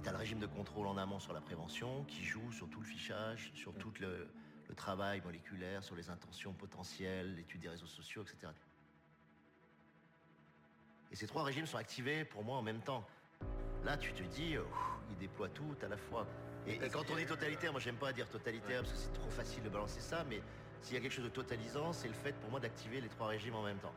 Et t'as le régime de contrôle en amont sur la prévention qui joue sur tout le fichage, sur tout le, le travail moléculaire, sur les intentions potentielles, l'étude des réseaux sociaux, etc. Et ces trois régimes sont activés pour moi en même temps. Là, tu te dis, euh, il déploie tout à la fois. Et, et quand on dit totalitaire, moi j'aime pas dire totalitaire parce que c'est trop facile de balancer ça, mais s'il y a quelque chose de totalisant, c'est le fait pour moi d'activer les trois régimes en même temps.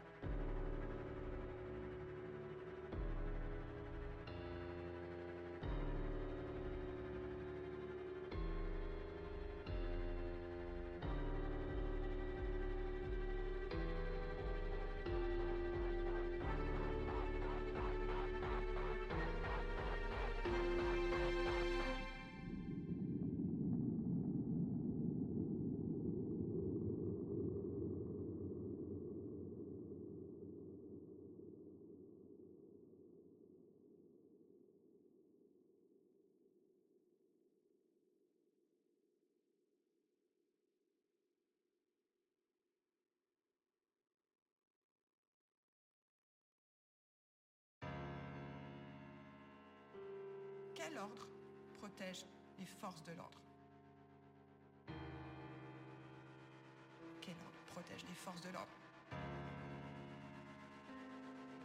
Protège les forces de l'ordre Quel ordre protège les forces de l'ordre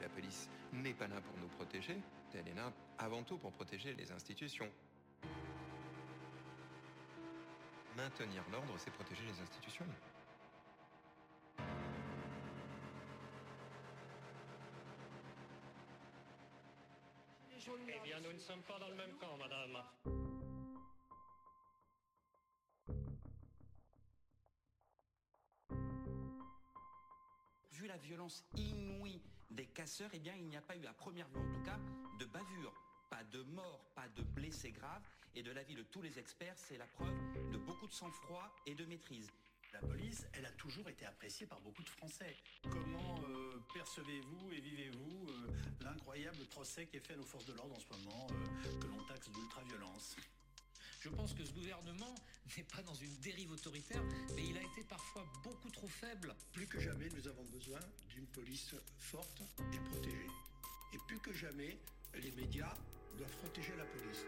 La police n'est pas là pour nous protéger, elle est là avant tout pour protéger les institutions. Maintenir l'ordre, c'est protéger les institutions. Eh bien, nous ne sommes pas dans le même camp, madame. Violence inouïe des casseurs, eh bien, il n'y a pas eu, à première vue en tout cas, de bavure. Pas de mort, pas de blessés graves. Et de l'avis de tous les experts, c'est la preuve de beaucoup de sang-froid et de maîtrise. La police, elle a toujours été appréciée par beaucoup de Français. Comment euh, percevez-vous et vivez-vous euh, l'incroyable procès qui est fait nos forces de l'ordre en ce moment, euh, que l'on taxe d'ultra-violence? Je pense que ce gouvernement n'est pas dans une dérive autoritaire, mais il a été parfois beaucoup trop faible. Plus que jamais, nous avons besoin d'une police forte et protégée. Et plus que jamais, les médias doivent protéger la police.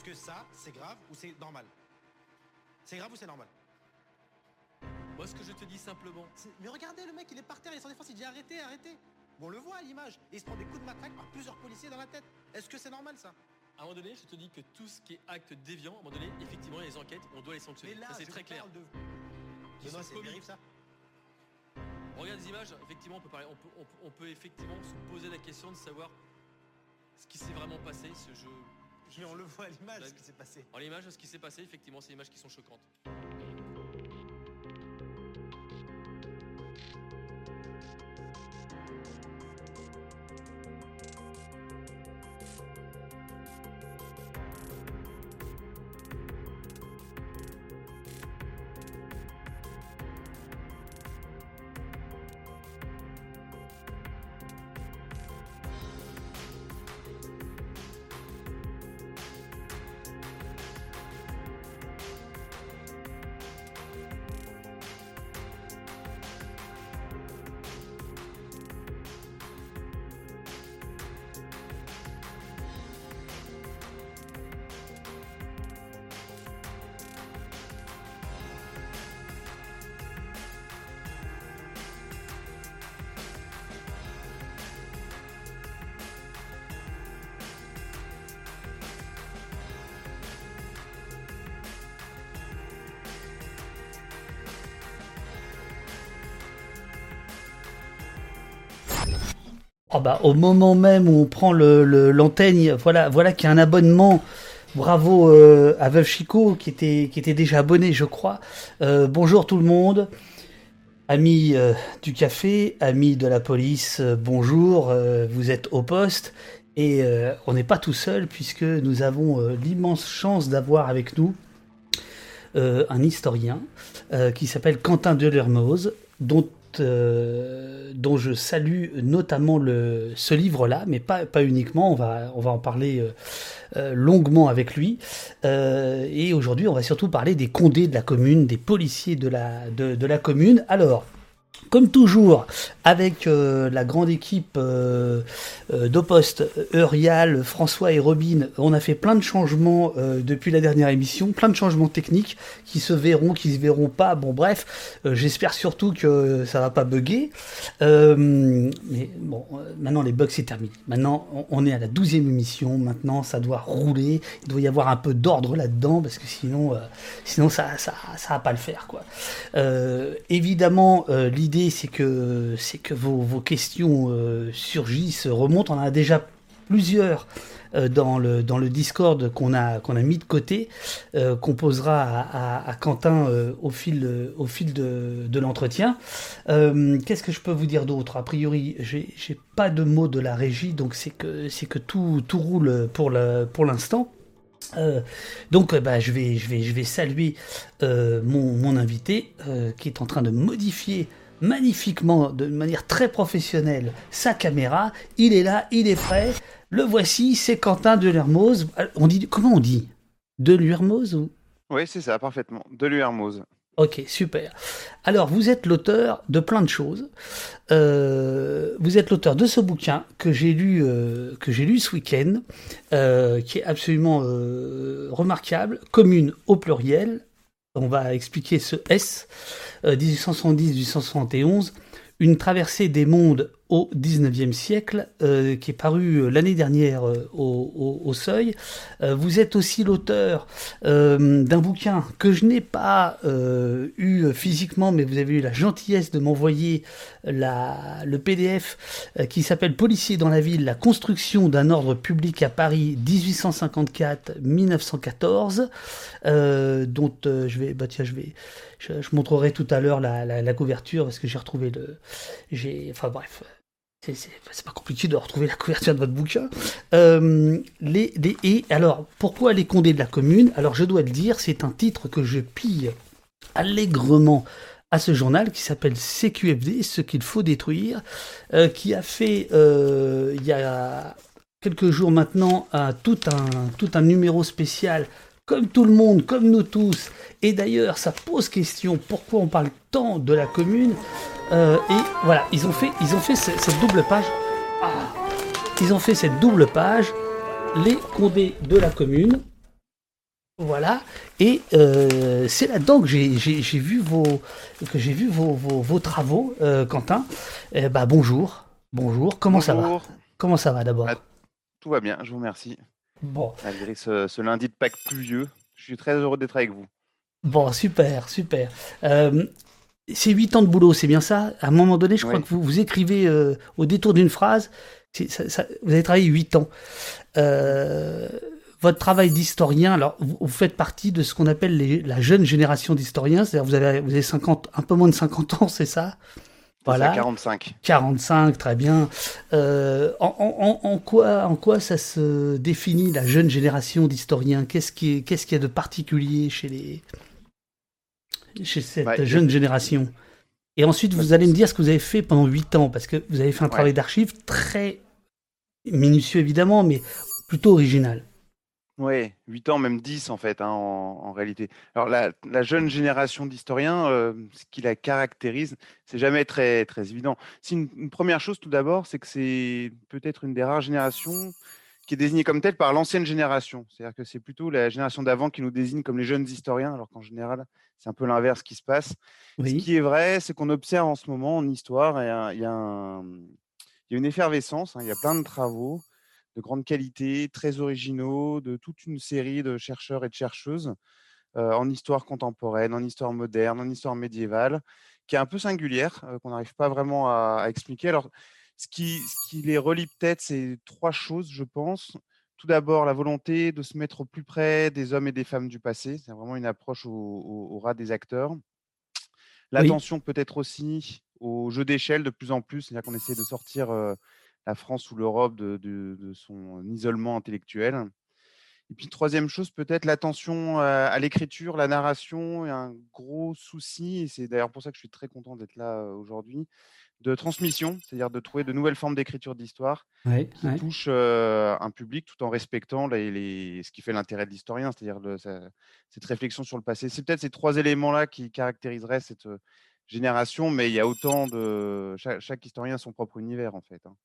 Est-ce que ça, c'est grave ou c'est normal? C'est grave ou c'est normal? Moi, ce que je te dis simplement. Mais regardez, le mec, il est par terre, il est sans défense, il dit arrêtez, arrêtez. Bon, on le voit à l'image. Il se prend des coups de matraque par plusieurs policiers dans la tête. Est-ce que c'est normal ça? À un moment donné, je te dis que tout ce qui est acte déviant, à un moment donné, effectivement, les enquêtes, on doit les sanctionner. Mais là, ça, c'est très clair. de- Qui c'est dérive ça On regarde les images, effectivement, on peut, parler, on, peut, on peut- on peut effectivement se poser la question de savoir ce qui s'est vraiment passé, ce jeu. On le voit à l'image, ce qui s'est passé. En l'image, ce qui s'est passé, effectivement, c'est des images qui sont choquantes. Oh bah, au moment même où on prend l'antenne, voilà, voilà qu'il y a un abonnement. Bravo euh, à Veuve Chico qui était, qui était déjà abonné, je crois. Euh, bonjour tout le monde. Amis euh, du café, amis de la police, bonjour. vous êtes au poste et on n'est pas tout seul puisque nous avons l'immense chance d'avoir avec nous un historien qui s'appelle Quentin Delermoz, dont euh, dont je salue notamment ce livre-là, mais pas, uniquement, on va, en parler euh, euh, longuement avec lui. et aujourd'hui, on va surtout parler des condés de la commune, des policiers de la commune. Alors, comme toujours, avec euh, la grande équipe euh, euh, d'Opost, Eurial, François et Robin, on a fait plein de changements depuis la dernière émission, plein de changements techniques qui se verront, qui se verront pas. Bon, bref, j'espère surtout que ça va pas bugger. mais bon, maintenant les bugs c'est terminé. Maintenant, on est à la douzième émission. Maintenant, ça doit rouler. Il doit y avoir un peu d'ordre là-dedans parce que sinon, sinon ça, ça, ça va pas le faire, quoi. évidemment, l'idée c'est que, que vos, questions euh, surgissent, remontent. On en a déjà plusieurs euh, dans, le, dans le Discord qu'on a, qu'on a mis de côté, euh, qu'on posera à, Quentin au fil, au fil de, de l'entretien. Qu'est-ce que je peux vous dire d'autre? A priori, j'ai, pas de mots de la régie, donc c'est que, que tout, tout roule pour, l'instant. donc bah, je, vais, je, vais, je vais saluer mon, mon, invité qui est en train de modifier magnifiquement, de manière très professionnelle, sa caméra. Il est là, il est prêt. Le voici, c'est Quentin Delermoz. On dit, comment on dit? Delermoz ou? Oui, c'est ça, parfaitement. Delermoz. Ok, super. Alors, vous êtes l'auteur de plein de choses. Euh, vous êtes l'auteur de ce bouquin que j'ai lu, euh, que j'ai lu ce week-end, euh, qui est absolument remarquable. Commune au pluriel. On va expliquer ce S. 1870-1871, euh, une traversée des mondes au 19e siècle, euh, qui est paru euh, l'année dernière au, Seuil. vous êtes aussi l'auteur d'un bouquin que je n'ai pas eu physiquement, mais vous avez eu la gentillesse de m'envoyer le PDF qui s'appelle Policier dans la ville, la construction d'un ordre public à Paris 1854-1914, dont je vais, bah tiens, je vais je, montrerai tout à l'heure la, couverture parce que j'ai retrouvé le. J'ai, enfin bref, c'est pas compliqué de retrouver la couverture de votre bouquin. Euh, les, et alors, pourquoi les condés de la commune? Alors, je dois le dire, c'est un titre que je pille allègrement à ce journal qui s'appelle CQFD, ce qu'il faut détruire, euh, qui a fait euh, il y a quelques jours maintenant tout, un, tout un numéro spécial comme tout le monde, comme nous tous. Et d'ailleurs, ça pose question pourquoi on parle tant de la commune. Euh, et voilà, ils ont fait, ils ont fait cette, double page. Ah. ils ont fait cette double page, les condés de la commune. Voilà, et euh, c'est là-dedans que j'ai vu vos que j'ai vu vos, vos, travaux, euh, Quentin. Eh bah bonjour, bonjour. Comment ça va Comment ça va d'abord bah, Tout va bien, je vous remercie. Bon. Malgré ce, lundi de Pâques pluvieux, je suis très heureux d'être avec vous. Bon, super, super. Euh, c'est huit ans de boulot, c'est bien ça? À un moment donné, je crois que vous, vous écrivez euh, au détour d'une phrase, vous avez travaillé huit ans. Votre travail d'historien, alors vous, faites partie de ce qu'on appelle la jeune génération d'historiens, c'est-à-dire vous avez, vous avez 50, un peu moins de 50 ans, c'est ça? Voilà. 45. 45, très bien. Euh, en, quoi, en quoi ça se définit la jeune génération d'historiens? Qu'est-ce qui qu'est-ce qu'il y a de particulier chez les chez cette jeune génération? Et ensuite, vous allez me dire ce que vous avez fait pendant 8 ans, parce que vous avez fait un travail d'archives très minutieux évidemment, mais plutôt original. Oui, 8 ans, même 10 en fait, hein, en, réalité. Alors la, jeune génération d'historiens, euh, ce qui la caractérise, c'est jamais très, très évident. Si une, première chose tout d'abord, c'est que c'est peut-être une des rares générations qui est désignée comme telle par l'ancienne génération. C'est-à-dire que c'est plutôt la génération d'avant qui nous désigne comme les jeunes historiens, alors qu'en général, c'est un peu l'inverse qui se passe. Ce qui est vrai, c'est qu'on observe en ce moment en histoire, il y a, une effervescence, hein, il y a plein de travaux de grande qualité, très originaux, de toute une série de chercheurs et de chercheuses en histoire contemporaine, en histoire moderne, en histoire médiévale, qui est un peu singulière, qu'on n'arrive pas vraiment à, expliquer. Alors, Ce qui, ce qui les relie peut-être, c'est trois choses, je pense. Tout d'abord, la volonté de se mettre au plus près des hommes et des femmes du passé. C'est vraiment une approche au, au, au ras des acteurs. L'attention peut-être aussi au jeu d'échelle de plus en plus, c'est-à-dire qu'on essaie de sortir euh, la France ou l'Europe de, de- de son isolement intellectuel. Et puis troisième chose, peut-être l'attention à, à l'écriture, la narration est un gros souci, et c'est d'ailleurs pour ça que je suis très content d'être là euh, aujourd'hui, de transmission, c'est-à-dire de trouver de nouvelles formes d'écriture d'histoire Ouais, qui ouais. touchent euh, un public tout en respectant les, les- ce qui fait l'intérêt de l'historien, c'est-à-dire cette réflexion sur le passé. C'est peut-être ces trois éléments-là qui caractériseraient cette euh, génération, mais il y a autant de... Chaque, chaque historien a son propre univers, en fait. hein.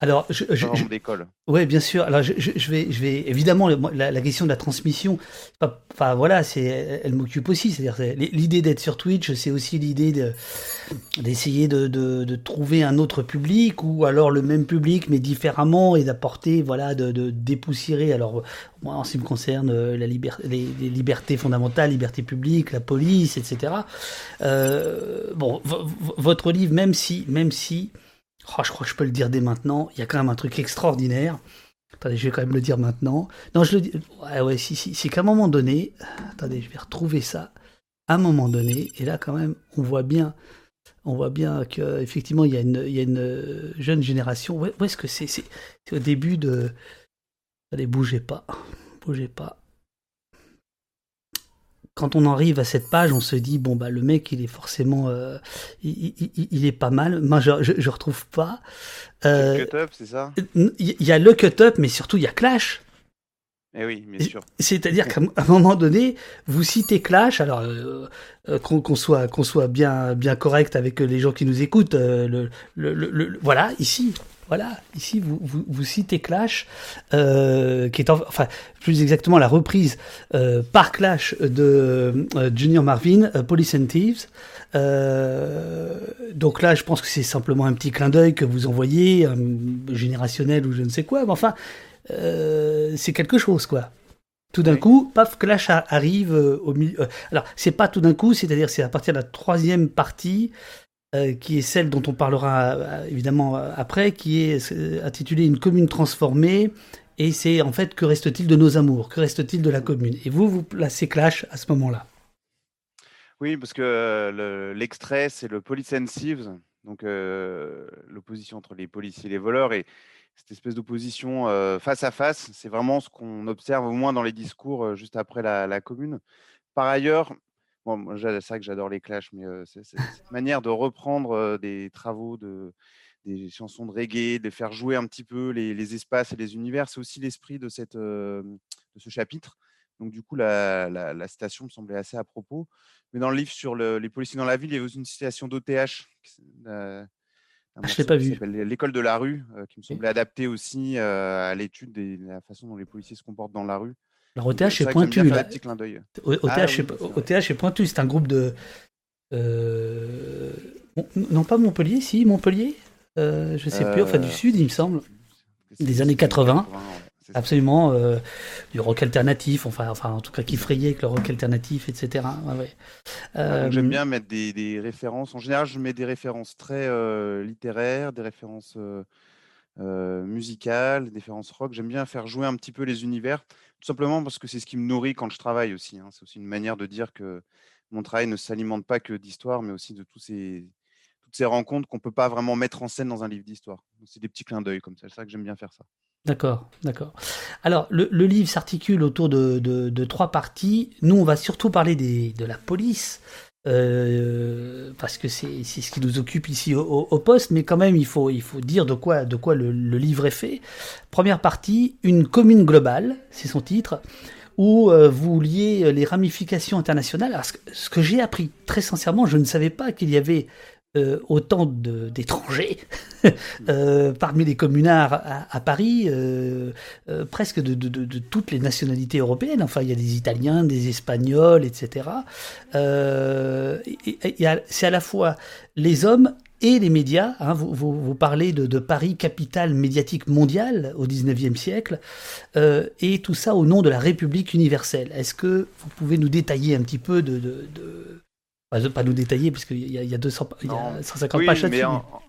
Alors, je, je- je- d'école. Ouais, bien sûr. Alors, je, vais, je vais évidemment la, la question de la transmission. pas- Enfin, voilà, c'est, elle m'occupe aussi. C'est-à-dire, c'est- l'idée d'être sur Twitch, c'est aussi l'idée de d'essayer de, de, de trouver un autre public ou alors le même public mais différemment et d'apporter, voilà, de, de dépoussiérer. Alors, moi, en ce qui me concerne, euh, la les, les libertés fondamentales, liberté publique, la police, etc. Euh, bon, vo- vo- votre livre, même si, même si, oh, je crois que je peux le dire dès maintenant, il y a quand même un truc extraordinaire. Attendez, je vais quand même le dire maintenant. Non, je le dis. Ouais, ouais, si, si. C'est qu'à un moment donné. Attendez, je vais retrouver ça. À un moment donné, et là, quand même, on voit bien. On voit bien que effectivement il y a une, il y a une euh, jeune génération. Où, est-ce que C'est c'est au début de. Allez, bougez pas. Bougez pas. Quand on arrive à cette page, on se dit bon bah le mec il est forcément euh, il, il- il- il est pas mal. Moi je je, je retrouve pas. Euh, le cut-up, c'est ça? il y a le cut-up, mais surtout il y a Clash. Eh oui, bien sûr. C'est-à-dire qu'à un moment donné, vous citez Clash, alors euh, euh, qu'on soit qu'on soit bien bien correct avec les gens qui nous écoutent. euh, le, le- le- voilà, ici, voilà, ici vous vous, vous citez Clash, euh, qui est en- enfin plus exactement la reprise euh, par Clash de euh, Junior Marvin, Police and Thieves. Donc là, je pense que c'est simplement un petit clin d'œil que vous envoyez, générationnel ou je ne sais quoi. Mais enfin, c'est quelque chose, quoi. Tout d'un coup, paf, Clash arrive au milieu. alors, c'est pas tout d'un coup, c'est-à-dire c'est à partir de la troisième partie, euh, qui est celle dont on parlera euh, évidemment euh, après, qui est intitulée Une commune transformée. Et c'est en fait que reste-t-il de nos amours? Que reste-t-il de la commune? Et vous, vous placez Clash à ce moment-là. Oui, parce que le- l'extrait, c'est le Police and Thieves, donc l'opposition entre les policiers et les voleurs. Et cette espèce d'opposition face à face, c'est vraiment ce qu'on observe au moins dans les discours juste après la commune. Par ailleurs, bon, moi, c'est vrai que j'adore les clashs, mais euh, c'est- c'est- cette manière de reprendre euh, des travaux de des chansons de reggae, de faire jouer un petit peu les, les espaces et les univers, c'est aussi l'esprit de, cette, euh, de ce chapitre. Donc du coup, la, la, la citation me semblait assez à propos. Mais dans le livre sur le- les policiers dans la ville, il y avait aussi une citation d'OTH. Ah, je l'ai pas vu. L'école de la rue, euh, qui me semblait adapté aussi euh, à l'étude de la façon dont les policiers se comportent dans la rue. Alors OTH c'est est bien pointu. là. OTH, Ah est, oui. OTH est pointu, c'est un groupe de. euh, non, pas Montpellier, si, Montpellier euh, Je sais plus, enfin du Euh, Sud, il me semble. Des années les 80. ouais, c'est ça. Absolument, euh, du rock alternatif, enfin, enfin, en tout cas qui frayait avec le rock alternatif, etc. Ouais, ouais. Ah, J'aime bien mettre des, des références. En général, je mets des références très littéraires, des références musicales, des références rock. J'aime bien faire jouer un petit peu les univers, tout simplement parce que c'est ce qui me nourrit quand je travaille aussi. hein. C'est aussi une manière de dire que mon travail ne s'alimente pas que d'histoire, mais aussi de tous ces, toutes ces rencontres qu'on ne peut pas vraiment mettre en scène dans un livre d'histoire. C'est des petits clins d'œil comme ça. C'est ça que j'aime bien faire ça. D'accord, d'accord. Alors, le, livre s'articule autour de, trois parties. Nous, on va surtout parler de la police, euh, parce que c'est ce qui nous occupe ici au, poste, mais quand même, il faut, il faut dire de quoi, de quoi le, livre est fait. Première partie, une commune globale, c'est son titre, où euh, vous liez les ramifications internationales. Alors, ce que j'ai appris, très sincèrement, je ne savais pas qu'il y avait euh, autant d'étrangers euh, parmi les communards à, Paris, euh, presque de, toutes les nationalités européennes. Enfin, il y a des Italiens, des Espagnols, etc. C'est à la fois les hommes et les médias. hein. vous, parlez de, Paris, capitale médiatique mondiale au XIXe siècle, et tout ça au nom de la République universelle. Est-ce que vous pouvez nous détailler un petit peu de- Enfin, pas nous détailler, puisqu'il y, a- il y a 200, il y a Non. 150 Oui, pages là-dessus. en-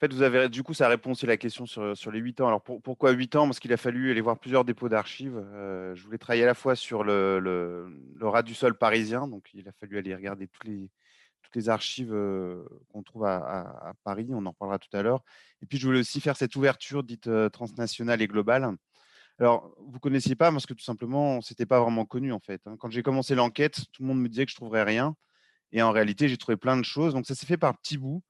fait, vous avez, du coup, ça répond aussi à la question sur, sur les 8 ans. Alors, pour- pourquoi 8 ans? Parce qu'il a fallu aller voir plusieurs dépôts d'archives. Euh, je voulais travailler à la fois sur le, le, le rat du sol parisien, donc il a fallu aller regarder toutes les, toutes les archives euh, qu'on trouve à, à- à Paris, on en reparlera tout à l'heure. Et puis, je voulais aussi faire cette ouverture dite euh, transnationale et globale. Alors, vous connaissiez pas parce que tout simplement, c'était pas vraiment connu en fait. hein. Quand j'ai commencé l'enquête, tout le monde me disait que je trouverais rien. Et en réalité, j'ai trouvé plein de choses. Donc, ça s'est fait par petits bouts.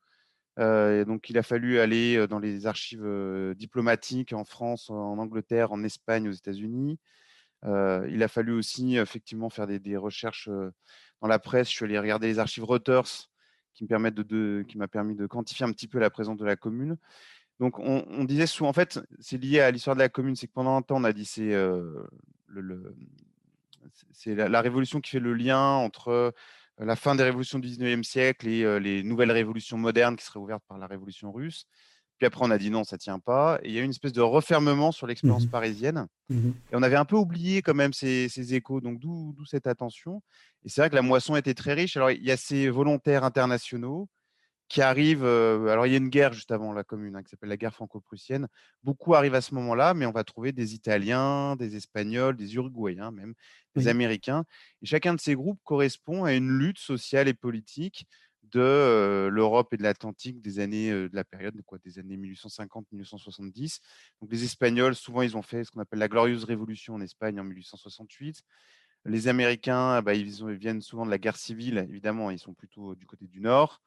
Euh, donc, il a fallu aller euh, dans les archives euh, diplomatiques en France, en Angleterre, en Espagne, aux États-Unis. Il a fallu aussi effectivement faire des, recherches dans la presse. Je suis allé regarder les archives Reuters qui me de, m'a permis de quantifier un petit peu la présence de la commune. Donc, on, disait souvent, en fait, c'est lié à l'histoire de la commune, c'est que pendant un temps, on a dit c'est la, révolution qui fait le lien entre la fin des révolutions du 19e siècle et les nouvelles révolutions modernes qui seraient ouvertes par la révolution russe. Puis après, on a dit non, ça tient pas. Et il y a eu une espèce de refermement sur l'expérience Mhm. parisienne. Mhm. Et on avait un peu oublié quand même ces, ces échos, donc d'où d'où cette attention. Et c'est vrai que la moisson était très riche. Alors, il y a ces volontaires internationaux qui arrivent. euh, alors, il y a une guerre juste avant la commune hein, qui s'appelle la guerre franco-prussienne. Beaucoup arrivent à ce moment-là, mais on va trouver des Italiens, des Espagnols, des Uruguayens même, Oui. Américains. Et chacun de ces groupes correspond à une lutte sociale et politique de euh, l'Europe et de l'Atlantique des années euh, de la période quoi, des années 1850-1970. Donc les Espagnols, souvent, ils ont fait ce qu'on appelle la glorieuse révolution en Espagne en 1868. Les Américains, bah, ils, ont- ils viennent souvent de la guerre civile, évidemment, ils sont plutôt du côté du nord.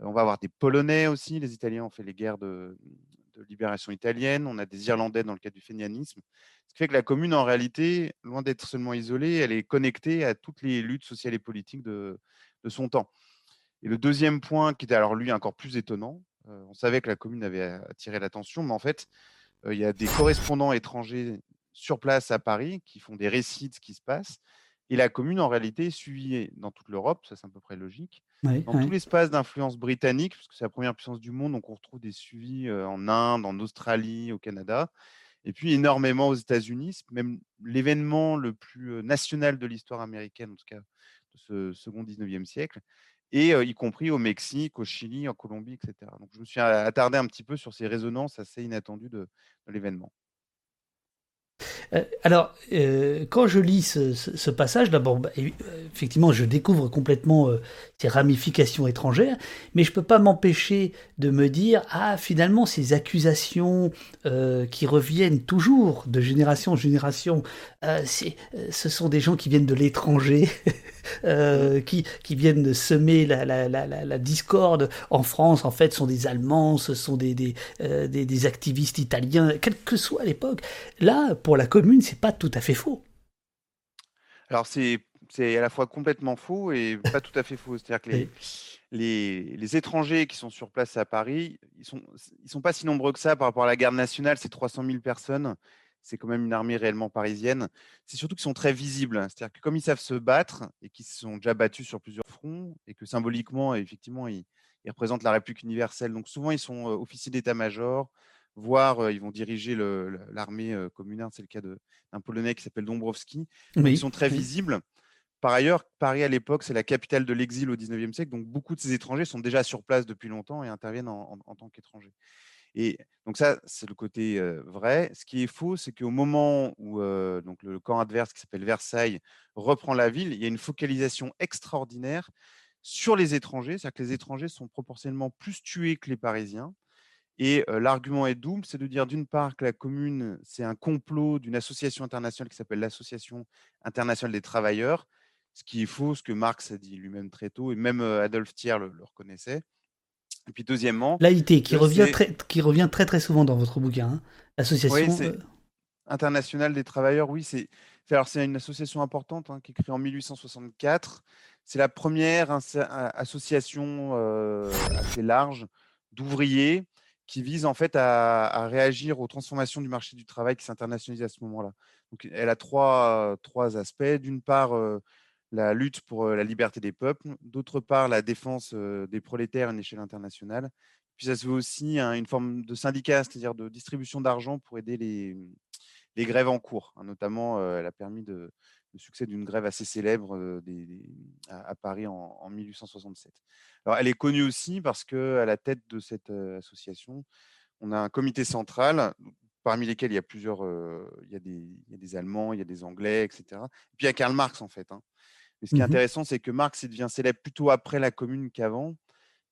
Euh, On va avoir des Polonais aussi, les Italiens ont fait les guerres de, de libération italienne, on a des Irlandais dans le cadre du fénianisme. Ce qui fait que la commune, en réalité, loin d'être seulement isolée, elle est connectée à toutes les luttes sociales et politiques de, son temps. Et le deuxième point, qui était alors lui encore plus étonnant, euh, on savait que la commune avait attiré l'attention, mais en fait, euh, il y a des correspondants étrangers sur place à Paris qui font des récits de ce qui se passe. Et la commune, en réalité, est suivie dans toute l'Europe, ça c'est à peu près logique, Ouais, dans ouais. tout l'espace d'influence britannique, parce que c'est la première puissance du monde, donc on retrouve des suivis euh, en Inde, en Australie, au Canada, et puis énormément aux États-Unis. C'est même l'événement le plus euh, national de l'histoire américaine, en tout cas de ce second 19e siècle, et euh, y compris au Mexique, au Chili, en Colombie, etc. Donc je me suis attardé un petit peu sur ces résonances assez inattendues de, de l'événement. Euh, alors, euh, quand je lis ce, passage, d'abord, bah, effectivement, je découvre complètement euh, ces ramifications étrangères, mais je peux pas m'empêcher de me dire, ah, finalement, ces accusations euh, qui reviennent toujours de génération en génération, ce sont des gens qui viennent de l'étranger, euh, qui, qui viennent de semer la, la, la, la, la discorde en France, en fait, sont des Allemands, ce sont des, des, euh, des, des activistes italiens, quelle que soit l'époque. Là, pour la commune, c'est pas tout à fait faux. Alors c'est c'est à la fois complètement faux et pas tout à fait faux. C'est-à-dire que les, Oui. les, les étrangers qui sont sur place à Paris, ils sont, ils sont pas si nombreux que ça par rapport à la garde nationale, c'est 300 000 personnes. C'est quand même une armée réellement parisienne. C'est surtout qu'ils sont très visibles. C'est-à-dire que comme ils savent se battre et qu'ils se sont déjà battus sur plusieurs fronts et que symboliquement, effectivement, ils, ils représentent la République universelle. Donc souvent, ils sont officiers d'état-major, voire ils vont diriger l'armée communarde. C'est le cas d'un Polonais qui s'appelle Dombrowski. Donc, Oui, ils sont très visibles. Par ailleurs, Paris à l'époque, c'est la capitale de l'exil au 19e siècle, donc beaucoup de ces étrangers sont déjà sur place depuis longtemps et interviennent en, en- en tant qu'étrangers. Et donc ça, c'est le côté vrai. Ce qui est faux, c'est qu'au moment où le camp adverse qui s'appelle Versailles reprend la ville, il y a une focalisation extraordinaire sur les étrangers, c'est-à-dire que les étrangers sont proportionnellement plus tués que les Parisiens. Et l'argument est double, c'est de dire d'une part que la commune, c'est un complot d'une association internationale qui s'appelle l'Association internationale des travailleurs, ce qui est faux, ce que Marx a dit lui-même très tôt, et même Adolphe Thiers le reconnaissait. Et puis deuxièmement, L'AIT, qui revient, très, qui revient très très souvent dans votre bouquin. hein. L'association. Oui, euh, internationale des travailleurs, oui, c'est alors c'est une association importante hein, qui est créée en 1864. C'est la première a- association euh, assez large d'ouvriers qui vise en fait à, à réagir aux transformations du marché du travail qui s'internationalise à ce moment-là. Donc, elle a trois, trois aspects. D'une part, euh, la lutte pour la liberté des peuples. D'autre part, la défense des prolétaires à une échelle internationale. Puis ça se veut aussi une forme de syndicat, c'est-à-dire de distribution d'argent pour aider les, les grèves en cours. hein. Notamment, elle a permis le succès d'une grève assez célèbre à, Paris en, en, 1867. Alors, elle est connue aussi parce qu'à la tête de cette association, on a un comité central parmi lesquels il y a plusieurs, il, y a des, il, y a des, Allemands, il y a des Anglais, etc. Et puis il y a Karl Marx en fait. Hein. Mais ce qui est mmh intéressant, c'est que Marx il devient célèbre plutôt après la Commune qu'avant.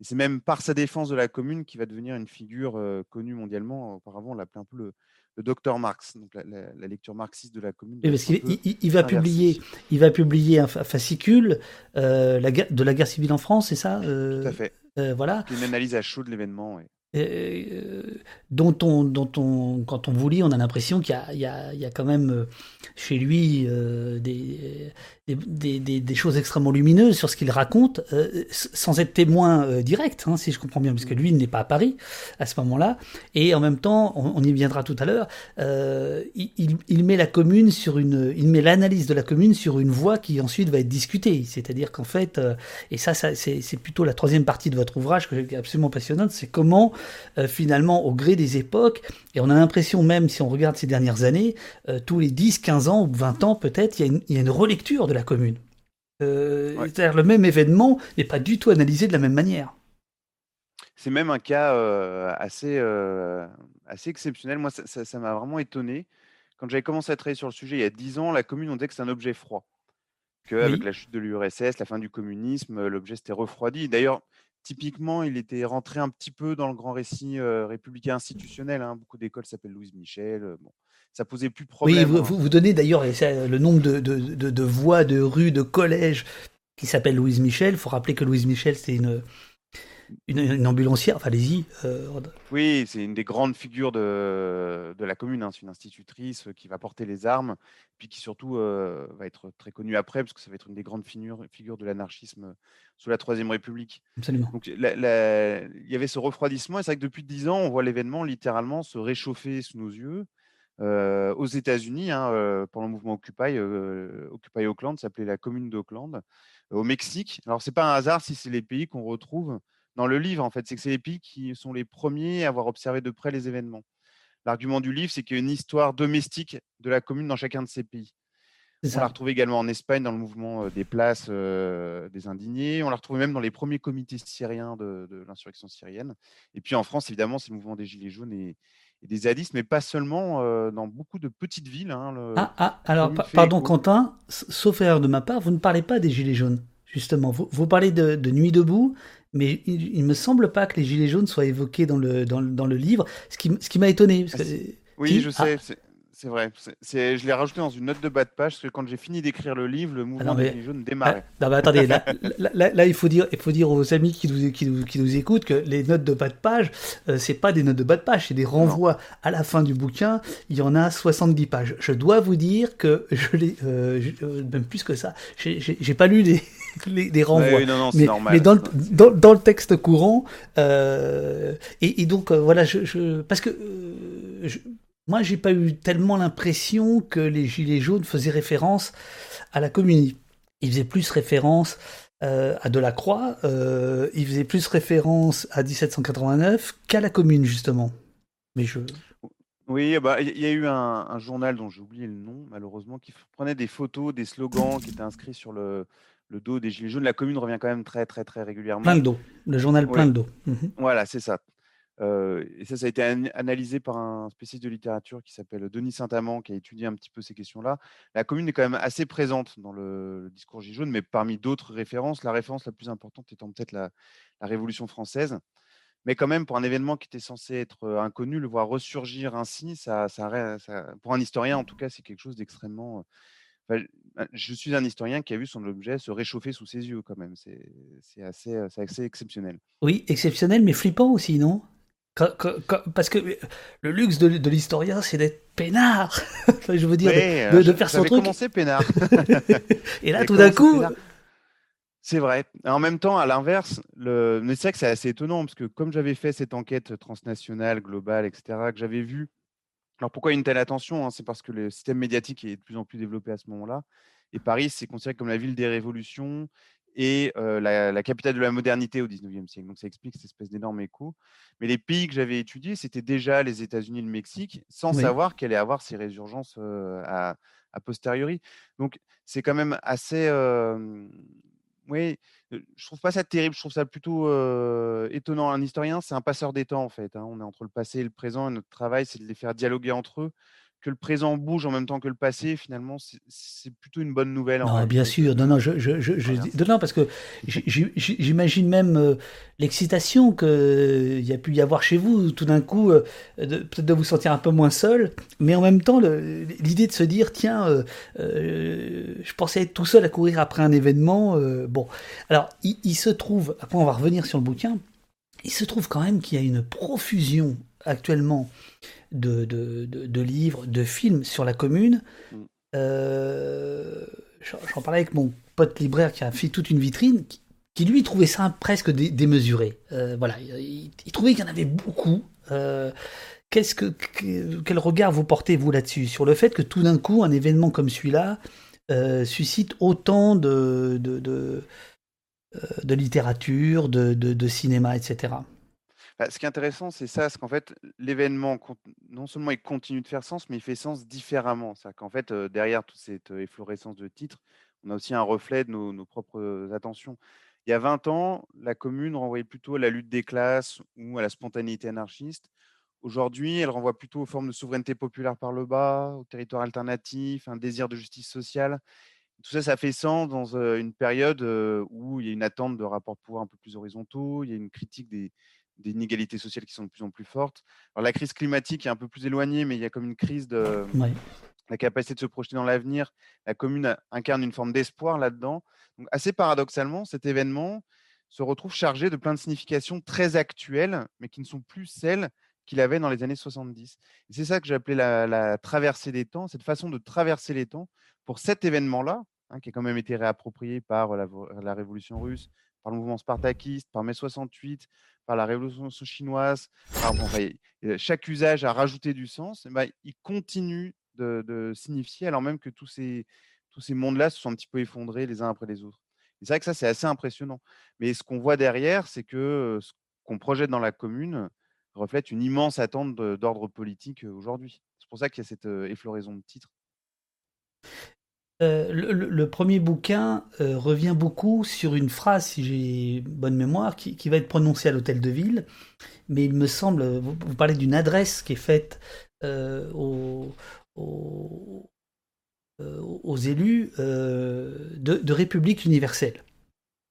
Et c'est même par sa défense de la Commune qu'il va devenir une figure connue mondialement. Auparavant, on l'appelait un peu le, le docteur Marx, donc la, lecture marxiste de la Commune. parce qu'il il, va publier, il va publier un fascicule euh, la, de la guerre civile en France, c'est ça Tout à fait. Euh, voilà. Une analyse à chaud de l'événement. Euh, dont on, dont on, quand on vous lit, on a l'impression qu'il y, y, y a, quand même euh, chez lui euh, des, des, des, des, choses extrêmement lumineuses sur ce qu'il raconte, euh, sans être témoin euh, direct, hein, si je comprends bien, parce que lui, il n'est pas à Paris à ce moment-là. Et en même temps, on, on y viendra tout à l'heure, il, il, met la commune sur une, il met l'analyse de la commune sur une voie qui ensuite va être discutée. C'est-à-dire qu'en fait, et ça, ça c'est plutôt la troisième partie de votre ouvrage que j'ai absolument passionnante, c'est comment finalement, au gré des époques, et on a l'impression même, si on regarde ces dernières années, tous les 10, 15 ans ou 20 ans peut-être, il, y a une relecture de la commune. Euh, c'est-à-dire le même événement n'est pas du tout analysé de la même manière. C'est même un cas euh, assez, euh, assez exceptionnel. Moi, ça m'a vraiment étonné. Quand j'avais commencé à travailler sur le sujet il y a 10 ans, la commune, on disait que c'est un objet froid. Qu'avec la chute de l'URSS, la fin du communisme, l'objet s'était refroidi. D'ailleurs, typiquement, il était rentré un petit peu dans le grand récit républicain institutionnel. Hein. Beaucoup d'écoles s'appellent Louise Michel. Bon ça posait plus de problème. Oui, vous, vous, donnez d'ailleurs le nombre de, de, de, de, voies, de rues, de collèges qui s'appellent Louise Michel. Il faut rappeler que Louise Michel, c'est une, une, ambulancière, enfin allez-y. Euh, oui, c'est une des grandes figures de, de la commune. Hein. C'est une institutrice qui va porter les armes, puis qui surtout euh, va être très connue après, parce que ça va être une des grandes figures, figures de l'anarchisme sous la Troisième République. Absolument. Donc il y avait ce refroidissement, et c'est vrai que depuis dix ans, on voit l'événement littéralement se réchauffer sous nos yeux. Euh, aux États-Unis, hein, euh, pendant le mouvement Occupy, euh, Occupy Oakland, s'appelait la commune d'Oakland. Au Mexique, alors c'est pas un hasard si c'est les pays qu'on retrouve dans le livre, en fait, c'est que c'est les pays qui sont les premiers à avoir observé de près les événements. L'argument du livre, c'est qu'il y a une histoire domestique de la commune dans chacun de ces pays. On l'a retrouvé également en Espagne dans le mouvement des places des indignés. On l'a retrouvé même dans les premiers comités syriens de, de l'insurrection syrienne. Et puis en France, évidemment, c'est le mouvement des Gilets jaunes et, et des zadistes, mais pas seulement euh, dans beaucoup de petites villes. Hein, ah, ah, alors, pardon Quentin, sauf erreur de ma part, vous ne parlez pas des Gilets jaunes, justement. Vous, vous parlez de, Nuit debout, mais il ne me semble pas que les Gilets jaunes soient évoqués dans le, dans, dans le livre, ce qui, ce qui m'a étonné. Parce que, oui, je sais. Ah. C'est vrai. C'est, je l'ai rajouté dans une note de bas de page parce que quand j'ai fini d'écrire le livre, le mouvement des Gilets jaunes démarrait. Ah, non, mais attendez, là, là, il, faut dire, il faut dire aux amis qui nous, qui nous, qui nous écoutent que les notes de bas de page, euh, c'est pas des notes de bas de page, c'est des renvois à la fin du bouquin. Il y en a 70 pages. Je dois vous dire que je l'ai, euh, euh, même plus que ça, j'ai, j'ai, pas lu les, les, non, non, mais, normal, mais dans, le, dans, dans, le texte courant, et, et, donc voilà, je, je parce que je, moi, j'ai pas eu tellement l'impression que les Gilets jaunes faisaient référence à la commune. Ils faisaient plus référence euh, à Delacroix, euh, ils faisaient plus référence à 1789 qu'à la commune, justement. Mais je. Oui, bah, il y a eu un, journal dont j'ai oublié le nom, malheureusement, qui prenait des photos, des slogans qui étaient inscrits sur le, dos des Gilets jaunes. La commune revient quand même très, très, très régulièrement. Plein de dos. Le journal plein de dos. Mhm. Voilà, c'est ça et ça, ça a été analysé par un spécialiste de littérature qui s'appelle Denis Saint-Amand, qui a étudié un petit peu ces questions-là. La commune est quand même assez présente dans le, discours Gilets jaunes, mais parmi d'autres références, la référence la plus importante étant peut-être la, Révolution française. Mais quand même, pour un événement qui était censé être inconnu, le voir ressurgir ainsi, ça, ça, pour un historien, en tout cas, c'est quelque chose d'extrêmement. Je suis un historien qui a vu son objet se réchauffer sous ses yeux, quand même. C'est assez, assez exceptionnel. Oui, exceptionnel, mais flippant aussi, non? Parce que le luxe de, l'historien, c'est d'être peinard. je veux dire, de, de, faire son truc. commencé peinard. Et là, tout d'un coup. C'est vrai. En même temps, à l'inverse, le... c'est vrai que c'est assez étonnant parce que comme j'avais fait cette enquête transnationale, globale, etc., que j'avais vu. Alors pourquoi une telle attention hein, C'est parce que le système médiatique est de plus en plus développé à ce moment-là. Et Paris, c'est considéré comme la ville des révolutions et la, capitale de la modernité au 19e siècle. Donc ça explique cette espèce d'énorme écho. Mais les pays que j'avais étudiés, c'était déjà les États-Unis et le Mexique, sans savoir qu'elle allait avoir ces résurgences à, a posteriori. Donc, c'est quand même assez. Oui, je trouve pas ça terrible, je trouve ça plutôt étonnant. Un historien, c'est un passeur des temps, en fait. Hein. On est entre le passé et le présent, et notre travail, c'est de les faire dialoguer entre eux que le présent bouge en même temps que le passé, finalement, c'est plutôt une bonne nouvelle. Non, bien sûr. Non, non, je, je, je, non, parce que j'imagine même euh, l'excitation qu'il euh, y a pu y avoir chez vous, tout d'un coup, euh, peut-être de vous sentir un peu moins seul, mais en même temps, l'idée de se dire, tiens, je pensais être tout seul à courir après un événement. bon, alors, il, il se trouve, après on va revenir sur le bouquin, il se trouve quand même qu'il y a une profusion actuellement de, de, livres, de films sur la commune. Mm. Euh, j'en parlais avec mon pote libraire qui a fait toute une vitrine, qui, lui trouvait ça presque démesuré. Euh, voilà, il, trouvait qu'il y en avait beaucoup. Euh, qu'est-ce que, quel regard vous portez vous là-dessus? Sur le fait que tout d'un coup un événement comme celui-là suscite autant de, de, de littérature, de, cinéma, etc. Bah, ce qui est intéressant, c'est ça, c'est qu'en fait, l'événement, non seulement il continue de faire sens, mais il fait sens différemment. C'est qu'en fait, derrière toute cette efflorescence de titres, on a aussi un reflet de nos, propres attentions. Il y a 20 ans, la commune renvoyait plutôt à la lutte des classes ou à la spontanéité anarchiste. Aujourd'hui, elle renvoie plutôt aux formes de souveraineté populaire par le bas, au territoire alternatif, un désir de justice sociale. Tout ça, ça fait sens dans une période où il y a une attente de rapports de pouvoir un peu plus horizontaux, il y a une critique des, des inégalités sociales qui sont de plus en plus fortes. Alors la crise climatique est un peu plus éloignée, mais il y a comme une crise de la capacité de se projeter dans l'avenir. La commune incarne une forme d'espoir là-dedans. Donc assez paradoxalement, cet événement se retrouve chargé de plein de significations très actuelles, mais qui ne sont plus celles qu'il avait dans les années 70. Et c'est ça que j'appelais la, la traversée des temps, cette façon de traverser les temps pour cet événement-là, hein, qui a quand même été réapproprié par la, la révolution russe, par le mouvement spartakiste, par mai 68, par la révolution chinoise, chaque usage a rajouté du sens, bah, il continue de, signifier, alors même que tous ces, tous ces mondes-là se sont un petit peu effondrés les uns après les autres. c'est vrai que ça, c'est assez impressionnant. Mais ce qu'on voit derrière, c'est que ce qu'on projette dans la commune reflète une immense attente d'ordre politique aujourd'hui. C'est pour ça qu'il y a cette effloraison de titres. Euh, le, premier bouquin euh, revient beaucoup sur une phrase, si j'ai bonne mémoire, qui, va être prononcée à l'hôtel de ville. Mais il me semble, vous, parlez d'une adresse qui est faite euh, aux, élus de, République universelle.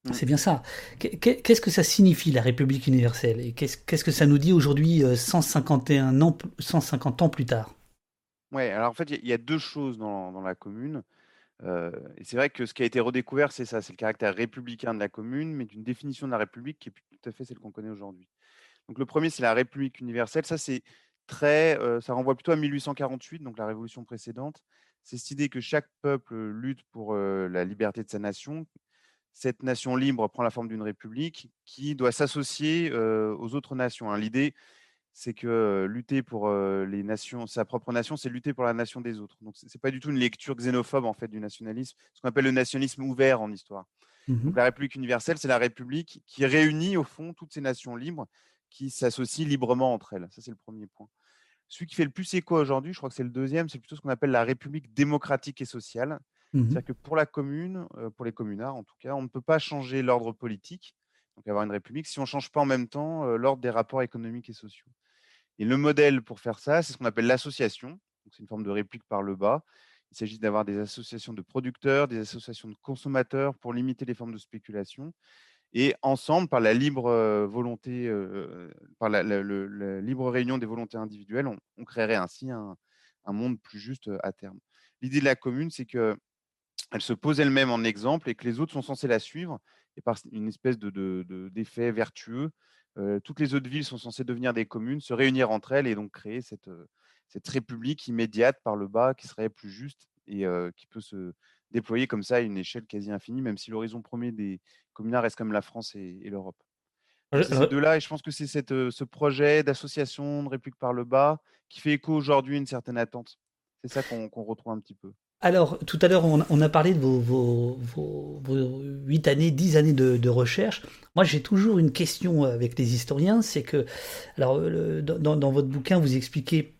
Mmh. C'est bien ça. Qu'est-ce que ça signifie la République universelle? Et qu'est-ce que ça nous dit aujourd'hui, 151 ans, 150 ans plus tard? Oui, alors en fait, il y, a deux choses dans la commune et c'est vrai que ce qui a été redécouvert, c'est ça, c'est le caractère républicain de la commune, mais d'une définition de la République qui est tout à fait celle qu'on connaît aujourd'hui. Donc le premier, c'est la République universelle. Ça, c'est très, ça renvoie plutôt à 1848, donc la révolution précédente. C'est cette idée que chaque peuple lutte pour la liberté de sa nation. Cette nation libre prend la forme d'une république qui doit s'associer aux autres nations. Hein. L'idée, c'est que lutter pour les nations, sa propre nation, c'est lutter pour la nation des autres. Donc, ce n'est pas du tout une lecture xénophobe en fait du nationalisme, ce qu'on appelle le nationalisme ouvert en histoire. Donc, mmh la République universelle, c'est la République qui réunit au fond toutes ces nations libres qui s'associent librement entre elles. Ça, c'est le premier point. Celui qui fait le plus écho aujourd'hui, je crois que c'est le deuxième, c'est plutôt ce qu'on appelle la République démocratique et sociale. Mmh C'est-à-dire que pour la commune, pour les communards en tout cas, on ne peut pas changer l'ordre politique, donc avoir une république, si on ne change pas en même temps l'ordre des rapports économiques et sociaux. Et le modèle pour faire ça, c'est ce qu'on appelle l'association. C'est une forme de réplique par le bas. Il s'agit d'avoir des associations de producteurs, des associations de consommateurs pour limiter les formes de spéculation. Et ensemble, par la libre volonté, par la, libre réunion des volontés individuelles, on, créerait ainsi un, monde plus juste à terme. L'idée de la commune, c'est qu'elle se pose elle-même en exemple et que les autres sont censés la suivre et par une espèce d'effet de, vertueux toutes les autres villes sont censées devenir des communes, se réunir entre elles et donc créer cette, cette république immédiate par le bas qui serait plus juste et qui peut se déployer comme ça à une échelle quasi infinie, même si l'horizon premier des communards reste comme la France et, l'Europe. C'est ces deux-là, et je pense que c'est ce projet d'association de république par le bas qui fait écho aujourd'hui à une certaine attente. C'est ça qu'on retrouve un petit peu. Alors, tout à l'heure, on, a parlé de vos, 8 années, 10 années de, recherche. Moi, j'ai toujours une question avec les historiens, c'est que, alors, dans, votre bouquin, vous expliquez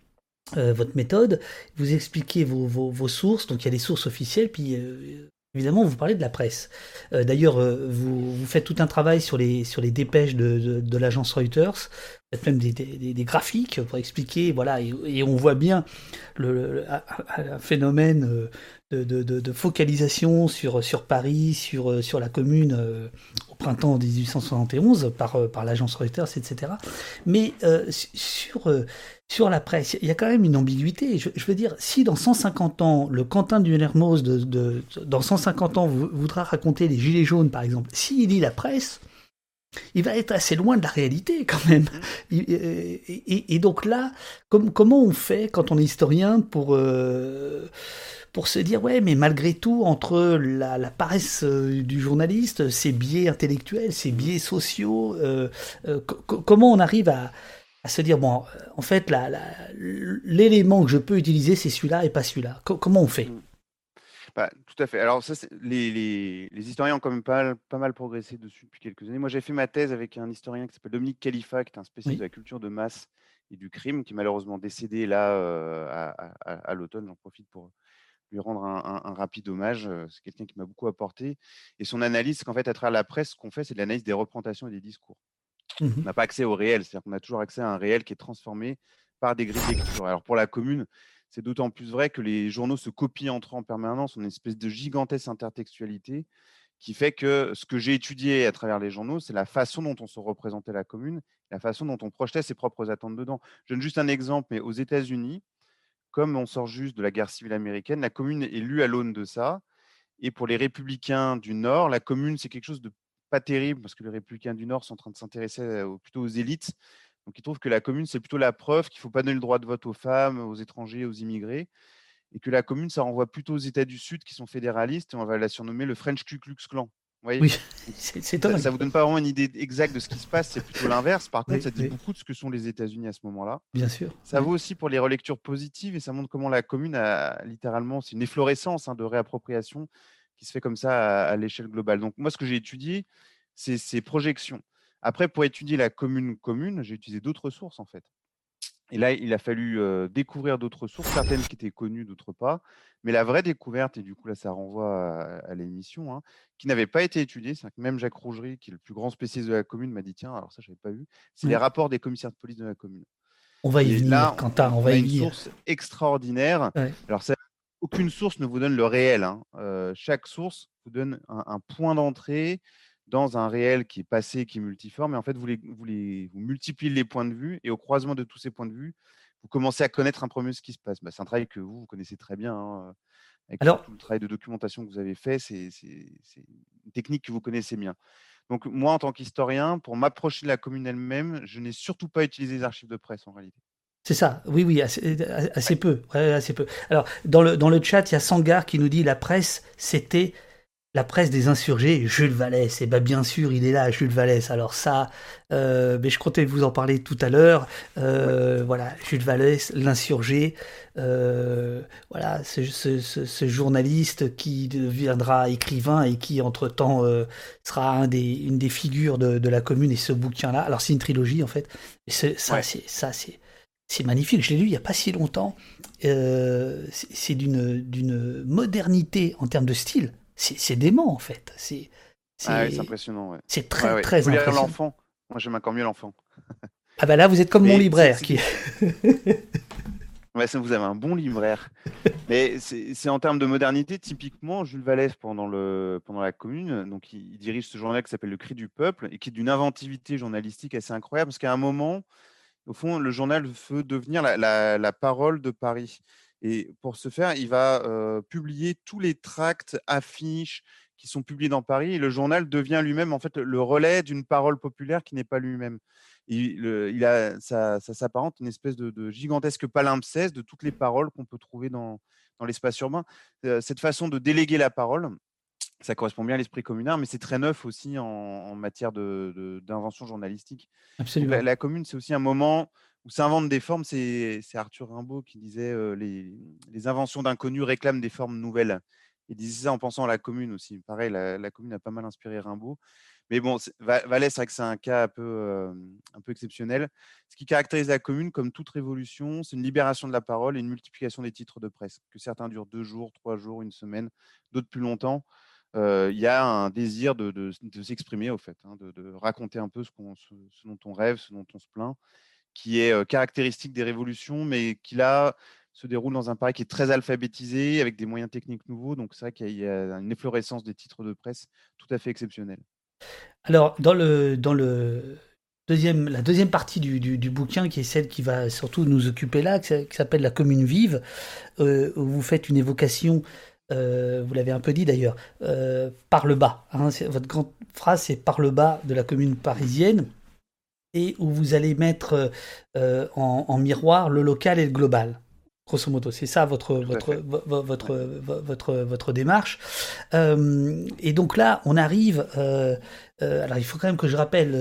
euh, votre méthode, vous expliquez vos, vos, vos, sources, donc il y a des sources officielles, puis euh, évidemment vous parlez de la presse. Euh, D'ailleurs, euh, vous, faites tout un travail sur les, sur les dépêches de, l'agence Reuters, vous faites même des, graphiques pour expliquer, voilà, et, on voit bien le, le un phénomène euh, de, de, de, focalisation sur, sur Paris, sur, sur la commune euh, au printemps 1871 par, par l'agence Reuters, etc. Mais euh, sur, sur la presse, il y a quand même une ambiguïté. Je, je veux dire, si dans 150 ans, le Quentin du Hermos, de, de, dans 150 ans, voudra raconter les Gilets jaunes, par exemple, s'il lit la presse, il va être assez loin de la réalité quand même. Et, et, et donc là, comme, comment on fait quand on est historien pour, euh, pour se dire, ouais, mais malgré tout, entre la, la paresse euh, du journaliste, ses biais intellectuels, ses biais sociaux, euh, euh comment on arrive à, à se dire, bon, en fait, l'élément que je peux utiliser, c'est celui-là et pas celui-là. comment on fait? Bah, tout à fait. Alors, ça, les, les, les, historiens ont quand même pas, pas mal progressé dessus depuis quelques années. Moi, j'ai fait ma thèse avec un historien qui s'appelle Dominique Khalifa, qui est un spécialiste oui. de la culture de masse et du crime, qui est malheureusement décédé là euh, à, à, à l'automne. J'en profite pour lui rendre un, un, un rapide hommage. C'est quelqu'un qui m'a beaucoup apporté. Et son analyse, c'est qu'en fait, à travers la presse, ce qu'on fait, c'est de l'analyse des représentations et des discours. Mmh. On n'a pas accès au réel, c'est-à-dire qu'on a toujours accès à un réel qui est transformé par des grilles de lecture. Alors, pour la commune, c'est d'autant plus vrai que les journaux se copient entre eux en permanence. On a une espèce de gigantesque intertextualité qui fait que ce que j'ai étudié à travers les journaux, c'est la façon dont on se représentait la commune, la façon dont on projetait ses propres attentes dedans. Je donne juste un exemple, mais aux États-Unis, comme on sort juste de la guerre civile américaine, la commune est lue à l'aune de ça. Et pour les républicains du Nord, la commune, c'est quelque chose de pas terrible parce que les républicains du Nord sont en train de s'intéresser plutôt aux élites donc, ils trouvent que la commune, c'est plutôt la preuve qu'il ne faut pas donner le droit de vote aux femmes, aux étrangers, aux immigrés, et que la commune, ça renvoie plutôt aux États du Sud qui sont fédéralistes, et on va la surnommer le French Ku Klux Klan. Oui, c'est ça, ça vous donne pas vraiment une idée exacte de ce qui se passe, c'est plutôt l'inverse. Par contre, oui, ça dit oui. beaucoup de ce que sont les États-Unis à ce moment-là. Bien sûr. Ça vaut aussi pour les relectures positives et ça montre comment la commune a littéralement, c'est une efflorescence hein, de réappropriation qui se fait comme ça à, à l'échelle globale. Donc moi, ce que j'ai étudié, c'est ces projections. Après, pour étudier la commune commune, j'ai utilisé d'autres sources en fait. Et là, il a fallu euh, découvrir d'autres sources, certaines qui étaient connues, d'autres pas. Mais la vraie découverte, et du coup là, ça renvoie à, à l'émission, hein, qui n'avait pas été étudiée, c'est que même Jacques Rougerie, qui est le plus grand spécialiste de la commune, m'a dit tiens, alors ça, je n'avais pas vu, c'est mmh. les rapports des commissaires de police de la commune. On va y et venir, là, Quentin, on, on va y venir. une source extraordinaire. Ouais. Alors, ça, aucune source ne vous donne le réel. Hein. Euh, chaque source vous donne un, un point d'entrée, dans un réel qui est passé, qui est multiforme. Et en fait, vous, les, vous, les, vous multipliez les points de vue et au croisement de tous ces points de vue, vous commencez à connaître un peu mieux ce qui se passe. Bah, c'est un travail que vous, vous connaissez très bien. Hein, avec Alors, tout le travail de documentation que vous avez fait, c'est une technique que vous connaissez bien. Donc, moi, en tant qu'historien, pour m'approcher de la commune elle-même, je n'ai surtout pas utilisé les archives de presse en réalité. C'est ça, oui, oui, assez, assez ouais. peu, ouais, assez peu. Alors, dans le, dans le chat, il y a Sangar qui nous dit la presse, c'était la presse des insurgés, Jules Vallès. Et eh ben bien sûr, il est là, Jules Vallès. Alors ça, euh, mais je comptais vous en parler tout à l'heure. Euh, ouais. Voilà, Jules Vallès, l'insurgé. Euh, voilà, ce, ce, ce, journaliste qui deviendra écrivain et qui entre-temps sera un des, une des figures de, de la commune et ce bouquin-là. Alors c'est une trilogie en fait. Et ça, ouais. c'est ça, c'est c'est magnifique. Je l'ai lu il n'y a pas si longtemps. Euh, c'est d'une modernité en termes de style c'est dément en fait. C'est ah ouais, impressionnant. Ouais. C'est très ouais, très impressionnant. l'enfant? Moi j'aime encore mieux l'enfant. ah bah là vous êtes comme mon libraire qui. ouais, ça, vous avez un bon libraire. Mais c'est en termes de modernité, typiquement Jules Vallès pendant le pendant la Commune, donc il, il dirige ce journal qui s'appelle Le Cri du peuple et qui est d'une inventivité journalistique assez incroyable parce qu'à un moment, au fond, le journal veut devenir la, la, la parole de Paris. Et pour ce faire, il va euh, publier tous les tracts, affiches qui sont publiés dans Paris. Et le journal devient lui-même en fait le relais d'une parole populaire qui n'est pas lui-même. Il, il, a, ça, ça s'apparente une espèce de, de, gigantesque palimpseste de toutes les paroles qu'on peut trouver dans, dans l'espace urbain. Cette façon de déléguer la parole, ça correspond bien à l'esprit communard, mais c'est très neuf aussi en, en matière d'invention de, journalistique. Absolument. La, la, commune, c'est aussi un moment où s'inventent des formes. C'est Arthur Rimbaud qui disait les, inventions d'inconnus réclament des formes nouvelles. Il disait ça en pensant à la commune aussi. Pareil, la, commune a pas mal inspiré Rimbaud. Mais bon, Valais, c'est vrai que c'est un cas un peu, exceptionnel. Ce qui caractérise la commune, comme toute révolution, c'est une libération de la parole et une multiplication des titres de presse. Que certains durent deux jours, trois jours, une semaine, d'autres plus longtemps. Il y a un désir de, s'exprimer, au fait, hein, de, raconter un peu ce, dont on rêve, ce dont on se plaint, qui est caractéristique des révolutions, mais qui là se déroule dans un Paris qui est très alphabétisé, avec des moyens techniques nouveaux. Donc c'est vrai qu'il y a une efflorescence des titres de presse tout à fait exceptionnelle. Alors, dans la deuxième partie du, bouquin, qui est celle qui va surtout nous occuper là, qui s'appelle La commune vive, où vous faites une évocation, vous l'avez un peu dit d'ailleurs, par le bas. Hein, votre grande phrase, c'est par le bas de la commune parisienne, et où vous allez mettre en, en miroir le local et le global grosso modo. C'est ça votre votre votre, votre votre démarche. Euh, et donc là, on arrive. Euh, euh, alors, il faut quand même que je rappelle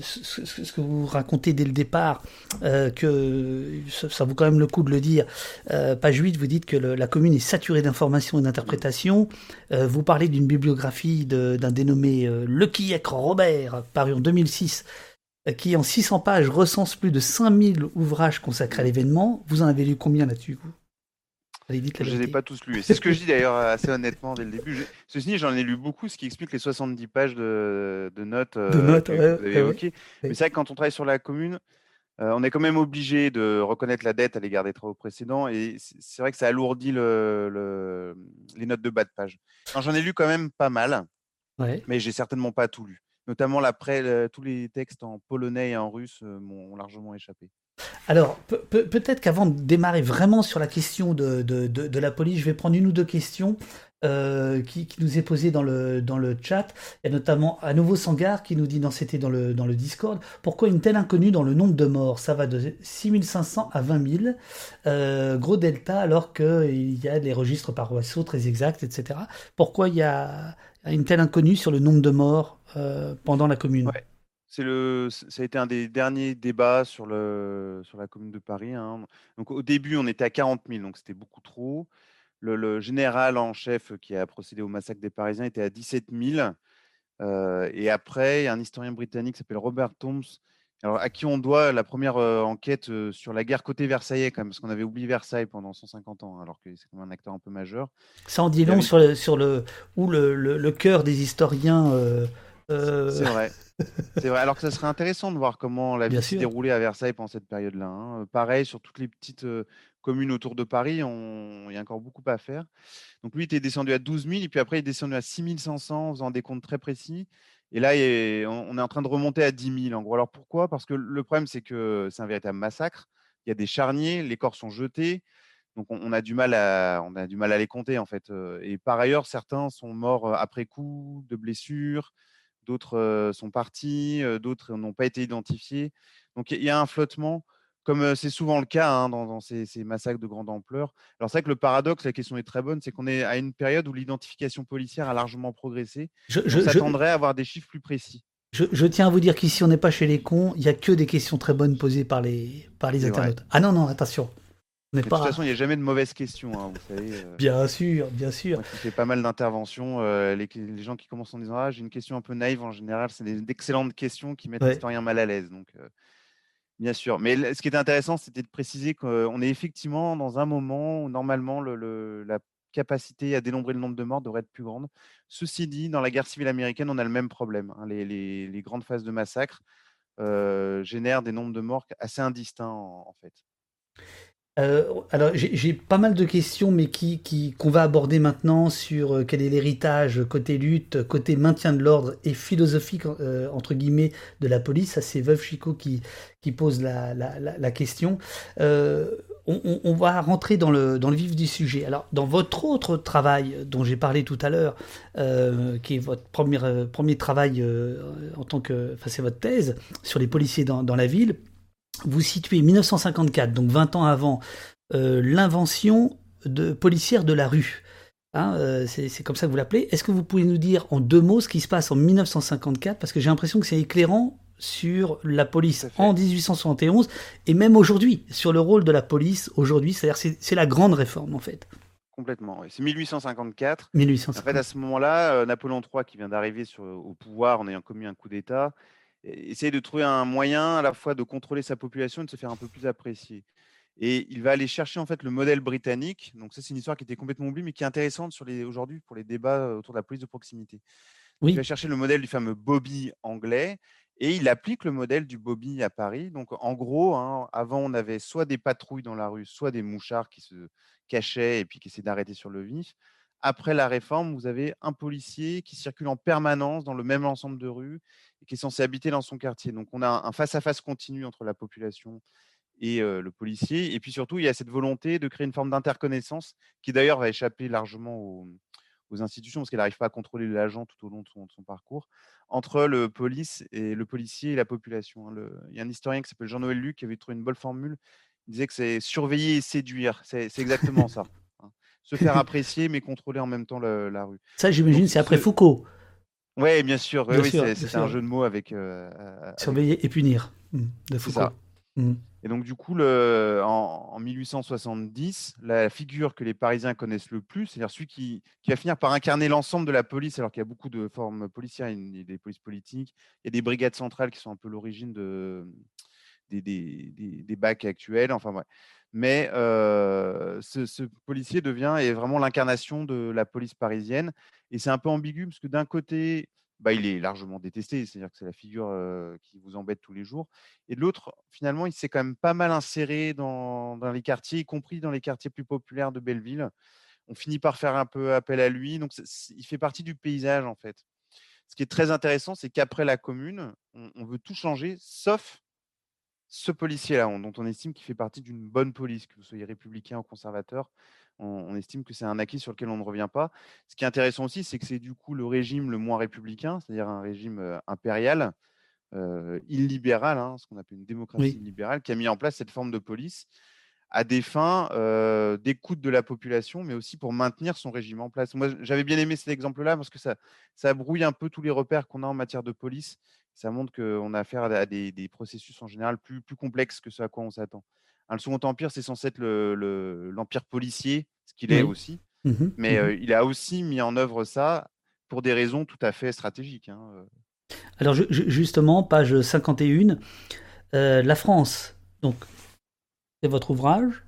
ce, que vous racontez dès le départ, que ça, vaut quand même le coup de le dire. page 8, vous dites que la commune est saturée d'informations et d'interprétations. vous parlez d'une bibliographie d'un dénommé Le Robert, paru en 2006 qui en 600 pages recense plus de 5000 ouvrages consacrés à l'événement. Vous en avez lu combien là-dessus vous? Je ne les ai pas tous lus. C'est ce que je dis d'ailleurs assez honnêtement dès le début. Ceci dit, j'en ai lu beaucoup, ce qui explique les 70 pages de, notes, euh, que vous avez évoquées. Mais c'est vrai que quand on travaille sur la commune, euh, on est quand même obligé de reconnaître la dette à l'égard des travaux précédents. Et c'est vrai que ça alourdit le, les notes de bas de page. J'en ai lu quand même pas mal, mais j'ai certainement pas tout lu notamment après tous les textes en polonais et en russe euh, m'ont largement échappé. Alors, peut-être qu'avant de démarrer vraiment sur la question de, la police, je vais prendre une ou deux questions euh, qui, nous est posée dans le, dans le chat. Et notamment à nouveau Sangar qui nous dit, dans c'était dans le Discord, pourquoi une telle inconnue dans le nombre de morts? Ça va de 6500 à 20 000. Euh, gros delta alors qu'il y a des registres paroissiaux très exacts, etc. Pourquoi il y a une telle inconnue sur le nombre de morts euh, pendant la commune. C'est le, ça a été un des derniers débats sur, le, sur la commune de Paris. Hein. Donc, au début, on était à 40 000, donc c'était beaucoup trop. Le, général en chef qui a procédé au massacre des Parisiens était à 17 000. Euh, et après, un historien britannique s'appelle Robert Toms, alors, à qui on doit la première euh, enquête sur la guerre côté quand même, parce qu'on avait oublié Versailles pendant 150 ans, alors que c'est quand même un acteur un peu majeur. Ça en dit long sur, le, sur le, où le, le, cœur des historiens euh, c'est vrai. C'est vrai. Alors que ça serait intéressant de voir comment la vie s'est déroulée à Versailles pendant cette période-là. Hein. Pareil, sur toutes les petites communes autour de Paris, il y a encore beaucoup à faire. Donc lui, il était descendu à 12 000, et puis après, il est descendu à 6 500 en faisant des comptes très précis. Et là, on est en train de remonter à 10 000 en gros. Alors pourquoi? Parce que le problème, c'est que c'est un véritable massacre. Il y a des charniers, les corps sont jetés. Donc on, a du mal à, on a du mal à les compter en fait. Euh, et par ailleurs, certains sont morts après coup de blessures d'autres sont partis, d'autres n'ont pas été identifiés. Donc il y a un flottement, comme c'est souvent le cas hein, dans, ces, massacres de grande ampleur. Alors c'est vrai que le paradoxe, la question est très bonne, c'est qu'on est à une période où l'identification policière a largement progressé. Je, on s'attendrait à avoir des chiffres plus précis. Je, tiens à vous dire qu'ici on n'est pas chez les cons, il n'y a que des questions très bonnes posées par les, par les internautes. Ah non, non, attention. De toute façon, il n'y a jamais de mauvaises questions, hein, vous savez. Euh. Bien sûr, bien sûr. J'ai pas mal d'interventions. Euh, les, gens qui commencent en disant Ah, j'ai une question un peu naïve en général, c'est d'excellentes questions qui mettent l'historien mal à l'aise. Donc, euh, bien sûr. Mais ce qui est intéressant, c'était de préciser qu'on est effectivement dans un moment où normalement le, la capacité à dénombrer le nombre de morts devrait être plus grande. Ceci dit, dans la guerre civile américaine, on a le même problème. Hein. Les, grandes phases de massacre génèrent des nombres de morts assez indistincts en fait. Euh, alors j'ai pas mal de questions, mais qui qu'on va aborder maintenant sur euh, quel est l'héritage côté lutte, côté maintien de l'ordre et philosophique euh, entre guillemets de la police. Ça c'est Veuve Chico qui qui pose la, la, question. On, on, va rentrer dans le dans le vif du sujet. Alors dans votre autre travail dont j'ai parlé tout à l'heure, qui est votre premier premier travail en tant que, enfin c'est votre thèse sur les policiers dans, dans la ville vous situez 1954, donc 20 ans avant euh, l'invention de policière de la rue. Hein, euh, c'est comme ça que vous l'appelez. Est-ce que vous pouvez nous dire en deux mots ce qui se passe en 1954 Parce que j'ai l'impression que c'est éclairant sur la police en 1871 et même aujourd'hui, sur le rôle de la police aujourd'hui. C'est-à-dire c'est la grande réforme en fait. Complètement, oui. C'est 1854. 1854. En fait, à ce moment-là, euh, Napoléon III, qui vient d'arriver au pouvoir en ayant commis un coup d'État, e- essaye de trouver un moyen à la fois de contrôler sa population et de se faire un peu plus apprécier. Et il va aller chercher en fait le modèle britannique. Donc ça, c'est une histoire qui était complètement oubliée, mais qui est intéressante sur les aujourd'hui pour les débats autour de la police de proximité. Oui. Il va chercher le modèle du fameux Bobby anglais et il applique le modèle du Bobby à Paris. Donc en gros, hein, avant on avait soit des patrouilles dans la rue, soit des mouchards qui se cachaient et puis qui essayaient d'arrêter sur le vif. Après la réforme, vous avez un policier qui circule en permanence dans le même ensemble de rues et qui est censé habiter dans son quartier. Donc on a un face-à-face continu entre la population et le policier. Et puis surtout, il y a cette volonté de créer une forme d'interconnaissance qui d'ailleurs va échapper largement aux, institutions parce qu'elle n'arrive pas à contrôler l'agent tout au long de son, parcours entre le police et le policier et la population. hein. Il y a un historien qui s'appelle Jean-Noël Luc qui avait trouvé une bonne formule. Il disait que c'est surveiller et séduire. C'est exactement ça. Se faire apprécier mais contrôler en même temps la rue. Ça, j'imagine, c'est après Foucault. Ouais, bien sûr. Oui, Bien oui, sûr, c'est- un jeu de mots avec. euh, euh, avec Surveiller et punir. Mm, De Foucault. ça. Mm. Et donc, du coup, le, en, en 1870, la figure que les Parisiens connaissent le plus, c'est-à-dire celui qui, qui va finir par incarner l'ensemble de la police, alors qu'il y a beaucoup de formes policières, il y a des polices politiques, il y a des brigades centrales qui sont un peu l'origine de, des, des, des, des bacs actuels, enfin ouais. Mais ce, policier devient est vraiment l'incarnation de la police parisienne. Et c'est un peu ambigu, parce que d'un côté, bah, il est largement détesté, c'est-à-dire que c'est la figure qui vous embête tous les jours. Et de l'autre, finalement, il s'est quand même pas mal inséré dans, les quartiers, y compris dans les quartiers plus populaires de Belleville. On finit par faire un peu appel à lui. Donc, il fait partie du paysage, en fait. Ce qui est très intéressant, c'est qu'après la commune, on veut tout changer, sauf ce policier-là, on- dont on estime qu'il fait partie d'une bonne police, que vous soyez républicain ou conservateur. On, on estime que c'est un acquis sur lequel on ne revient pas. Ce qui est intéressant aussi, c'est que c'est du coup le régime le moins républicain, c'est-à-dire un régime euh, impérial, euh, illibéral, hein, ce qu'on appelle une démocratie Oui. illibérale, qui a mis en place cette forme de police à des fins euh, d'écoute de la population, mais aussi pour maintenir son régime en place. Moi, j'avais bien aimé cet exemple-là parce que ça, ça brouille un peu tous les repères qu'on a en matière de police. Ça montre qu'on a affaire à des, des processus en général plus, plus complexes que ce à quoi on s'attend. Le Second Empire, c'est censé être le- le- l'empire policier, ce qu'il est Oui. aussi, Mhm, mais euh, il a aussi mis en œuvre ça pour des raisons tout à fait stratégiques. hein. Alors ju- ju- justement, page 51, euh, la France, donc c'est votre ouvrage,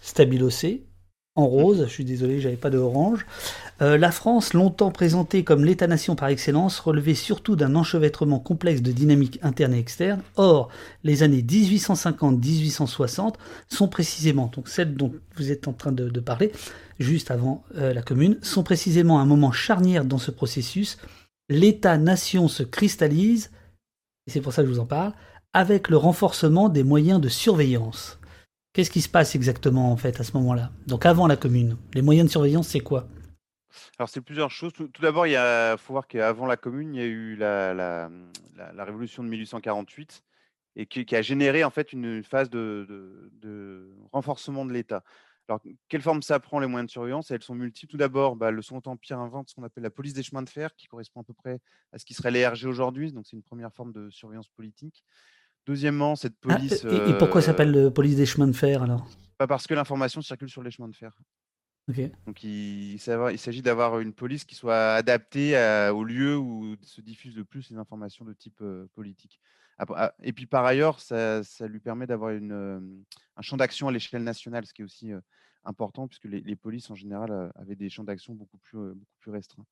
stabilocé, en rose, je suis désolé, j'avais pas de. Euh, la France, longtemps présentée comme l'État-nation par excellence, relevait surtout d'un enchevêtrement complexe de dynamiques internes et externes. Or, les années 1850-1860 sont précisément, donc celles dont vous êtes en train de, de parler, juste avant euh, la Commune, sont précisément un moment charnière dans ce processus. L'État-nation se cristallise, et c'est pour ça que je vous en parle, avec le renforcement des moyens de surveillance. Qu'est-ce qui se passe exactement en fait à ce moment-là? Donc avant la Commune, les moyens de surveillance, c'est quoi? Alors, c'est plusieurs choses. Tout, d'abord, il faut voir qu'avant la Commune, il y a eu la, Révolution de 1848 et qui, a généré en fait une phase de renforcement de l'État. Alors, quelle forme ça prend les moyens de surveillance? Elles sont multiples. Tout d'abord, bah, le Second Empire invente ce qu'on appelle la police des chemins de fer, qui correspond à peu près à ce qui serait les RG aujourd'hui. Donc, c'est une première forme de surveillance politique. Deuxièmement, cette Ah, police. et, et pourquoi ça euh, s'appelle euh, police des chemins de fer alors? Pas parce que l'information circule sur les chemins de fer. Donc il, s'agit d'avoir une police qui soit adaptée à- au lieu où se diffusent le plus les informations de type euh, politique. Ah, Et puis par ailleurs, ça, ça lui permet d'avoir euh, un champ d'action à l'échelle nationale, ce qui est aussi euh, important puisque les, les polices en général euh, avaient des champs d'action beaucoup plus, euh, beaucoup plus restreints.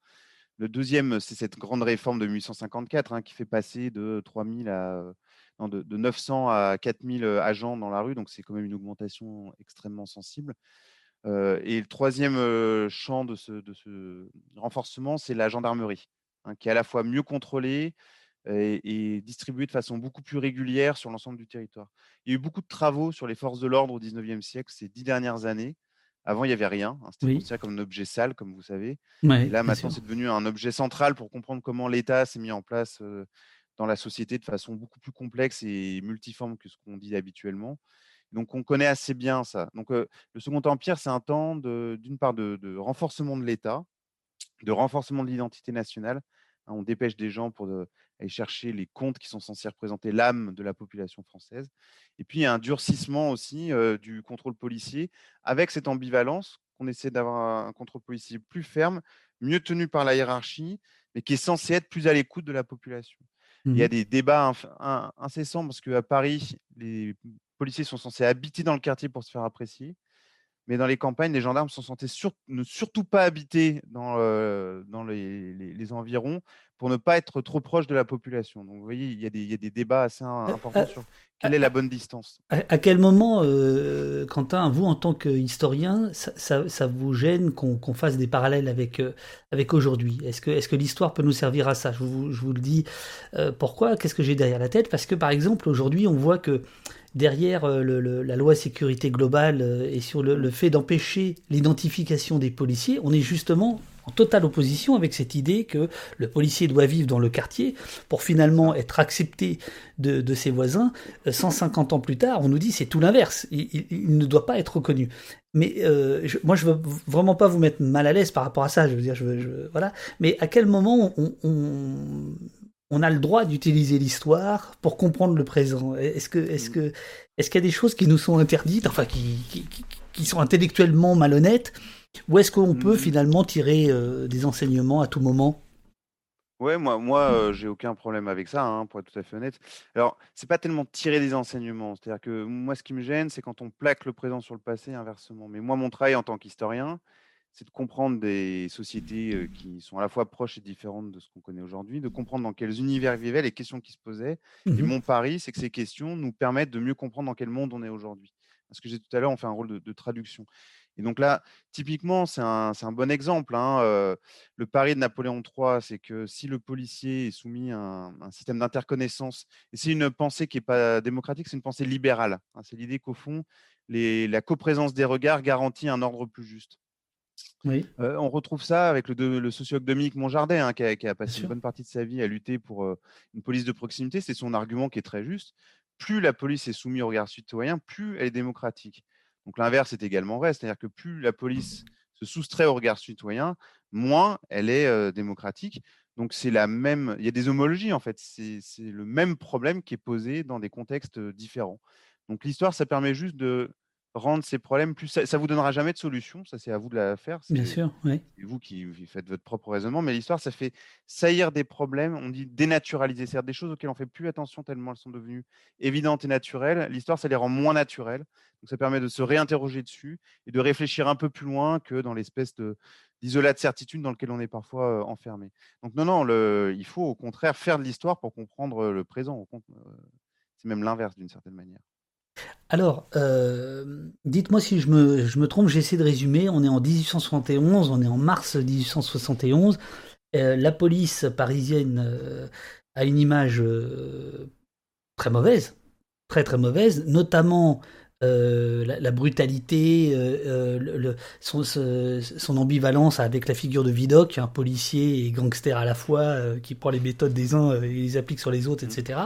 Le deuxième, c'est cette grande réforme de 1854 hein, qui fait passer de 3000 à euh, non, de, de 900 à 4000 euh, agents dans la rue, donc c'est quand même une augmentation extrêmement sensible. Euh, et le troisième euh, champ de ce, de ce renforcement, c'est la gendarmerie, hein, qui est à la fois mieux contrôlée et, et distribuée de façon beaucoup plus régulière sur l'ensemble du territoire. Il y a eu beaucoup de travaux sur les forces de l'ordre au 19e siècle ces dix dernières années. Avant, il n'y avait rien. hein, C'était Oui. comme un objet sale, comme vous savez. Ouais, et là, maintenant, c'est devenu un objet central pour comprendre comment l'État s'est mis en place euh, dans la société de façon beaucoup plus complexe et multiforme que ce qu'on dit habituellement. Donc, on connaît assez bien ça. Donc, le Second Empire, c'est un temps d'une part de, renforcement de l'État, de renforcement de l'identité nationale. Hein, on dépêche des gens pour aller chercher les comptes qui sont censés représenter l'âme de la population française. Et puis, il y a un durcissement aussi du contrôle policier avec cette ambivalence qu'on essaie d'avoir un contrôle policier plus ferme, mieux tenu par la hiérarchie, mais qui est censé être plus à l'écoute de la population. Il y a Mmh des débats incessants parce qu'à Paris, les policiers sont censés habiter dans le quartier pour se faire apprécier. Mais dans les campagnes, les gendarmes sont censés sur- ne surtout pas habiter dans, euh, dans les, les- les environs pour ne pas être trop proche de la population. Donc, vous voyez, il y a des, il y a des débats assez im- importants euh, sur quelle est la bonne distance. À, à quel moment, euh, Quentin, vous en tant qu'historien, ça, ça, ça vous gêne qu'on qu'on fasse des parallèles avec, euh, avec aujourd'hui? Est-ce que, est que l'histoire peut nous servir à ça? Je vous, je vous le dis. Euh, pourquoi? Qu'est-ce que j'ai derrière la tête? Parce que par exemple, aujourd'hui, on voit que derrière euh, la loi sécurité globale euh, et sur le, fait d'empêcher l'identification des policiers, on est justement en totale opposition avec cette idée que le policier doit vivre dans le quartier pour finalement être accepté de, ses voisins. Euh, 150 ans plus tard, on nous dit c'est tout l'inverse. Il, ne doit pas être reconnu. Mais euh, je- moi, je veux vraiment pas vous mettre mal à l'aise par rapport à ça. Je veux dire, je veux- voilà. Mais à quel moment on, on a le droit d'utiliser l'histoire pour comprendre le présent Est-ce que, est-ce que, est-ce qu'il y a des choses qui nous sont interdites, enfin qui, qui, sont intellectuellement malhonnêtes, ou est-ce qu'on peut finalement tirer euh, des enseignements à tout moment? Ouais, moi, moi, euh, j'ai aucun problème avec ça, hein, pour être tout à fait honnête. Alors, c'est pas tellement tirer des enseignements. C'est-à-dire que moi, ce qui me gêne, c'est quand on plaque le présent sur le passé inversement. Mais moi, mon travail en tant qu'historien, c'est de comprendre des sociétés qui sont à la fois proches et différentes de ce qu'on connaît aujourd'hui, de comprendre dans quels univers vivaient les questions qui se posaient. Et Mhm. mon pari, c'est que ces questions nous permettent de mieux comprendre dans quel monde on est aujourd'hui. Parce que j'ai tout à l'heure, on fait un rôle de, de traduction. Et donc là, typiquement, c'est un, bon exemple. hein, euh, le pari de Napoléon III, c'est que si le policier est soumis à un, un système d'interconnaissance, et c'est une pensée qui n'est pas démocratique, c'est une pensée libérale. hein, c'est l'idée qu'au fond, les- la coprésence des regards garantit un ordre plus juste. Oui. Euh, on retrouve ça avec le, de- le sociologue Dominique Monjardet, hein, qui, a, qui a passé une bonne partie de sa vie à lutter pour euh, une police de proximité. C'est son argument qui est très juste. Plus la police est soumise au regard citoyen, plus elle est démocratique. Donc l'inverse est également vrai, c'est-à-dire que plus la police se soustrait au regard citoyen, moins elle est euh, démocratique. Donc c'est la même, il y a des homologies en fait, c'est le même problème qui est posé dans des contextes différents. Donc l'histoire, ça permet juste de rendre ces problèmes plus. Ça, ça vous donnera jamais de solution, ça c'est à vous de la faire. Bien sûr, oui. c'est vous qui faites votre propre raisonnement, mais l'histoire, ça fait saillir des problèmes, on dit dénaturaliser, c'est-à-dire des choses auxquelles on fait plus attention tellement elles sont devenues évidentes et naturelles. L'histoire, ça les rend moins naturelles. Donc ça permet de se réinterroger dessus et de réfléchir un peu plus loin que dans l'espèce de d'isolat de certitude dans lequel on est parfois euh, enfermé. Donc non, non, le, il faut au contraire faire de l'histoire pour comprendre euh, le présent. Euh, C'est même l'inverse d'une certaine manière. Alors, euh, dites-moi si je me, je me trompe, j'essaie de résumer. On est en 1871, on est en mars 1871. Euh, la police parisienne euh, a une image très mauvaise, très très mauvaise, notamment euh, la, la brutalité, euh, euh, le- le- son, ce- son ambivalence avec la figure de Vidocq, un policier et gangster à la fois, euh, qui prend les méthodes des uns et les applique sur les autres, etc.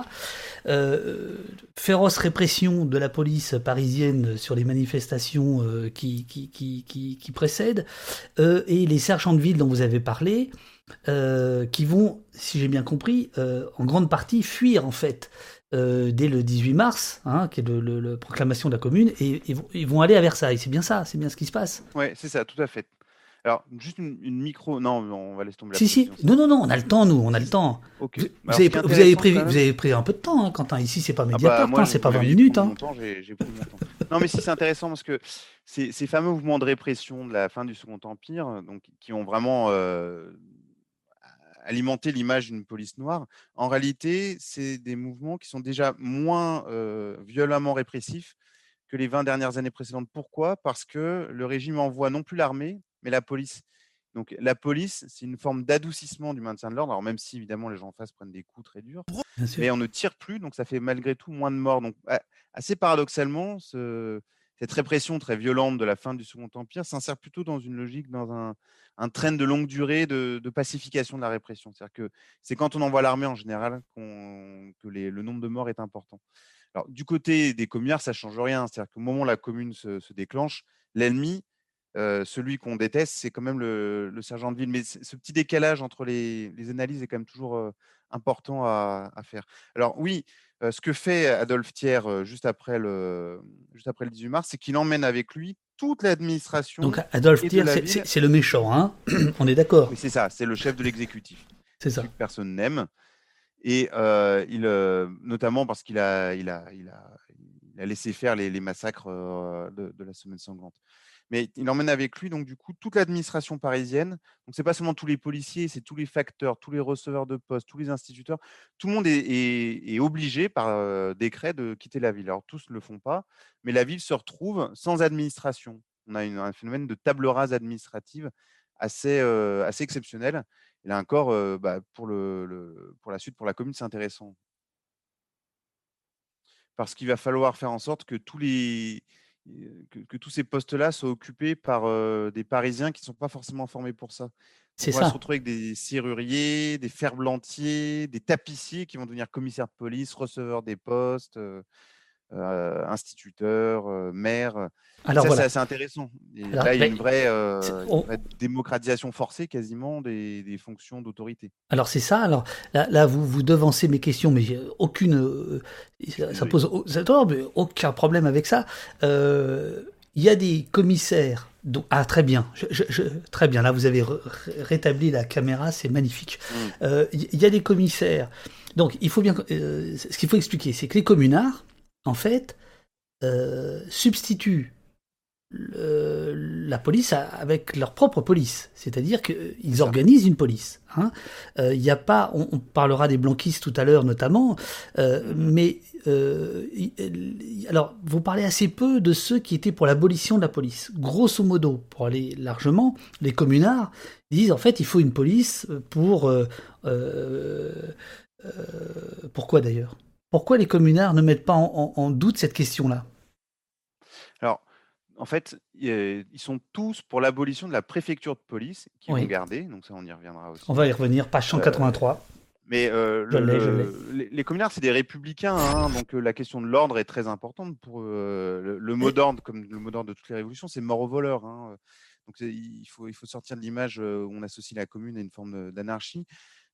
Euh, féroce répression de la police parisienne sur les manifestations euh, qui, qui, qui, qui, qui précèdent, euh, et les sergents de ville dont vous avez parlé, euh, qui vont, si j'ai bien compris, euh, en grande partie fuir en fait euh, dès le 18 mars, hein, qui est le, le- le proclamation de la commune, et, ils vont aller à Versailles. C'est bien ça, c'est bien ce qui se passe. Oui, c'est ça, tout à fait. Alors, juste une, une micro. Non, on va laisser tomber la Si, si. Non, non, non, on a le temps, nous, on a le temps. Ok. Vous, avez, vous, avez quand vous avez pris un peu de temps, hein, Quentin. Ici, c'est pas Ah bah, c'est pas vous 20 m'avez dit de minutes. Hein. pris mon temps. Non, mais si c'est intéressant parce que ces, ces fameux mouvements de répression de la fin du Second Empire, donc, qui ont vraiment euh, alimenté l'image d'une police noire, en réalité, c'est des mouvements qui sont déjà moins euh, violemment répressifs que les 20 dernières années précédentes. Pourquoi? Parce que le régime envoie non plus l'armée, mais la police. Donc la police, c'est une forme d'adoucissement du maintien de l'ordre. Alors même si évidemment les gens en face prennent des coups très durs, mais on ne tire plus, donc ça fait malgré tout moins de morts. Donc assez paradoxalement, ce- cette répression très violente de la fin du Second Empire s'insère plutôt dans une logique, dans un, un train de longue durée de, pacification de la répression. C'est-à-dire que c'est quand on envoie l'armée en général que le nombre de morts est important. Du côté des communards, ça ne change rien. C'est-à-dire qu'au moment où la commune se, déclenche, l'ennemi, euh, celui qu'on déteste, c'est quand même le, sergent de ville. Mais ce petit décalage entre les, analyses est quand même toujours euh, important à, faire. Alors oui, ce que fait Adolphe Thiers juste, après le, juste après le 18 mars, c'est qu'il emmène avec lui toute l'administration. Donc de Thiers, c'est- le méchant, hein On est d'accord. Oui, c'est ça, c'est le chef de l'exécutif. C'est ça. Que personne n'aime. Et euh, il, euh, notamment parce qu'il a, il a, il a, il a laissé faire les, les massacres euh, de, de la semaine sanglante. Mais il emmène avec lui donc du coup toute l'administration parisienne. Donc c'est pas seulement tous les policiers, c'est tous les facteurs, tous les receveurs de postes, tous les instituteurs. Tout le monde est, obligé par euh, décret de quitter la ville. Alors tous ne le font pas, mais la ville se retrouve sans administration. On a un phénomène de table rase administrative assez, euh, assez exceptionnel. Et là encore, euh, bah, pour, le, pour la suite, pour la commune, c'est intéressant. Parce qu'il va falloir faire en sorte que tous, les, que, que tous ces postes-là soient occupés par euh, des Parisiens qui ne sont pas forcément formés pour ça. C'est on va se retrouver avec des serruriers, des ferblantiers, des tapissiers qui vont devenir commissaires de police, receveurs des postes, euh, euh, instituteurs, euh, maires. Alors ça, voilà. c'est assez intéressant. Et Alors, là, il y a une vraie, euh, une démocratisation forcée quasiment des, des fonctions d'autorité. Alors c'est ça. Alors là, là, vous vous devancez mes questions, mais j'ai aucune, euh, ça, pose ça- non, mais aucun problème avec ça. Euh, Il y a des commissaires. dont- ah très bien, Je- je- je- très bien. Là vous avez rétabli la caméra, c'est magnifique. Euh, Il y, y a des commissaires. Donc il faut bien, euh, ce qu'il faut expliquer, c'est que les communards, en fait, euh, substituent le- la police avec leur propre police. C'est-à-dire qu'ils organisent une police. hein. Euh, Il n'y a pas, on, on parlera des blanquistes tout à l'heure notamment, euh, mais euh, il- il- alors vous parlez assez peu de ceux qui étaient pour l'abolition de la police. Grosso modo, pour aller largement, les communards disent en fait il faut une police pour euh, euh, euh, pourquoi d'ailleurs? Pourquoi les communards ne mettent pas en- en- en doute cette question-là? Alors, en fait, ils sont tous pour l'abolition de la préfecture de police, qui Oui. vont garder, donc ça on y reviendra aussi. On va y revenir, page 183. Mais euh, le- je le- les, les communards, c'est des républicains, hein, donc euh, la question de l'ordre est très importante pour eux. le, le mot d'ordre, comme le mot d'ordre de toutes les révolutions, c'est mort aux voleurs. hein. Donc il faut, il faut sortir de l'image euh, où on associe la commune à une forme d'anarchie.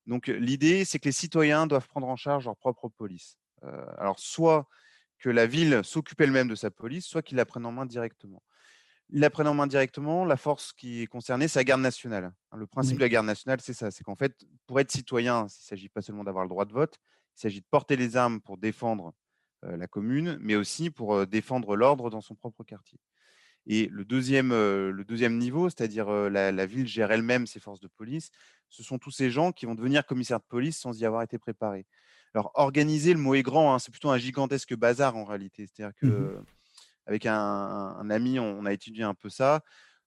Donc euh, l'idée, c'est que les citoyens doivent prendre en charge leur propre police. Euh, alors soit que la ville s'occupe elle-même de sa police, soit qu'ils la prennent en main directement. Ils la prennent en main directement, la force qui est concernée, c'est la garde nationale. Hein, Le principe Oui. de la garde nationale, c'est ça, c'est qu'en fait, pour être citoyen, il ne s'agit pas seulement d'avoir le droit de vote, il s'agit de porter les armes pour défendre euh, la commune, mais aussi pour euh, défendre l'ordre dans son propre quartier. Et le deuxième, le deuxième niveau, c'est-à-dire la, la ville gère elle-même ses forces de police, ce sont tous ces gens qui vont devenir commissaires de police sans y avoir été préparés. Alors, organiser, le mot est grand, hein, c'est plutôt un gigantesque bazar en réalité. C'est-à-dire que Mhm. avec un, un ami, on, a étudié un peu ça.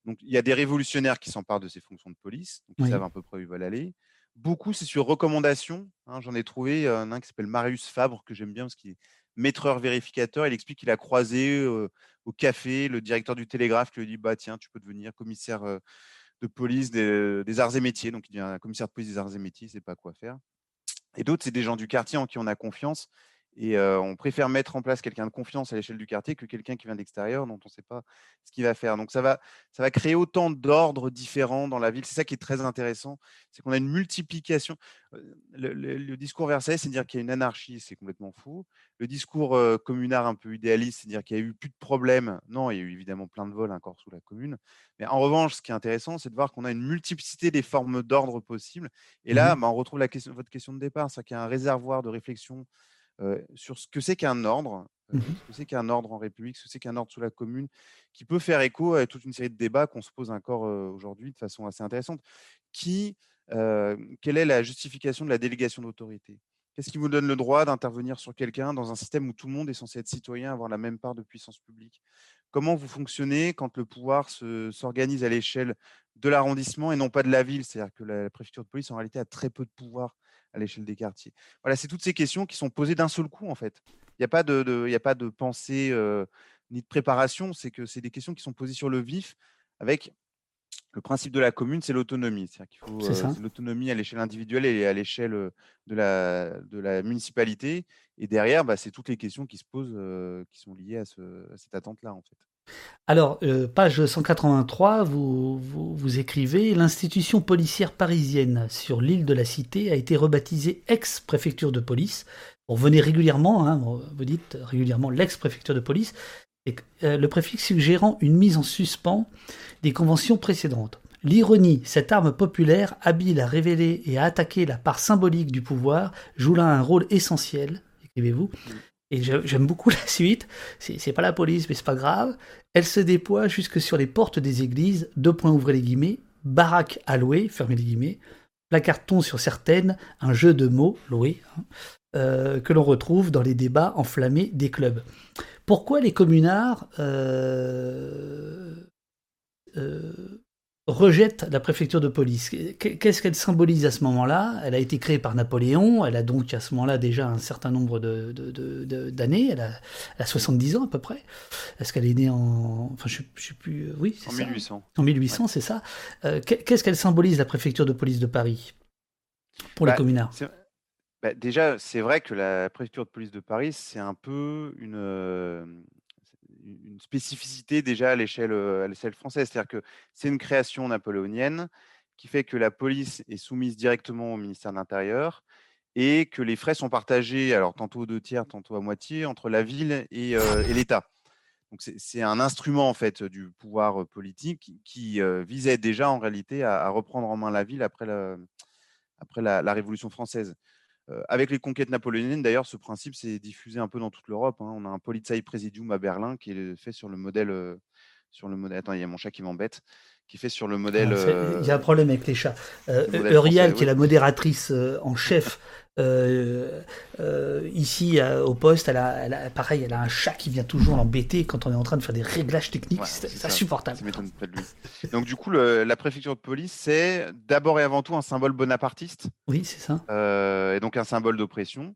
Donc, il y a des révolutionnaires qui s'emparent de ces fonctions de police, donc ils savent à peu près où ils veulent aller. Beaucoup, c'est sur recommandation. hein, J'en ai trouvé euh, un qui s'appelle Marius Fabre, que j'aime bien parce qu'il est maîtreur vérificateur. Il explique qu'il a croisé euh, au café le directeur du Télégraphe qui lui dit bah, Tiens, tu peux devenir commissaire euh, de police des, des arts et métiers. Donc, il devient un commissaire de police des arts et métiers, il ne sait pas quoi faire. Et d'autres, c'est des gens du quartier en qui on a confiance. Et euh, on préfère mettre en place quelqu'un de confiance à l'échelle du quartier que quelqu'un qui vient d'extérieur dont on ne sait pas ce qu'il va faire. Donc ça va, ça va créer autant d'ordres différents dans la ville. C'est ça qui est très intéressant, c'est qu'on a une multiplication. Le, le- le discours Versailles, c'est dire qu'il y a une anarchie, c'est complètement fou. Le discours euh, communard un peu idéaliste, c'est dire qu'il n'y a eu plus de problèmes. Non, il y a eu évidemment plein de vols encore sous la commune. Mais en revanche, ce qui est intéressant, c'est de voir qu'on a une multiplicité des formes d'ordre possibles. Et là, Mhm. bah, on retrouve la question, votre question de départ, c'est qu'il y a un réservoir de réflexion sur ce que c'est qu'un ordre, Mhm. ce que c'est qu'un ordre en République, ce que c'est qu'un ordre sous la commune, qui peut faire écho à toute une série de débats qu'on se pose encore aujourd'hui de façon assez intéressante. Qui, euh, quelle est la justification de la délégation d'autorité? Qu'est-ce qui vous donne le droit d'intervenir sur quelqu'un dans un système où tout le monde est censé être citoyen, avoir la même part de puissance publique? Comment vous fonctionnez quand le pouvoir se- s'organise à l'échelle de l'arrondissement et non pas de la ville? C'est-à-dire que la, la préfecture de police, en réalité, a très peu de pouvoir à l'échelle des quartiers. Voilà, c'est toutes ces questions qui sont posées d'un seul coup, en fait. Il n'y a, pas de, de- y a pas de pensée euh, ni de préparation, c'est que c'est des questions qui sont posées sur le vif avec le principe de la commune, c'est l'autonomie. C'est-à-dire qu'il faut euh, l'autonomie à l'échelle individuelle et à l'échelle euh, de la, de la municipalité. Et derrière, bah, c'est toutes les questions qui se posent, euh, qui sont liées à, ce- à cette attente-là, en fait. Alors, euh, page 183, vous, vous, écrivez L'institution policière parisienne sur l'île de la Cité a été rebaptisée ex-préfecture de police. Vous revenez régulièrement, hein, vous dites régulièrement l'ex-préfecture de police. euh, le préfixe suggérant une mise en suspens des conventions précédentes. L'ironie, cette arme populaire, habile à révéler et à attaquer la part symbolique du pouvoir, joue là un rôle essentiel, écrivez-vous. Et j'aime beaucoup la suite. C'est pas la police, mais c'est pas grave. Elle se déploie jusque sur les portes des églises. Deux points ouvrez les guillemets. Baraque à louer, fermez les guillemets. Placardons sur certaines un jeu de mots, loué, hein, euh, que l'on retrouve dans les débats enflammés des clubs. Pourquoi les communards euh, euh, rejettent la préfecture de police Qu- Qu'est-ce qu'elle symbolise à ce moment-là? Elle a été créée par Napoléon, elle a donc à ce moment-là déjà un certain nombre de- de- de- de- d'années, elle, a, elle a 70 ans à peu près. Est-ce qu'elle est née en... Enfin, je ne sais plus... Oui, c'est En ça. 1800. En 1800, c'est ça. Euh, qu'est- Qu'est-ce qu'elle symbolise, la préfecture de police de Paris? Pour les Bah, communards bah, déjà, c'est vrai que la préfecture de police de Paris, c'est un peu une, euh, une spécificité déjà à l'échelle euh, à l'échelle française. C'est-à-dire que c'est une création napoléonienne qui fait que la police est soumise directement au ministère de l'Intérieur et que les frais sont partagés, alors tantôt aux deux tiers, tantôt à moitié, entre la ville et, euh, l'État. Donc c'est- un instrument en fait du pouvoir euh, politique qui, visait déjà en réalité à, reprendre en main la ville après la Révolution française. Avec les conquêtes napoléoniennes, d'ailleurs, ce principe s'est diffusé un peu dans toute l'Europe. hein. On a un Polizei Presidium à Berlin qui est fait sur le modèle. sur le modèle. Attends, il y a mon chat qui m'embête. Qui fait sur le modèle. Ah, euh, Il y a un problème avec les chats. Euh, modèle Eurial, qui est la modératrice en chef euh, euh, ici euh, au poste, elle a, elle a- pareil, elle a un chat qui vient toujours l'embêter quand on est en train de faire des réglages techniques. Ouais, c'est insupportable. Donc, du coup, le- la préfecture de police, c'est d'abord et avant tout un symbole bonapartiste. Oui, c'est ça. euh, et donc un symbole d'oppression.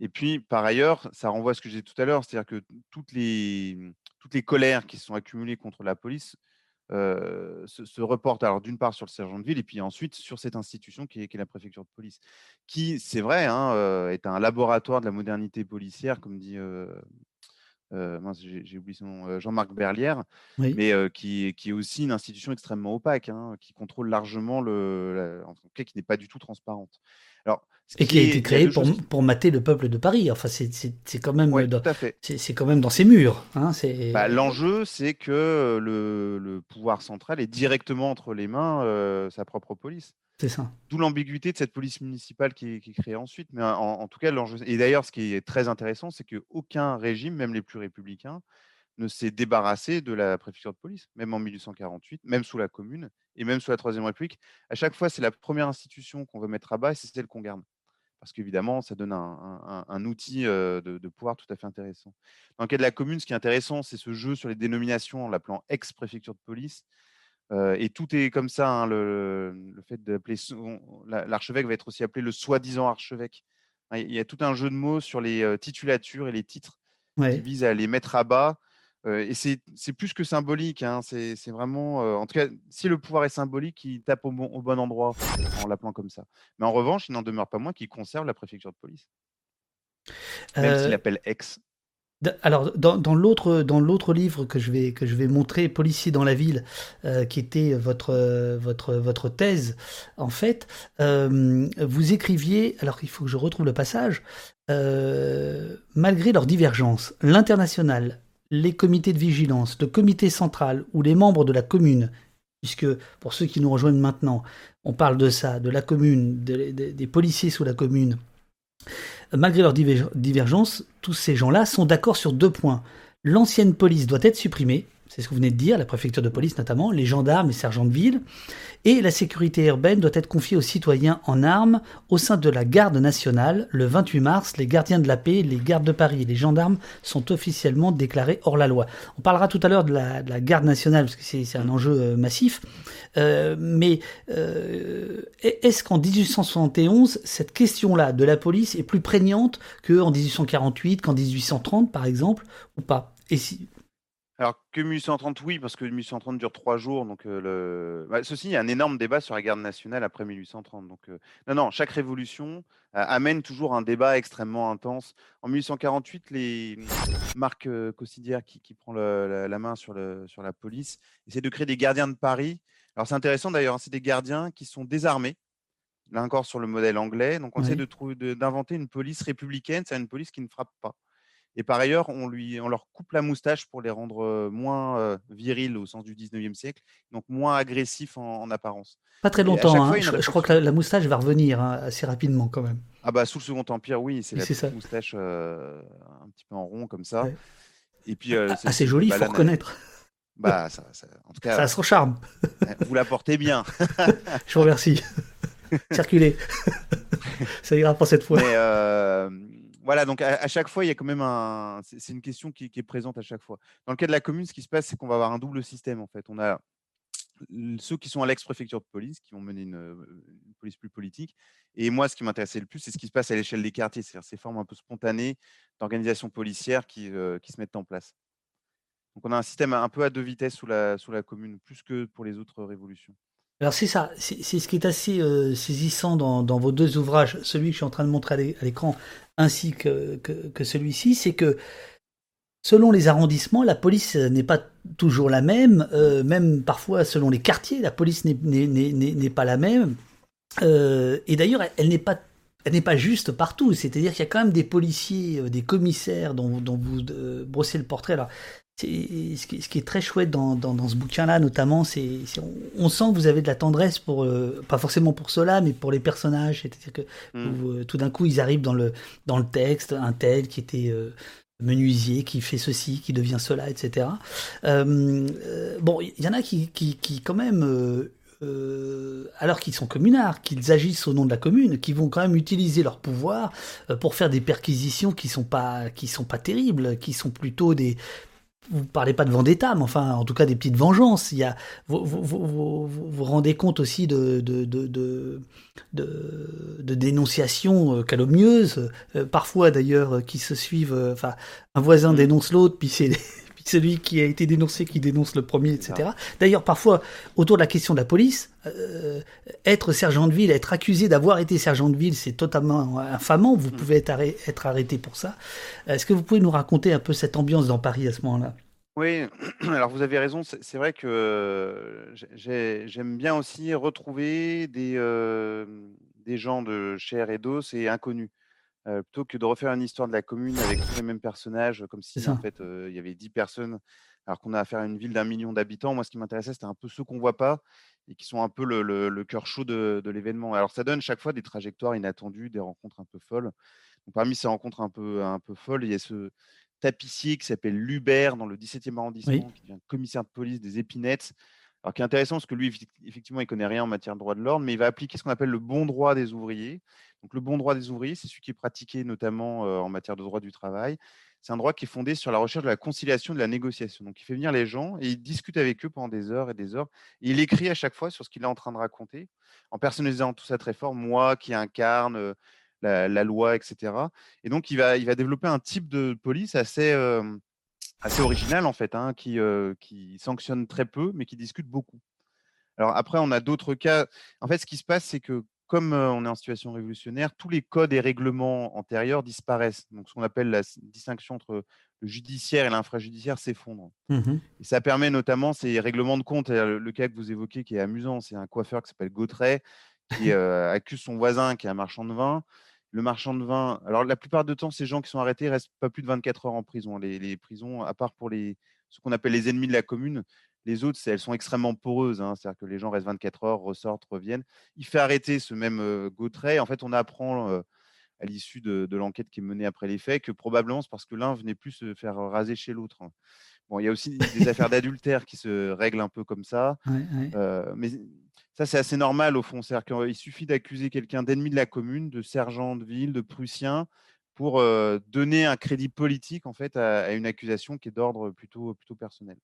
Et puis, par ailleurs, ça renvoie à ce que j'ai dit tout à l'heure, c'est-à-dire que toutes les, toutes les colères qui se sont accumulées contre la police euh, se, se reportent alors d'une part sur le sergent de ville et puis ensuite sur cette institution qui est, qui est la préfecture de police, qui, c'est vrai, hein, est un laboratoire de la modernité policière, comme dit euh, euh, j'ai oublié son nom, Jean-Marc Berlière, Oui. mais qui, est- qui est aussi une institution extrêmement opaque, hein, qui contrôle largement le, la- en tout cas, qui n'est pas du tout transparente. Alors, Et qui a été créé pour, choses qui- pour mater le peuple de Paris. Enfin, c'est- c'est c'est quand même Ouais, dans, c'est quand même dans ses murs. Hein, Bah, L'enjeu, c'est que euh, le, le pouvoir central est directement entre les mains euh, sa propre police. c'est ça. D'où l'ambiguïté de cette police municipale qui est, qui est créée ensuite. Mais en, en tout cas, l'enjeu. Et d'ailleurs, ce qui est très intéressant, c'est qu'aucun régime, même les plus républicains, ne s'est débarrassé de la préfecture de police, même en 1848, même sous la Commune et même sous la Troisième République. À chaque fois, c'est la première institution qu'on veut mettre à bas et c'est celle qu'on garde. Parce qu'évidemment, ça donne un, un- un- un outil euh, de, de pouvoir tout à fait intéressant. Dans le cas de la commune, ce qui est intéressant, c'est ce jeu sur les dénominations en l'appelant ex-préfecture de police. Euh, et tout est comme ça. hein, le, le fait d'appeler l'archevêque va être aussi appelé le soi-disant archevêque. Il y a tout un jeu de mots sur les euh, titulatures et les titres Ouais. qui visent à les mettre à bas. Euh, et c'est plus que symbolique. hein, C'est vraiment. euh, en tout cas, si le pouvoir est symbolique, il tape au bon, au bon endroit en l'appelant comme ça. Mais en revanche, il n'en demeure pas moins qu'il conserve la préfecture de police. Même s'il l'appelle ex. Alors, dans, dans l'autre livre que je vais que je vais montrer, Policier dans la ville, euh, qui était votre votre votre thèse, en fait, euh, vous écriviez. Alors, il faut que je retrouve le passage. euh, malgré leurs divergences, l'international, les comités de vigilance, le comité central ou les membres de la commune, puisque pour ceux qui nous rejoignent maintenant, on parle de ça, de la commune, de- de- des policiers sous la commune, malgré leurs diver- divergences, tous ces gens-là sont d'accord sur deux points. L'ancienne police doit être supprimée, c'est ce que vous venez de dire, la préfecture de police notamment, les gendarmes et sergents de ville, et la sécurité urbaine doit être confiée aux citoyens en armes au sein de la garde nationale. Le 28 mars, les gardiens de la paix, les gardes de Paris les gendarmes sont officiellement déclarés hors la loi. On parlera tout à l'heure de la, de la garde nationale, parce que c'est un enjeu euh, massif. Euh, mais euh, est-ce qu'en 1871, cette question-là de la police est plus prégnante qu'en 1848, qu'en 1830, par exemple, ou pas? Alors que 1830, oui, parce que 1830 dure trois jours. Donc euh, le... bah, ceci, il y a un énorme débat sur la garde nationale après 1830. Donc euh, non, non, chaque révolution euh, amène toujours un débat extrêmement intense. En 1848, les Marc euh, Cossidière, qui, qui prend le- la, la main sur, le, sur la police, essaie de créer des gardiens de Paris. Alors c'est intéressant d'ailleurs, hein, c'est des gardiens qui sont désarmés. Là encore sur le modèle anglais. Donc on Oui. essaie de trouver, de- d'inventer une police républicaine, c'est une police qui ne frappe pas Et par ailleurs, on, lui, on leur coupe la moustache pour les rendre moins virils au sens du 19e siècle, donc moins agressifs en, en apparence. Pas très longtemps. hein. fois, Je, crois que la, la moustache va revenir hein, assez rapidement quand même. Ah bah sous le Second Empire, oui, c'est la petite moustache euh, un petit peu en rond comme ça. Ouais. Et puis euh, Ah, assez joli, il bah, faut reconnaître. Bah ça, ça- en tout cas, Ça a son charme. vous la portez bien. Je vous remercie. Circulez. Ça ira pour cette fois. Mais euh, voilà, donc à, chaque fois, il y a quand même un. C'est une question qui, est présente à chaque fois. Dans le cas de la commune, ce qui se passe, c'est qu'on va avoir un double système en fait. On a ceux qui sont à l'ex-préfecture de police, qui vont mener une, euh, une police plus politique. Et moi, ce qui m'intéressait le plus, c'est ce qui se passe à l'échelle des quartiers, c'est-à-dire ces formes un peu spontanées d'organisation policière qui, euh, qui se mettent en place. Donc on a un système un peu à deux vitesses sous la commune, plus que pour les autres révolutions. Alors c'est ça, c'est ce qui est assez euh, saisissant dans, vos deux ouvrages, celui que je suis en train de montrer à l'é- à l'écran ainsi que, celui-ci, c'est que selon les arrondissements, la police euh, n'est pas toujours la même, euh, même parfois selon les quartiers, la police n'est- pas la même. Et d'ailleurs, elle, n'est pas pas juste partout, c'est-à-dire qu'il y a quand même des policiers, des commissaires dont, vous brossez le portrait. Ce qui, ce qui est très chouette dans, dans, dans ce bouquin-là, notamment, c'est on, on sent que vous avez de la tendresse pour, euh, pas forcément pour cela, mais pour les personnages. C'est-à-dire que Mm. vous, euh, tout d'un coup, ils arrivent dans le, dans le texte, un tel qui était euh, menuisier, qui fait ceci, qui devient cela, etc. Bon, il y en a qui, qui, qui quand même, alors qu'ils sont communards, qu'ils agissent au nom de la commune, qui vont quand même utiliser leur pouvoir pour faire des perquisitions qui sont pas, qui sont pas terribles, qui sont plutôt des vous parlez pas de vendetta, mais enfin, en tout cas, des petites vengeances. Il y a, vous vous, vous, vous, rendez compte aussi de, de, de, de, dénonciations euh, calomnieuses, euh, parfois d'ailleurs, euh, qui se suivent. Enfin, un voisin dénonce l'autre, puis c'est celui qui a été dénoncé qui dénonce le premier, etc. D'ailleurs, parfois, autour de la question de la police, euh, être sergent de ville, être accusé d'avoir été sergent de ville, c'est totalement infamant. Vous pouvez être, arrêt- être arrêté pour ça. Est-ce que vous pouvez nous raconter un peu cette ambiance dans Paris à ce moment-là? Oui, alors vous avez raison, c'est vrai que euh, j'ai- j'ai- j'aime bien aussi retrouver des, euh, des gens de chair et d'os et inconnus, euh, plutôt que de refaire une histoire de la commune avec tous les mêmes personnages, comme si en fait euh, il y avait 10 personnes, alors qu'on a affaire à une ville d'un million d'habitants. Moi, ce qui m'intéressait, c'était un peu ceux qu'on voit pas et qui sont un peu le, le- le cœur chaud de, de l'événement. Alors ça donne chaque fois des trajectoires inattendues, des rencontres un peu folles. Donc, parmi ces rencontres un peu, un peu folles, il y a ce tapissier qui s'appelle Lubert dans le 17e arrondissement, qui devient commissaire de police des Épinettes. Alors, qui est intéressant parce que lui, effectivement, il connaît rien en matière de droit de l'ordre, mais il va appliquer ce qu'on appelle le bon droit des ouvriers. Donc, le bon droit des ouvriers, c'est celui qui est pratiqué notamment en matière de droit du travail. C'est un droit qui est fondé sur la recherche de la conciliation, de la négociation. Donc, il fait venir les gens et il discute avec eux pendant des heures et des heures. Il écrit à chaque fois sur ce qu'il est en train de raconter, en personnalisant tout ça très fort. Moi qui incarne la, loi, etc. Et donc, il va, il va développer un type de police assez, assez original, en fait, hein, qui, qui sanctionne très peu, mais qui discute beaucoup. Alors après, on a d'autres cas. En fait, ce qui se passe, c'est que comme on est en situation révolutionnaire, tous les codes et règlements antérieurs disparaissent. Donc, ce qu'on appelle la distinction entre le judiciaire et l'infrajudiciaire s'effondre. Mhm. Et ça permet notamment ces règlements de compte. Le, le cas que vous évoquez qui est amusant, c'est un coiffeur qui s'appelle Gautret qui euh, accuse son voisin qui est un marchand de vin. Le marchand de vin, alors la plupart du temps, ces gens qui sont arrêtés restent pas plus de 24 heures en prison. Les, les prisons, à part pour les, ce qu'on appelle les ennemis de la commune, les autres, elles sont extrêmement poreuses. hein. C'est-à-dire que les gens restent 24 heures, ressortent, reviennent. Il fait arrêter ce même euh, Gautret. En fait, on apprend euh, à l'issue de, de l'enquête qui est menée après les faits que probablement c'est parce que l'un venait plus se faire raser chez l'autre. hein. Bon, il y a aussi des affaires d'adultère qui se règlent un peu comme ça. Ouais, ouais. Euh, mais ça, c'est assez normal au fond. C'est-à-dire qu'il suffit d'accuser quelqu'un d'ennemi de la commune, de sergent de ville, de prussien, pour euh, donner un crédit politique en fait à, à une accusation qui est d'ordre plutôt, plutôt personnel.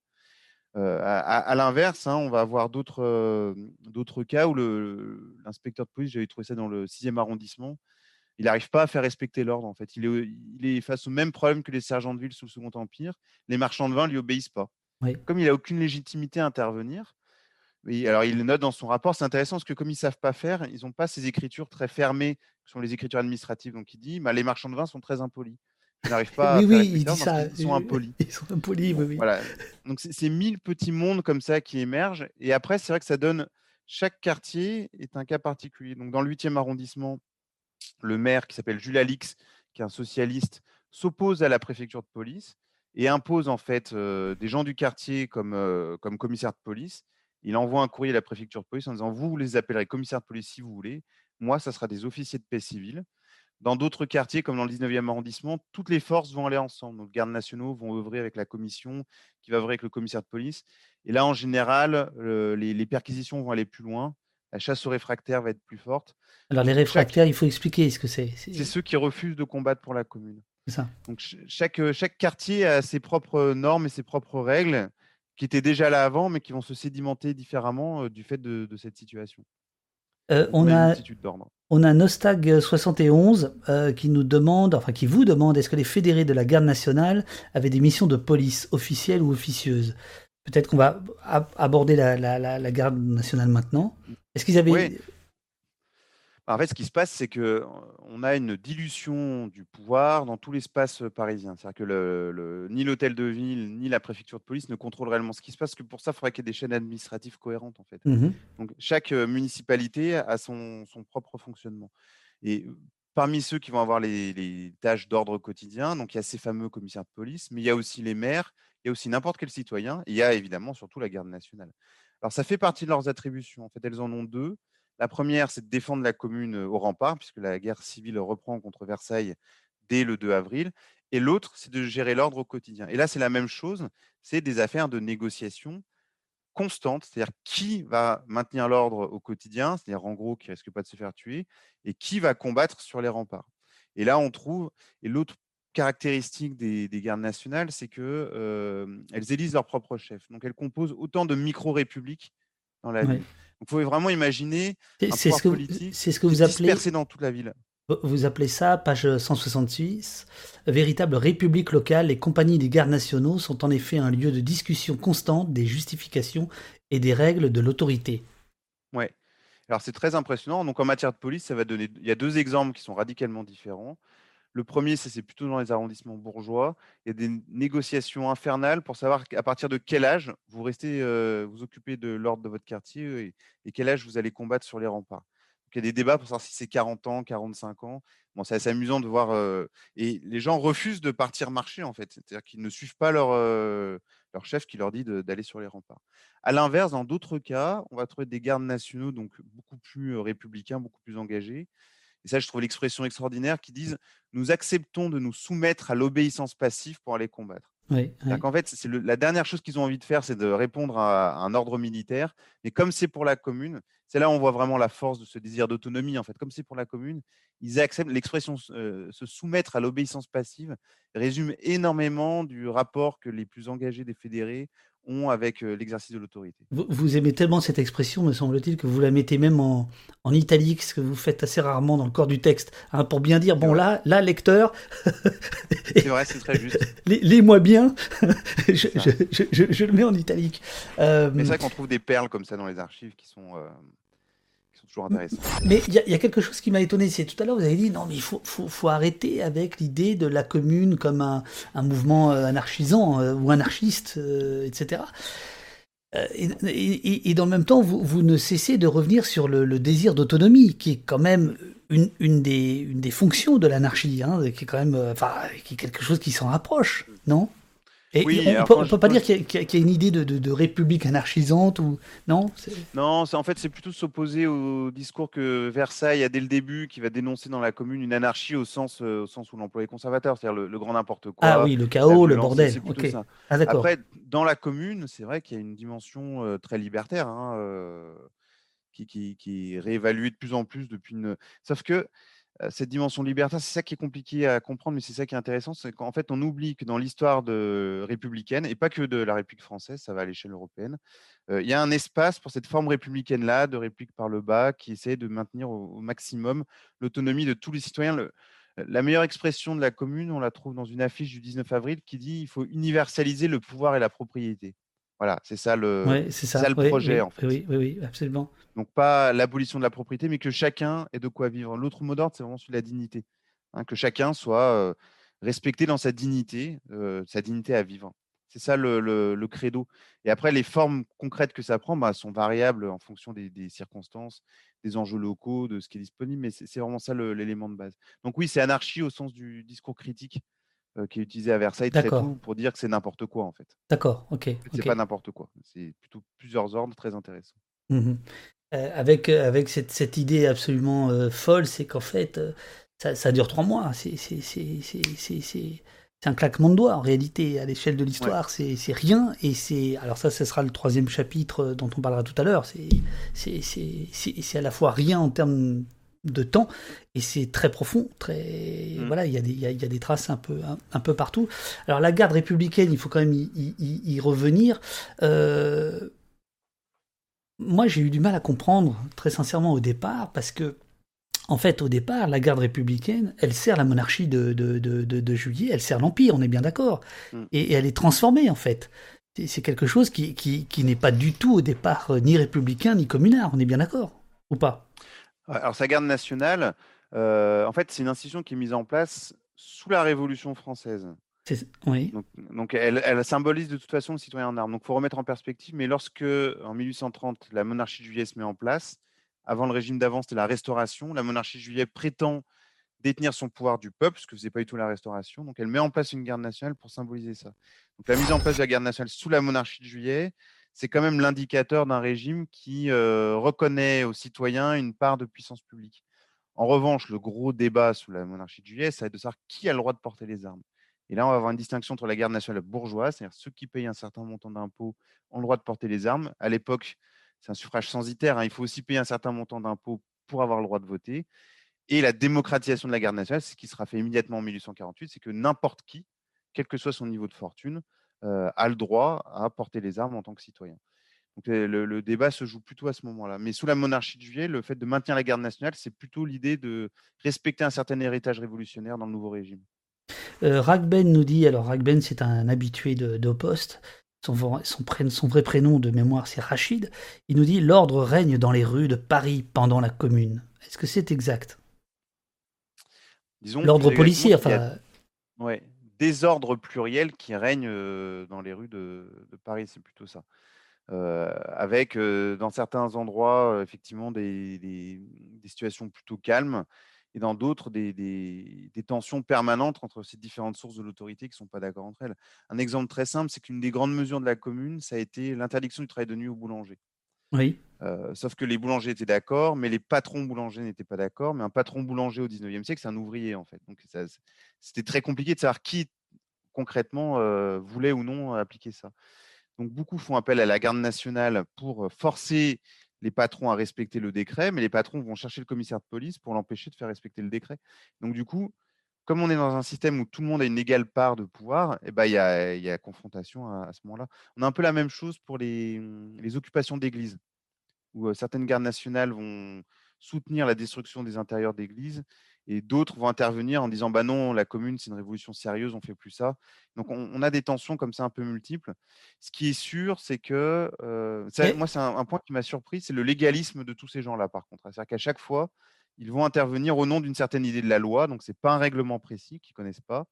Euh, à l'inverse, hein, on va avoir d'autres euh, d'autres cas où l'inspecteur de police, j'avais trouvé ça dans le 6e arrondissement, il n'arrive pas à faire respecter l'ordre. En fait, il est, il est face au même problème que les sergents de ville sous le Second Empire. Les marchands de vin lui obéissent pas. Oui. Comme il n'a aucune légitimité à intervenir, alors il le note dans son rapport, c'est intéressant parce que comme ils ne savent pas faire, ils n'ont pas ces écritures très fermées, qui sont les écritures administratives. Donc il dit, bah, les marchands de vin sont très impolis. Ils n'arrivent pas oui, à oui, il dit ça. qu'ils sont impolis. Ils sont impolis, oui, oui. Voilà. Donc c'est c'est mille petits mondes comme ça qui émergent. Et après, c'est vrai que ça donne. Chaque quartier est un cas particulier. Donc dans le 8e arrondissement, le maire qui s'appelle Jules Alix, qui est un socialiste, s'oppose à la préfecture de police et impose en fait euh, des gens du quartier comme, euh, comme commissaire de police. Il envoie un courrier à la préfecture de police en disant vous, vous les appellerez commissaire de police si vous voulez. Moi, ça sera des officiers de paix civile. Dans d'autres quartiers, comme dans le 19e arrondissement, toutes les forces vont aller ensemble. Donc, gardes nationaux vont œuvrer avec la commission, qui va œuvrer avec le commissaire de police. Et là, en général, les, les, perquisitions vont aller plus loin. La chasse aux réfractaires va être plus forte. Alors, les réfractaires, il faut expliquer ce que c'est. C'est ceux qui refusent de combattre pour la commune. C'est ça. Donc, chaque, chaque quartier a ses propres normes et ses propres règles qui étaient déjà là avant, mais qui vont se sédimenter différemment du fait de, de cette situation. Euh, on, a, on a Nostag71 euh, qui nous demande, enfin qui vous demande, est-ce que les fédérés de la garde nationale avaient des missions de police officielles ou officieuses Peut-être qu'on va aborder la, la, la, garde nationale maintenant. Est-ce qu'ils avaient... En fait, ce qui se passe, c'est qu'on a une dilution du pouvoir dans tout l'espace parisien. C'est-à-dire que le, ni l'hôtel de ville, ni la préfecture de police ne contrôlent réellement ce qui se passe, que pour ça, il faudrait qu'il y ait des chaînes administratives cohérentes. En fait. Mmh Donc, chaque municipalité a son, propre fonctionnement. Et parmi ceux qui vont avoir les, les tâches d'ordre quotidien, donc il y a ces fameux commissaires de police, mais il y a aussi les maires, il y a aussi n'importe quel citoyen, et il y a évidemment surtout la garde nationale. Alors, ça fait partie de leurs attributions. En fait, elles en ont deux. La première, c'est de défendre la commune au rempart, puisque la guerre civile reprend contre Versailles dès le 2 avril. Et l'autre, c'est de gérer l'ordre au quotidien. Et là, c'est la même chose, c'est des affaires de négociation constante, c'est-à-dire qui va maintenir l'ordre au quotidien, c'est-à-dire en gros qui risque pas de se faire tuer, et qui va combattre sur les remparts. Et là, on trouve, et l'autre caractéristique des, gardes nationales, c'est qu'elles élisent leur propre chef. Donc elles composent autant de micro-républiques dans la ville. Il faut vraiment imaginer un c'est ce que, politique c'est ce que vous appelez dispersé dans toute la ville. Vous appelez ça, page 166, véritable république locale, les compagnies des gardes nationaux sont en effet un lieu de discussion constante des justifications et des règles de l'autorité. Ouais. Alors c'est très impressionnant. Donc en matière de police, ça va donner. Il y a deux exemples qui sont radicalement différents. Le premier, c'est plutôt dans les arrondissements bourgeois. Il y a des négociations infernales pour savoir à partir de quel âge vous restez, euh, vous occupez de l'ordre de votre quartier et, quel âge vous allez combattre sur les remparts. il y a des débats pour savoir si c'est 40 ans, 45 ans. Bon, c'est assez amusant de voir. Euh, et les gens refusent de partir marcher, en fait. C'est-à-dire qu'ils ne suivent pas leur, euh, leur chef qui leur dit d'aller sur les remparts. À l'inverse, dans d'autres cas, on va trouver des gardes nationaux, donc beaucoup plus républicains, beaucoup plus engagés, et ça, je trouve l'expression extraordinaire qui disent nous acceptons de nous soumettre à l'obéissance passive pour aller combattre. Oui, En fait, c'est la dernière chose qu'ils ont envie de faire, c'est de répondre à, un ordre militaire. Mais comme c'est pour la commune, c'est là où on voit vraiment la force de ce désir d'autonomie. En fait, comme c'est pour la commune, ils acceptent l'expression euh, se soumettre à l'obéissance passive résume énormément du rapport que les plus engagés des fédérés ont avec l'exercice de l'autorité. Vous, aimez tellement cette expression, me semble-t-il, que vous la mettez même en, en, italique, ce que vous faites assez rarement dans le corps du texte, hein, pour bien dire, bon là, là, lecteur... c'est vrai, c'est très juste. Lis-moi bien, je, je, je, je, le mets en italique. Euh, Mais c'est vrai qu'on trouve des perles comme ça dans les archives qui sont... Euh, Mais il y, a quelque chose qui m'a étonné, c'est tout à l'heure vous avez dit non mais il faut, arrêter avec l'idée de la commune comme un, mouvement euh, anarchisant euh, ou anarchiste, euh, etc. Et, dans le même temps, vous, ne cessez de revenir sur le, désir d'autonomie, qui est quand même une, des, fonctions de l'anarchie, hein, qui est quand même, qui est quelque chose qui s'en rapproche, non? Et oui, on ne peut, pas dire qu'il y, a une idée de, république anarchisante ou non? Non, en fait c'est plutôt s'opposer au discours que Versailles a dès le début, qui va dénoncer dans la commune une anarchie au sens, euh, au sens où l'employé conservateur, c'est-à-dire le, grand n'importe quoi. Ah oui, le chaos, le bordel. Ah, Après, dans la commune, c'est vrai qu'il y a une dimension euh, très libertaire hein, euh, qui, qui, qui, est réévaluée de plus en plus depuis une. Sauf que cette dimension libertaire, c'est ça qui est compliqué à comprendre, mais c'est ça qui est intéressant, c'est qu'en fait, on oublie que dans l'histoire républicaine, et pas que de la République française, ça va à l'échelle européenne, il y a un espace pour cette forme républicaine-là, de république par le bas, qui essaie de maintenir au, maximum l'autonomie de tous les citoyens. la meilleure expression de la commune, on la trouve dans une affiche du 19 avril qui dit il faut universaliser le pouvoir et la propriété. Voilà, c'est ça le, ça. le projet en fait. Oui, oui, oui, absolument. Donc pas l'abolition de la propriété, mais que chacun ait de quoi vivre. L'autre mot d'ordre, c'est vraiment celui de la dignité. Hein, que chacun soit respecté dans sa dignité, sa dignité à vivre. C'est ça le, credo. Et après, les formes concrètes que ça prend bah, sont variables en fonction des, des, circonstances, des enjeux locaux, de ce qui est disponible, mais c'est vraiment ça l'élément de base. Donc oui, c'est anarchie au sens du discours critique euh, qui est utilisé à Versailles très tôt pour dire que c'est n'importe quoi en fait. D'accord, ok. En fait, c'est pas n'importe quoi. C'est plutôt plusieurs ordres très intéressants. Mhm. Euh, avec, euh, avec cette, cette idée absolument euh, folle, c'est qu'en fait, ça, ça dure trois mois. C'est c'est- un claquement de doigts en réalité. À l'échelle de l'histoire, c'est c'est rien. Et c'est alors ça, ce sera le troisième chapitre dont on parlera tout à l'heure. C'est à la fois rien en termes de temps et c'est très profond. Très Mm. voilà, il y, a des- il y a, il y a des traces un peu un, un peu partout. Alors la garde républicaine, il faut quand même y, y- revenir. Euh, moi, j'ai eu du mal à comprendre, très sincèrement, au départ, parce que, en fait, au départ, la garde républicaine, elle sert la monarchie de, de, de, de- Juillet, elle sert l'Empire, on est bien d'accord. Mm. Et, et elle est transformée, en fait. C'est- quelque chose qui, qui, qui n'est pas du tout, au départ, euh, ni républicain, ni communard, on est bien d'accord Ou pas? Alors, sa garde nationale, euh, en fait, c'est une institution qui est mise en place sous la Révolution française. Oui. Donc, donc elle, elle symbolise de toute façon le citoyen en armes. Donc, il faut remettre en perspective. Mais lorsque, en 1830, la monarchie de juillet se met en place, avant le régime d'avant, c'était la Restauration. La monarchie de juillet prétend détenir son pouvoir du peuple, ce que faisait pas du tout la Restauration. Donc, elle met en place une garde nationale pour symboliser ça. Donc, la mise en place de la garde nationale sous la monarchie de juillet, c'est quand même l'indicateur d'un régime qui euh, reconnaît aux citoyens une part de puissance publique. En revanche, le gros débat sous la monarchie de juillet, ça va être de savoir qui a le droit de porter les armes. Et là, on va avoir une distinction entre la garde nationale bourgeoise, c'est-à-dire ceux qui payent un certain montant d'impôts ont le droit de porter les armes. À l'époque, c'est un suffrage censitaire, hein, il faut aussi payer un certain montant d'impôts pour avoir le droit de voter. Et la démocratisation de la garde nationale, c'est ce qui sera fait immédiatement en 1848, c'est que n'importe qui, quel que soit son niveau de fortune, a le droit à porter les armes en tant que citoyen. Donc le, le débat se joue plutôt à ce moment-là. Mais sous la monarchie de juillet, le fait de maintenir la garde nationale, c'est plutôt l'idée de respecter un certain héritage révolutionnaire dans le nouveau régime. Euh, Ragben nous dit, alors Ragben c'est un habitué de, de poste, son, vrai- son, pré- son vrai prénom de mémoire c'est Rachid, il nous dit l'ordre règne dans les rues de Paris pendant la commune. Est-ce que c'est exact? Disons L'ordre policier, a- enfin, Ouais, désordre pluriel qui règne dans les rues de, Paris, c'est plutôt ça. Avec dans certains endroits, effectivement, des, situations plutôt calmes et dans d'autres, des, des- des tensions permanentes entre ces différentes sources de l'autorité qui ne sont pas d'accord entre elles. Un exemple très simple, c'est qu'une des grandes mesures de la commune, ça a été l'interdiction du travail de nuit aux boulangers. Oui. Euh, sauf que les boulangers étaient d'accord, mais les patrons boulangers n'étaient pas d'accord. Mais un patron boulanger au 19e siècle, c'est un ouvrier, en fait. Donc, c'était très compliqué de savoir qui, concrètement, euh, voulait ou non appliquer ça. Donc, beaucoup font appel à la garde nationale pour euh, forcer les patrons à respecter le décret, mais les patrons vont chercher le commissaire de police pour l'empêcher de faire respecter le décret. Donc, du coup, comme on est dans un système où tout le monde a une égale part de pouvoir, eh ben, il y, a, y a confrontation à, à ce moment-là. On a un peu la même chose pour les, les occupations d'églises où certaines gardes nationales vont soutenir la destruction des intérieurs d'églises et d'autres vont intervenir en disant bah non, la commune c'est une révolution sérieuse, on fait plus ça. Donc on, on a des tensions comme ça un peu multiples. Ce qui est sûr, c'est que euh, ça, Mais- moi c'est un, un point qui m'a surpris, c'est le légalisme de tous ces gens-là par contre. C'est-à-dire qu'à chaque fois, ils vont intervenir au nom d'une certaine idée de la loi, donc c'est pas un règlement précis qu'ils connaissent pas,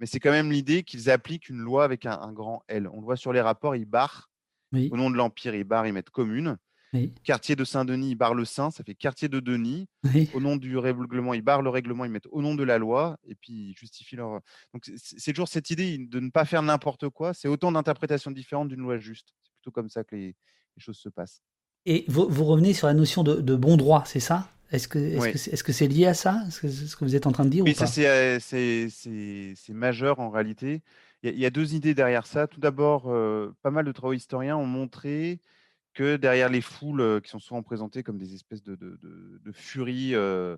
mais c'est quand même l'idée qu'ils appliquent une loi avec un, un grand L. On le voit sur les rapports, ils barrent Oui. au nom de l'empire, ils barrent, ils mettent commune. Oui. Quartier de Saint-Denis, ils barrent le Saint, ça fait quartier de Denis. Oui. Au nom du règlement, ils barrent le règlement, ils mettent au nom de la loi, et puis ils justifient leur. Donc c'est- c'est toujours cette idée de ne pas faire n'importe quoi. C'est autant d'interprétations différentes d'une loi juste. C'est plutôt comme ça que les, les choses se passent. Et vous, vous revenez sur la notion de, de bon droit, c'est ça? Est-ce que est-ce Oui. que c'est est -ce c'est lié à ça? Est-ce que ce que vous êtes en train de dire Oui, c'est euh, c'est- majeur en réalité. Il y, a- il y a deux idées derrière ça. Tout d'abord, euh, pas mal de travaux historiens ont montré que derrière les foules euh, qui sont souvent présentées comme des espèces de, de, de, de furies euh,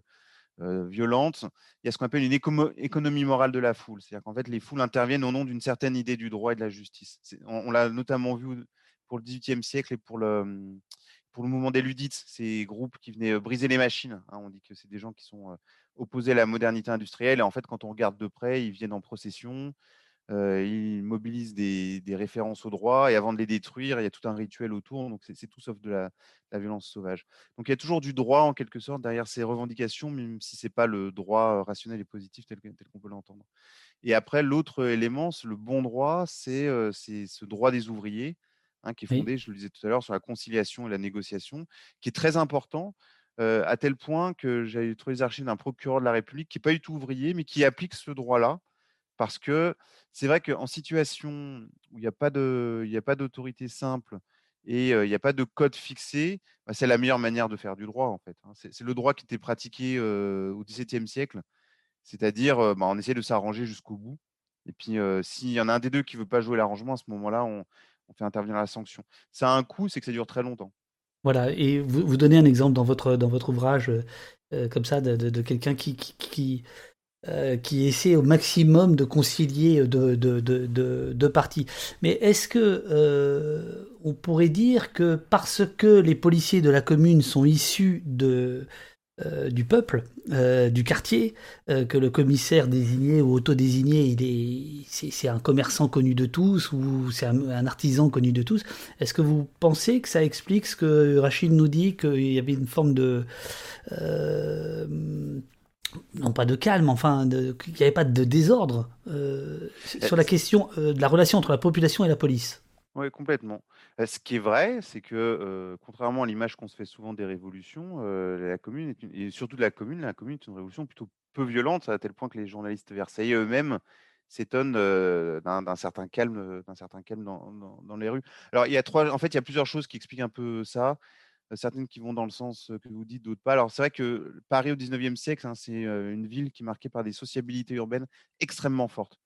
euh, violentes, il y a ce qu'on appelle une économie morale de la foule. C'est-à-dire qu'en fait, les foules interviennent au nom d'une certaine idée du droit et de la justice. On, on l'a notamment vu pour le XVIIIe siècle et pour le, pour le mouvement des ludites, ces groupes qui venaient briser les machines. hein. on dit que c'est des gens qui sont opposés à la modernité industrielle. Et en fait, quand on regarde de près, ils viennent en procession, ils mobilisent des, références au droit et avant de les détruire, il y a tout un rituel autour. Donc, c'est tout sauf de la, violence sauvage. Donc, il y a toujours du droit en quelque sorte derrière ces revendications, même si ce n'est pas le droit rationnel et positif tel tel qu'on peut l'entendre. Et après, l'autre élément, le bon droit, c'est ce droit des ouvriers, hein, qui est Oui. fondé, je le disais tout à l'heure, sur la conciliation et la négociation, qui est très important, euh, à tel point que j'avais trouvé les archives d'un procureur de la République qui n'est pas du tout ouvrier, mais qui applique ce droit-là Parce que c'est vrai qu'en situation où il n'y a pas d'autorité simple et euh, il n'y a pas de code fixé, bah, c'est la meilleure manière de faire du droit, en fait. hein. C'est le droit qui était pratiqué euh, au XVIIe siècle, c'est-à-dire bah, on essaie de s'arranger jusqu'au bout. Et puis, s'il y en a un des deux qui ne veut pas jouer l'arrangement, à ce moment-là, on, on fait intervenir la sanction. Ça a un coût, c'est que ça dure très longtemps. Voilà, et vous, donnez un exemple dans votre, dans votre ouvrage, euh, euh, comme ça, de, quelqu'un qui, qui, euh, qui essaie au maximum de concilier deux de, de, de, deux parties. Mais est-ce que on pourrait dire que parce que les policiers de la commune sont issus de, euh, du peuple, euh, du quartier, euh, que le commissaire désigné ou autodésigné, il est, c'est, c'est un commerçant connu de tous ou c'est un, un artisan connu de tous. Est-ce que vous pensez que ça explique ce que Rachid nous dit, qu'il y avait une forme de non pas de calme, enfin, de- qu'il n'y avait pas de désordre sur la question de la relation entre la population et la police? Oui, complètement. Ce qui est vrai, c'est que contrairement à l'image qu'on se fait souvent des révolutions, la commune est une- et surtout de la commune, la commune est une révolution plutôt peu violente, à tel point que les journalistes versaillais eux-mêmes s'étonnent d'un certain calme, dans, les rues. Alors, il y a trois, en fait, il y a plusieurs choses qui expliquent un peu ça. Certaines qui vont dans le sens que vous dites, d'autres pas. Alors, c'est vrai que Paris au 19e siècle, hein, c'est une ville qui est marquée par des sociabilités urbaines extrêmement fortes.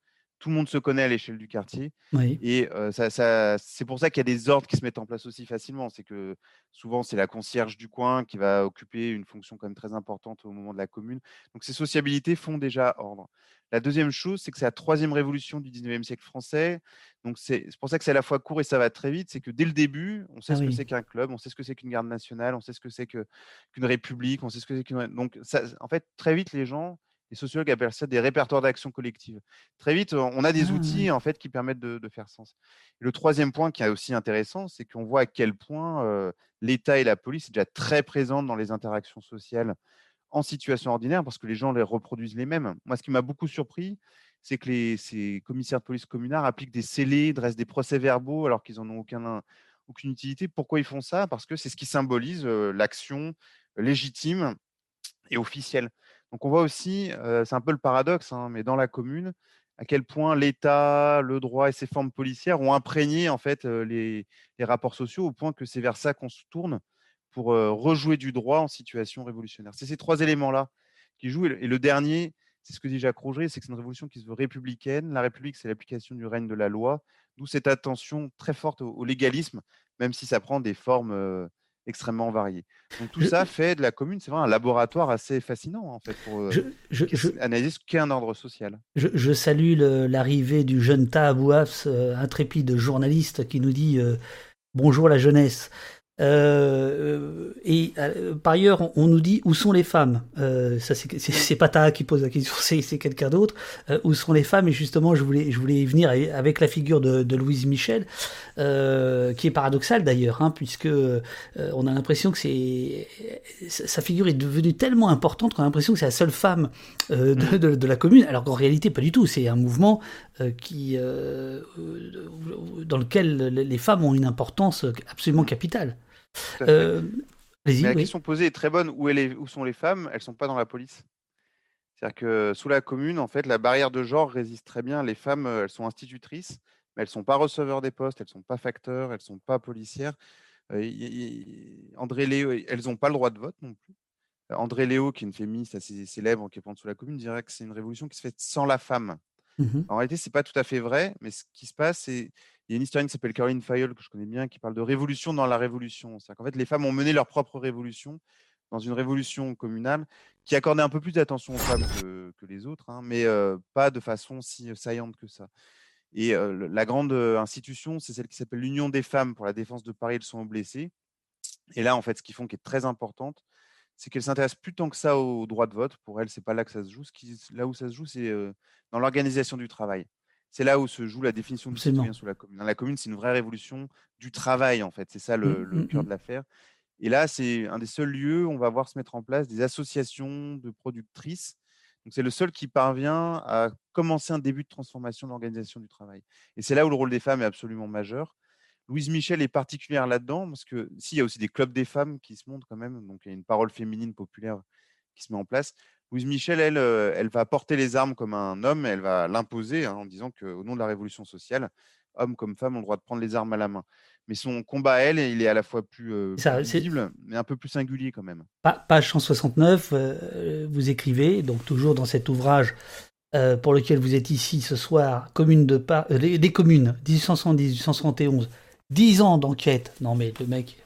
Tout le monde se connaît à l'échelle du quartier. Oui. Et euh, ça, ça- c'est pour ça qu'il y a des ordres qui se mettent en place aussi facilement. C'est que souvent, c'est la concierge du coin qui va occuper une fonction quand même très importante au moment de la commune. Donc, ces sociabilités font déjà ordre. La deuxième chose, c'est que c'est la troisième révolution du 19e siècle français. Donc, c'est pour ça que c'est à la fois court et ça va très vite. C'est que dès le début, on sait Ah ce que oui. c'est qu'un club, on sait ce que c'est qu'une garde nationale, on sait ce que c'est que- qu'une république, on sait ce que c'est qu'une. Donc, ça, en fait, très vite, les gens, les sociologues appellent ça des répertoires d'action collective. Très vite, on a des Ah, outils ouais. en fait qui permettent de, de faire sens. Et le troisième point qui est aussi intéressant, c'est qu'on voit à quel point euh, l'État et la police sont déjà très présents dans les interactions sociales en situation ordinaire parce que les gens les reproduisent les mêmes. Moi, ce qui m'a beaucoup surpris, c'est que les, ces commissaires de police communards appliquent des scellés, dressent des procès-verbaux alors qu'ils n'en ont aucun, aucune utilité. Pourquoi ils font ça? Parce que c'est ce qui symbolise euh, l'action légitime et officielle. Donc on voit aussi, c'est un peu le paradoxe, hein, mais dans la commune, à quel point l'État, le droit et ses formes policières ont imprégné en fait les, rapports sociaux au point que c'est vers ça qu'on se tourne pour rejouer du droit en situation révolutionnaire. C'est ces trois éléments-là qui jouent. Et le dernier, c'est ce que dit Jacques Rouget, c'est que c'est une révolution qui se veut républicaine. La République, c'est l'application du règne de la loi, d'où cette attention très forte au, légalisme, même si ça prend des formes extrêmement variées. Donc tout Je- ça fait de la commune, c'est vrai, un laboratoire assez fascinant en fait pour euh, Je, analyser ce qu'est un ordre social. je, salue l'arrivée du jeune Taha euh, intrépide journaliste, qui nous dit euh, bonjour la jeunesse. Euh, et euh, par ailleurs, on, on nous dit où sont les femmes? Euh, ça, c'est pas Taha qui pose la question, c'est quelqu'un d'autre. Euh, où sont les femmes? Et justement, je voulais, je voulais y venir avec la figure de, de Louise Michel, euh, qui est paradoxale d'ailleurs, hein, puisque euh, on a l'impression que c'est sa figure est devenue tellement importante qu'on a l'impression que c'est la seule femme euh, de, de- de la commune, alors qu'en réalité pas du tout. C'est un mouvement euh, qui euh, euh, dans lequel les femmes ont une importance absolument capitale. Euh, Mais la oui. question posée est très bonne. Où, est les- où sont les femmes? Elles sont pas dans la police. C'est-à-dire que sous la commune, en fait, la barrière de genre résiste très bien. Les femmes, euh, elles sont institutrices, mais elles sont pas receveurs des postes, elles sont pas facteurs, elles sont pas policières. Euh, y- y- André Léo, elles n'ont pas le droit de vote non plus. Euh, André Léo, qui est une féministe assez célèbre qui est présente sous la commune, dirait que c'est une révolution qui se fait sans la femme. Mhm. En réalité, c'est pas tout à fait vrai, mais ce qui se passe, c'est il y a une historienne qui s'appelle Caroline Fayol, que je connais bien, qui parle de révolution dans la révolution. C'est-à-dire qu'en fait, les femmes ont mené leur propre révolution dans une révolution communale qui accordait un peu plus d'attention aux femmes que, les autres, hein, mais pas de façon si saillante que ça. Et la grande institution, c'est celle qui s'appelle l'Union des femmes pour la défense de Paris et le soin aux blessés. Et là, en fait, ce qu'ils font qui est très importante, c'est qu'elles s'intéressent plus tant que ça au droit de vote. Pour elles, c'est pas là que ça se joue. Ce qui, là où ça se joue, c'est dans l'organisation du travail. C'est là où se joue la définition du Absolument. citoyen sous la commune. Dans la commune, c'est une vraie révolution du travail, en fait. C'est ça le, Mm, le mm, cœur mm. de l'affaire. Et là, c'est un des seuls lieux où on va voir se mettre en place des associations de productrices. Donc, c'est le seul qui parvient à commencer un début de transformation de l'organisation du travail. Et c'est là où le rôle des femmes est absolument majeur. Louise Michel est particulière là-dedans parce que s'il y a aussi des clubs des femmes qui se montrent quand même, donc il y a une parole féminine populaire qui se met en place. Louise Michel, elle, euh, elle va porter les armes comme un homme, elle va l'imposer hein, en disant qu'au nom de la révolution sociale, hommes comme femmes ont le droit de prendre les armes à la main. Mais son combat, elle, il est à la fois plus, euh, Ça, plus visible, mais un peu plus singulier quand même. Pa- Page 169, euh, vous écrivez, donc toujours dans cet ouvrage euh, pour lequel vous êtes ici ce soir, commune de Par- les, les communes, 1870-1871, 10 ans d'enquête. Non mais le mec.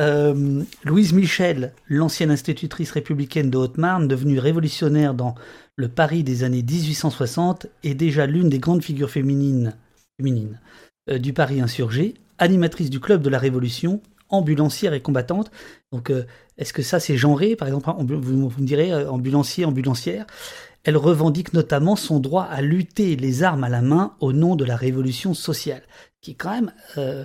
Euh, Louise Michel, l'ancienne institutrice républicaine de Haute-Marne, devenue révolutionnaire dans le Paris des années 1860, est déjà l'une des grandes figures féminines, euh, du Paris insurgé, animatrice du club de la Révolution, ambulancière et combattante. Donc, euh, est-ce que ça c'est genré? Par exemple, vous, me direz ambulancier, ambulancière. Elle revendique notamment son droit à lutter les armes à la main au nom de la révolution sociale, qui quand même. euh,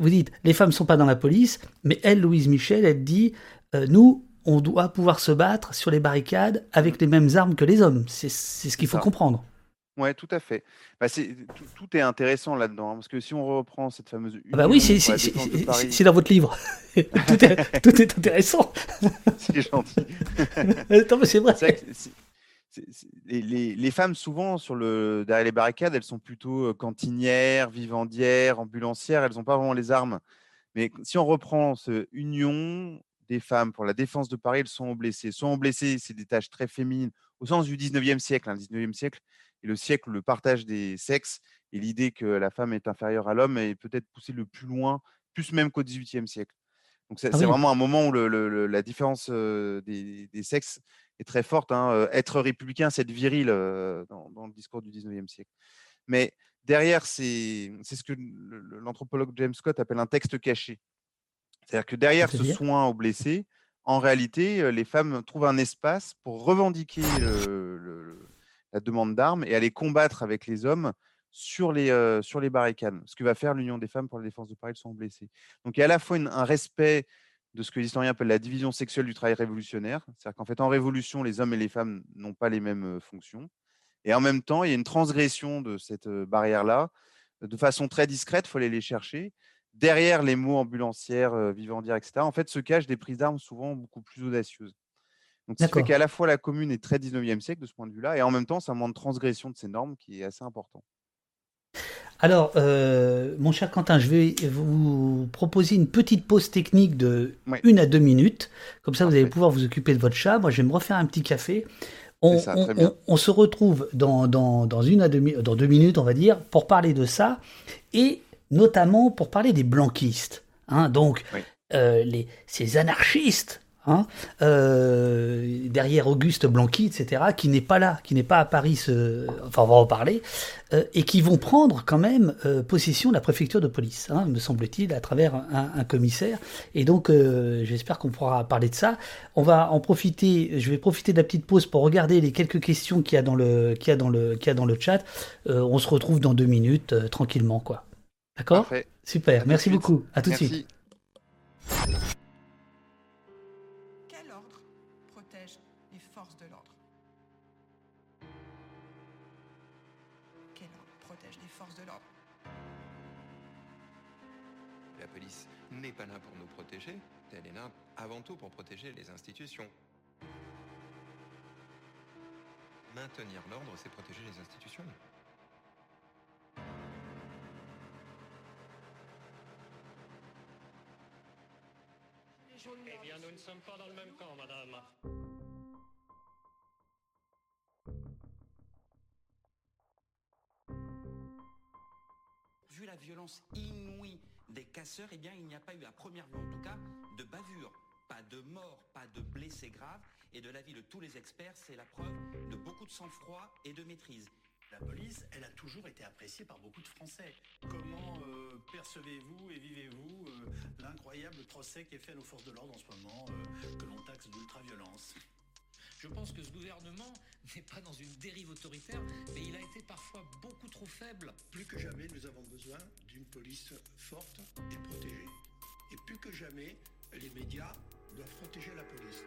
vous dites, les femmes sont pas dans la police, mais elle, Louise Michel, elle dit, euh, nous, on doit pouvoir se battre sur les barricades avec les mêmes armes que les hommes. C'est c'est ce qu'il faut ça. comprendre. Ouais, tout à fait. Bah, tout, tout est intéressant là-dedans, hein, parce que si on reprend cette fameuse Ah bah oui, c'est dans votre livre. tout, est, tout est intéressant. c'est gentil. Attends, mais c'est vrai. Les, femmes, souvent, sur le, derrière les barricades, elles sont plutôt cantinières, vivandières, ambulancières, elles n'ont pas vraiment les armes. Mais si on reprend ce union des femmes pour la défense de Paris, elles sont blessées. Sont blessées, c'est des tâches très féminines, au sens du 19e siècle. hein. Le 19e siècle est le siècle le partage des sexes et l'idée que la femme est inférieure à l'homme est peut-être poussée le plus loin, plus même qu'au 18e siècle. Donc c'est Ah oui. vraiment un moment où le- le- le- la différence des, des sexes est très forte. hein. Être républicain, c'est être viril dans, dans le discours du 19e siècle. Mais derrière, c'est ce que l'anthropologue James Scott appelle un texte caché. C'est-à-dire que derrière ce soin aux blessés, en réalité, les femmes trouvent un espace pour revendiquer le- la demande d'armes et aller combattre avec les hommes sur les, euh, sur les barricades. Ce que va faire l'Union des femmes pour la défense de Paris, elles sont blessées. Donc il y a à la fois une- un respect de ce que les historiens appellent la division sexuelle du travail révolutionnaire. C'est-à-dire qu'en fait, en révolution, les hommes et les femmes n'ont pas les mêmes fonctions. Et en même temps, il y a une transgression de cette barrière-là. De façon très discrète, il faut aller les chercher. Derrière les mots ambulancière, euh, vivandière, etc., en fait, se cachent des prises d'armes souvent beaucoup plus audacieuses. Donc, qui fait qu'à la fois la commune est très 19e siècle de ce point de vue-là, et en même temps, c'est un moment de transgression de ces normes qui est assez important. Alors, euh, mon cher Quentin, je vais vous proposer une petite pause technique de Ouais. une à deux minutes. Comme ça, vous allez pouvoir vous occuper de votre chat. Moi, je vais me refaire un petit café. On, C'est ça, on- très bien. on- on se retrouve dans, dans, dans une à deux, mi- dans deux minutes, on va dire, pour parler de ça, et notamment pour parler des blanquistes. Hein, donc, Oui. euh, les, ces anarchistes, hein, euh, derrière Auguste Blanqui, etc., qui n'est pas là, qui n'est pas à Paris, ce- enfin on va en parler, euh, et qui vont prendre quand même euh, possession de la préfecture de police, hein, me semble-t-il, à travers un, un commissaire. Et donc, j'espère qu'on pourra parler de ça. On va en profiter. Je vais profiter de la petite pause pour regarder les quelques questions qu'il y a dans le, qu'il y a dans le, qu'il y a dans le chat. On se retrouve dans deux minutes, tranquillement, quoi. D'accord? Super. À Merci beaucoup. À tout de suite. Pour protéger les institutions. Maintenir l'ordre, c'est protéger les institutions. Eh bien, nous ne sommes pas dans le même camp, madame. Vu la violence inouïe des casseurs, eh bien, il n'y a pas eu, à première vue en tout cas, de bavure. Pas de mort, pas de blessés graves. Et de l'avis de tous les experts, c'est la preuve de beaucoup de sang-froid et de maîtrise. La police, elle a toujours été appréciée par beaucoup de Français. Comment euh, percevez-vous et vivez-vous euh, l'incroyable procès qui est fait à nos forces de l'ordre en ce moment, euh, que l'on taxe d'ultra-violence? Je pense que ce gouvernement n'est pas dans une dérive autoritaire, mais il a été parfois beaucoup trop faible. Plus que jamais, nous avons besoin d'une police forte et protégée. Et plus que jamais, les médias doivent protéger la police.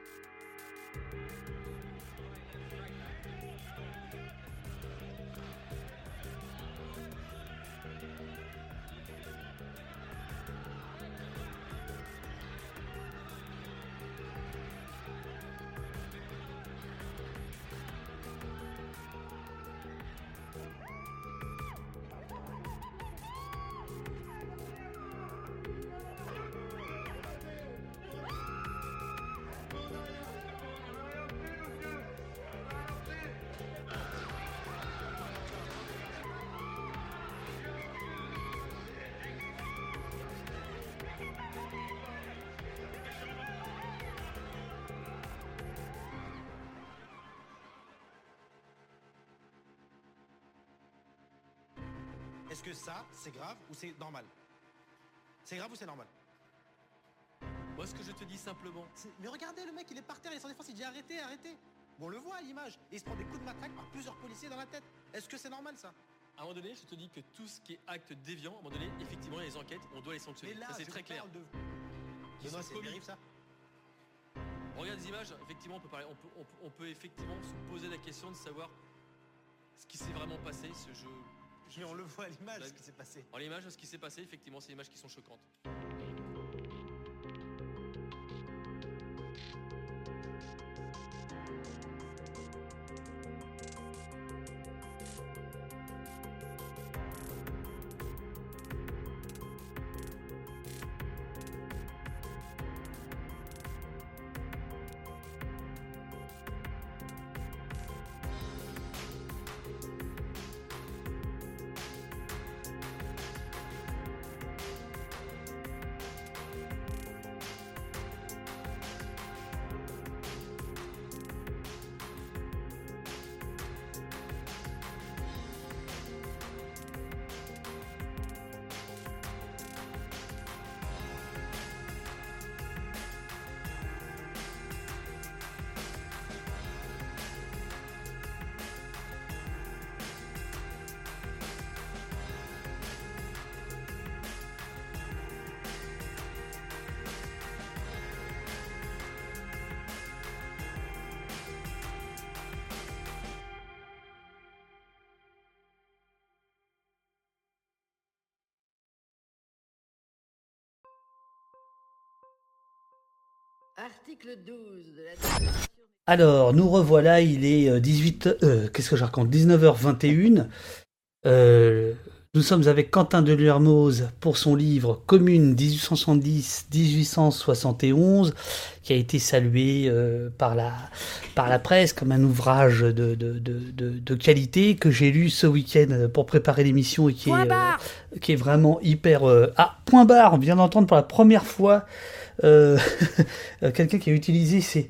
Est-ce que ça, c'est grave ou c'est normal? C'est grave ou c'est normal? Moi, ce que je te dis simplement, Mais regardez, le mec, il est par terre, il est sans défense, il dit arrêtez, arrêtez. Bon, on le voit à l'image. Et il se prend des coups de matraque par plusieurs policiers dans la tête. Est-ce que c'est normal ça? À un moment donné, je te dis que tout ce qui est acte déviant, à un moment donné, effectivement, il y a les enquêtes, on doit les sanctionner. Mais là, ça, c'est très clair. de- Benoît, c'est dérive ça Regarde les images, effectivement, on peut, parler, on, peut, on peut- on peut effectivement se poser la question de savoir ce qui s'est vraiment passé. Ce jeu. Mais on le voit à l'image, ce qui s'est passé. En l'image, ce qui s'est passé, effectivement, c'est des images qui sont choquantes. Alors, nous revoilà, il est euh, 18... euh, Qu'est-ce que je raconte? 19h21. Euh, nous sommes avec Quentin de Lermoz pour son livre Commune 1870-1871, qui a été salué euh, par, la, par la presse comme un ouvrage de, de, de, de, de qualité que j'ai lu ce week-end euh, pour préparer l'émission et qui est, euh, qui est vraiment hyper... euh, Ah, point barre, on vient d'entendre pour la première fois euh, quelqu'un qui a utilisé ses,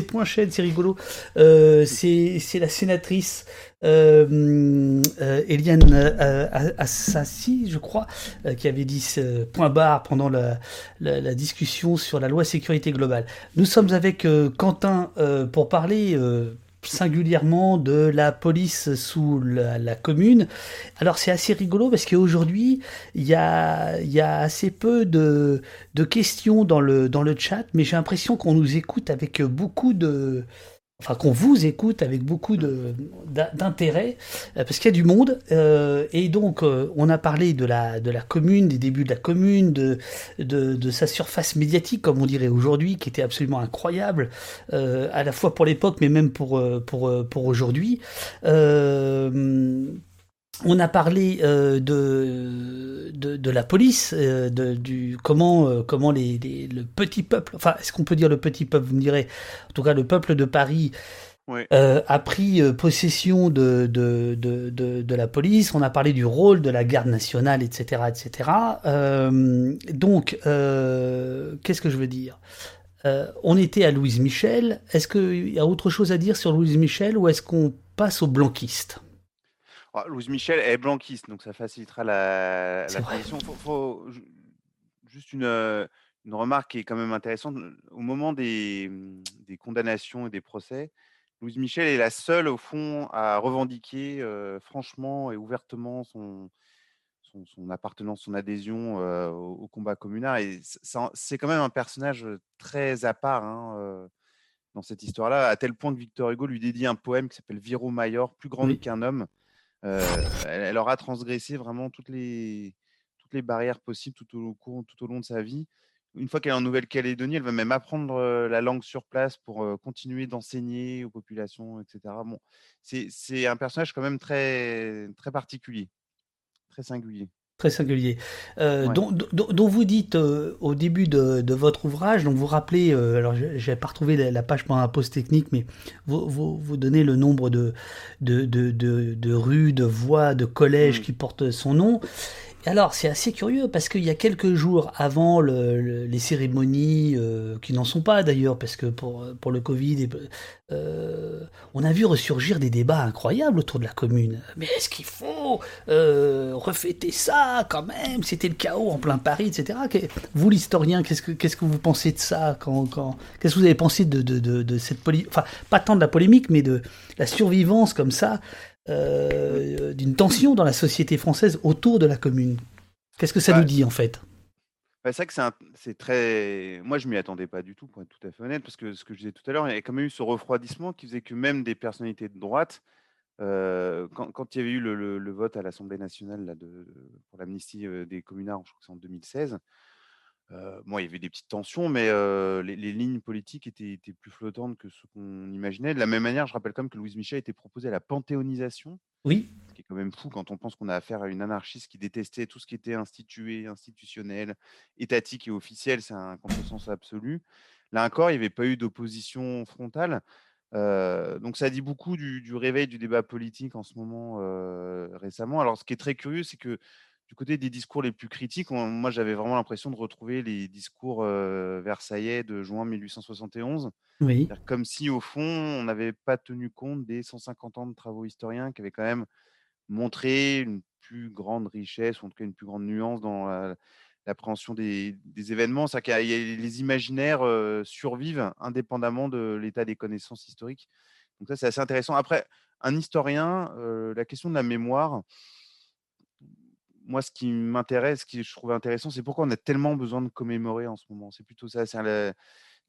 points chaînes, c'est rigolo. Euh, c'est la sénatrice euh, euh, Eliane euh, Assassi, je crois, euh, qui avait dit ce point barre pendant la, discussion sur la loi sécurité globale. Nous sommes avec euh, Quentin euh, pour parler euh, singulièrement de la police sous la, commune. Alors c'est assez rigolo parce qu'aujourd'hui il y a, y a assez peu de, de questions dans le, dans le chat, mais j'ai l'impression qu'on nous écoute avec beaucoup de... Enfin, qu'on vous écoute avec beaucoup d'intérêt, euh, parce qu'il y a du monde, euh, et donc euh, on a parlé de la, de la commune, des débuts de la commune, de, de, de sa surface médiatique, comme on dirait aujourd'hui, qui était absolument incroyable, euh, à la fois pour l'époque, mais même pour, euh, pour, euh, pour aujourd'hui. On a parlé euh, de, de de la police, euh, de du comment euh, comment les, les- le petit peuple, enfin est-ce qu'on peut dire le petit peuple, vous me direz, en tout cas le peuple de Paris Ouais. euh, a pris euh, possession de, de, de, de, de la police, on a parlé du rôle de la garde nationale, etc. etc. Euh, donc, euh, qu'est-ce que je veux dire? Euh, On était à Louise Michel, est-ce qu'il y a autre chose à dire sur Louise Michel ou est-ce qu'on passe aux blanquistes Ah, Louise Michel est blanquiste, donc ça facilitera la, la transition. Faut, faut- ju- juste une, euh, une remarque qui est quand même intéressante. Au moment des, hum, des condamnations et des procès, Louise Michel est la seule, au fond, à revendiquer euh, franchement et ouvertement son, son, son appartenance, son adhésion euh, au, au combat communard. Et c'est quand même un personnage très à part hein, euh, dans cette histoire-là, à tel point que Victor Hugo lui dédie un poème qui s'appelle Viro Maior, plus grand Oui. qu'un homme. Euh, elle, aura transgressé vraiment toutes les, toutes les barrières possibles tout au, tout au long de sa vie. Une fois qu'elle est en Nouvelle-Calédonie, elle va même apprendre euh, la langue sur place pour euh, continuer d'enseigner aux populations, etc. Bon, c'est un personnage quand même très, très particulier, très singulier. Très singulier. Euh, Ouais. dont, dont- dont vous dites euh, au début de, de votre ouvrage, donc vous rappelez, euh, alors je n'ai pas retrouvé la, la page pendant la pause technique, mais vous, vous, vous donnez le nombre de, de, de, de, de rues, de voies, de collèges Mm. qui portent son nom. Alors, c'est assez curieux parce qu'il y a quelques jours avant le- le- les cérémonies, euh, qui n'en sont pas d'ailleurs, parce que pour, pour le Covid, euh, on a vu ressurgir des débats incroyables autour de la commune. Mais est-ce qu'il faut euh, refêter ça quand même? C'était le chaos en plein Paris, etc. Vous, l'historien, qu'est-ce que, qu'est-ce que vous pensez de ça quand, quand, Qu'est-ce que vous avez pensé de, de, de, de cette polémique Enfin, pas tant de la polémique, mais de la survivance comme ça euh, d'une tension dans la société française autour de la commune. Qu'est-ce que ça Bah, nous dit en fait? Bah, c'est vrai que c'est très. Moi, je m'y attendais pas du tout, pour être tout à fait honnête, parce que ce que je disais tout à l'heure, il y a quand même eu ce refroidissement qui faisait que même des personnalités de droite, euh, quand, quand il y avait eu le, le- le vote à l'Assemblée nationale là, de, pour l'amnistie euh, des communards, je crois que c'est en 2016, euh, bon, il y avait des petites tensions, mais euh, les, les lignes politiques étaient, étaient plus flottantes que ce qu'on imaginait. De la même manière, je rappelle quand même que Louise Michel était proposée à la panthéonisation. Oui. Ce qui est quand même fou quand on pense qu'on a affaire à une anarchiste qui détestait tout ce qui était institué, institutionnel, étatique et officiel. C'est un contresens absolu. Là encore, il n'y avait pas eu d'opposition frontale. Euh, donc ça dit beaucoup du, du réveil du débat politique en ce moment euh, récemment. Alors ce qui est très curieux, c'est que du côté des discours les plus critiques, on- moi j'avais vraiment l'impression de retrouver les discours euh, versaillais de juin 1871. Oui. C'est-à-dire Comme si au fond, on n'avait pas tenu compte des 150 ans de travaux historiens qui avaient quand même montré une plus grande richesse, ou en tout cas une plus grande nuance dans la- l'appréhension des, des événements. C'est-à-dire a- les imaginaires euh, survivent indépendamment de l'état des connaissances historiques. Donc ça, c'est assez intéressant. Après, un historien, euh, la question de la mémoire, moi, ce qui m'intéresse, ce que je trouve intéressant, c'est pourquoi on a tellement besoin de commémorer en ce moment. C'est plutôt ça. c'est la-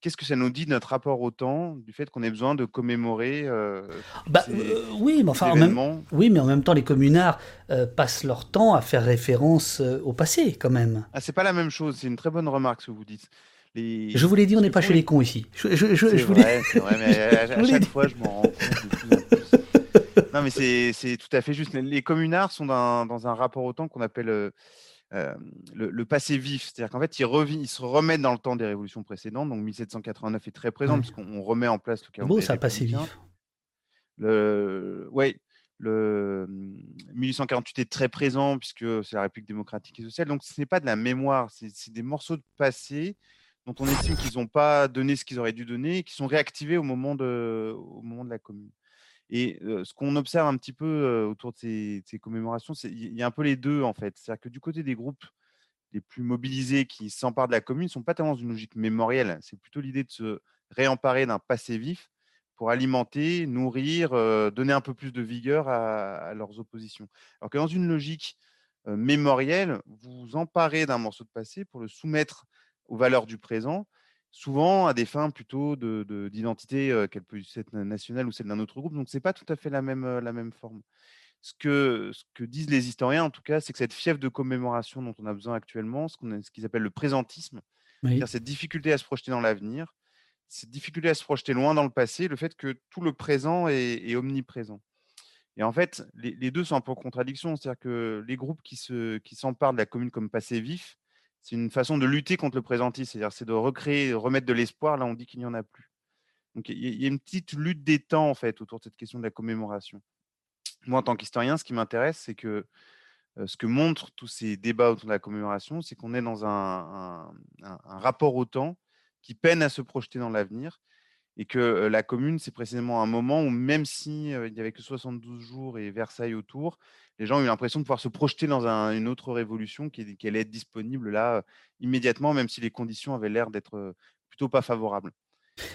Qu'est-ce que ça nous dit de notre rapport au temps, du fait qu'on ait besoin de commémorer euh, Bah, ces- euh, oui, mais enfin, en même, événements? oui, mais en même temps, les communards euh, passent leur temps à faire référence au passé, quand même. Ah, c'est pas la même chose. C'est une très bonne remarque ce que vous dites. Les... Je vous l'ai dit, on n'est pas chez les- cons ici. Je, je, je, je vrai, vrai, mais à, chaque dit. fois, je m'en rends compte de plus en plus. Non, mais c'est tout à fait juste. Les communards sont dans, dans un rapport au temps qu'on appelle euh, euh, le, le passé vif. C'est-à-dire qu'en fait, ils, se remettent dans le temps des révolutions précédentes. Donc 1789 est très présent Ouais. parce qu'on remet en place le beau calendrier ça, passé républicain. vif? Le, ouais, le 1848 est très présent puisque c'est la République démocratique et sociale. Donc, ce n'est pas de la mémoire, c'est c'est des morceaux de passé dont on estime qu'ils n'ont pas donné ce qu'ils auraient dû donner et qui sont réactivés au moment de, au moment de la commune. Et ce qu'on observe un petit peu autour de ces, commémorations, c'est il y a un peu les deux en fait. C'est-à-dire que du côté des groupes les plus mobilisés qui s'emparent de la commune ne sont pas tellement dans une logique mémorielle. C'est plutôt l'idée de se réemparer d'un passé vif pour alimenter, nourrir, donner un peu plus de vigueur à, à leurs oppositions. Alors que dans une logique mémorielle, vous vous emparez d'un morceau de passé pour le soumettre aux valeurs du présent, souvent à des fins plutôt de- de- d'identité, euh, qu'elle peut être nationale ou celle d'un autre groupe. Donc, ce n'est pas tout à fait la même, euh, la même forme. Ce que, ce que disent les historiens, en tout cas, c'est que cette fièvre de commémoration dont on a besoin actuellement, ce qu'ils appellent le présentisme, Oui. c'est-à-dire cette difficulté à se projeter dans l'avenir, cette difficulté à se projeter loin dans le passé, le fait que tout le présent est, est omniprésent. Et en fait, les, les deux sont un peu en contradiction. C'est-à-dire que les groupes qui se, qui s'emparent de la commune comme passé vif, c'est une façon de lutter contre le présentisme. C'est-à-dire c'est de recréer, remettre de l'espoir là on dit qu'il n'y en a plus. Donc il y, a- une petite lutte des temps en fait autour de cette question de la commémoration. Moi, en tant qu'historien, ce qui m'intéresse, c'est que euh, ce que montrent tous ces débats autour de la commémoration, c'est qu'on est dans un rapport au temps qui peine à se projeter dans l'avenir et que la commune, c'est précisément un moment où même si euh, il n'y avait que 72 jours et Versailles autour, les gens ont eu l'impression de pouvoir se projeter dans un- une autre révolution qui, qui allait être disponible là euh, immédiatement, même si les conditions avaient l'air d'être plutôt pas favorables.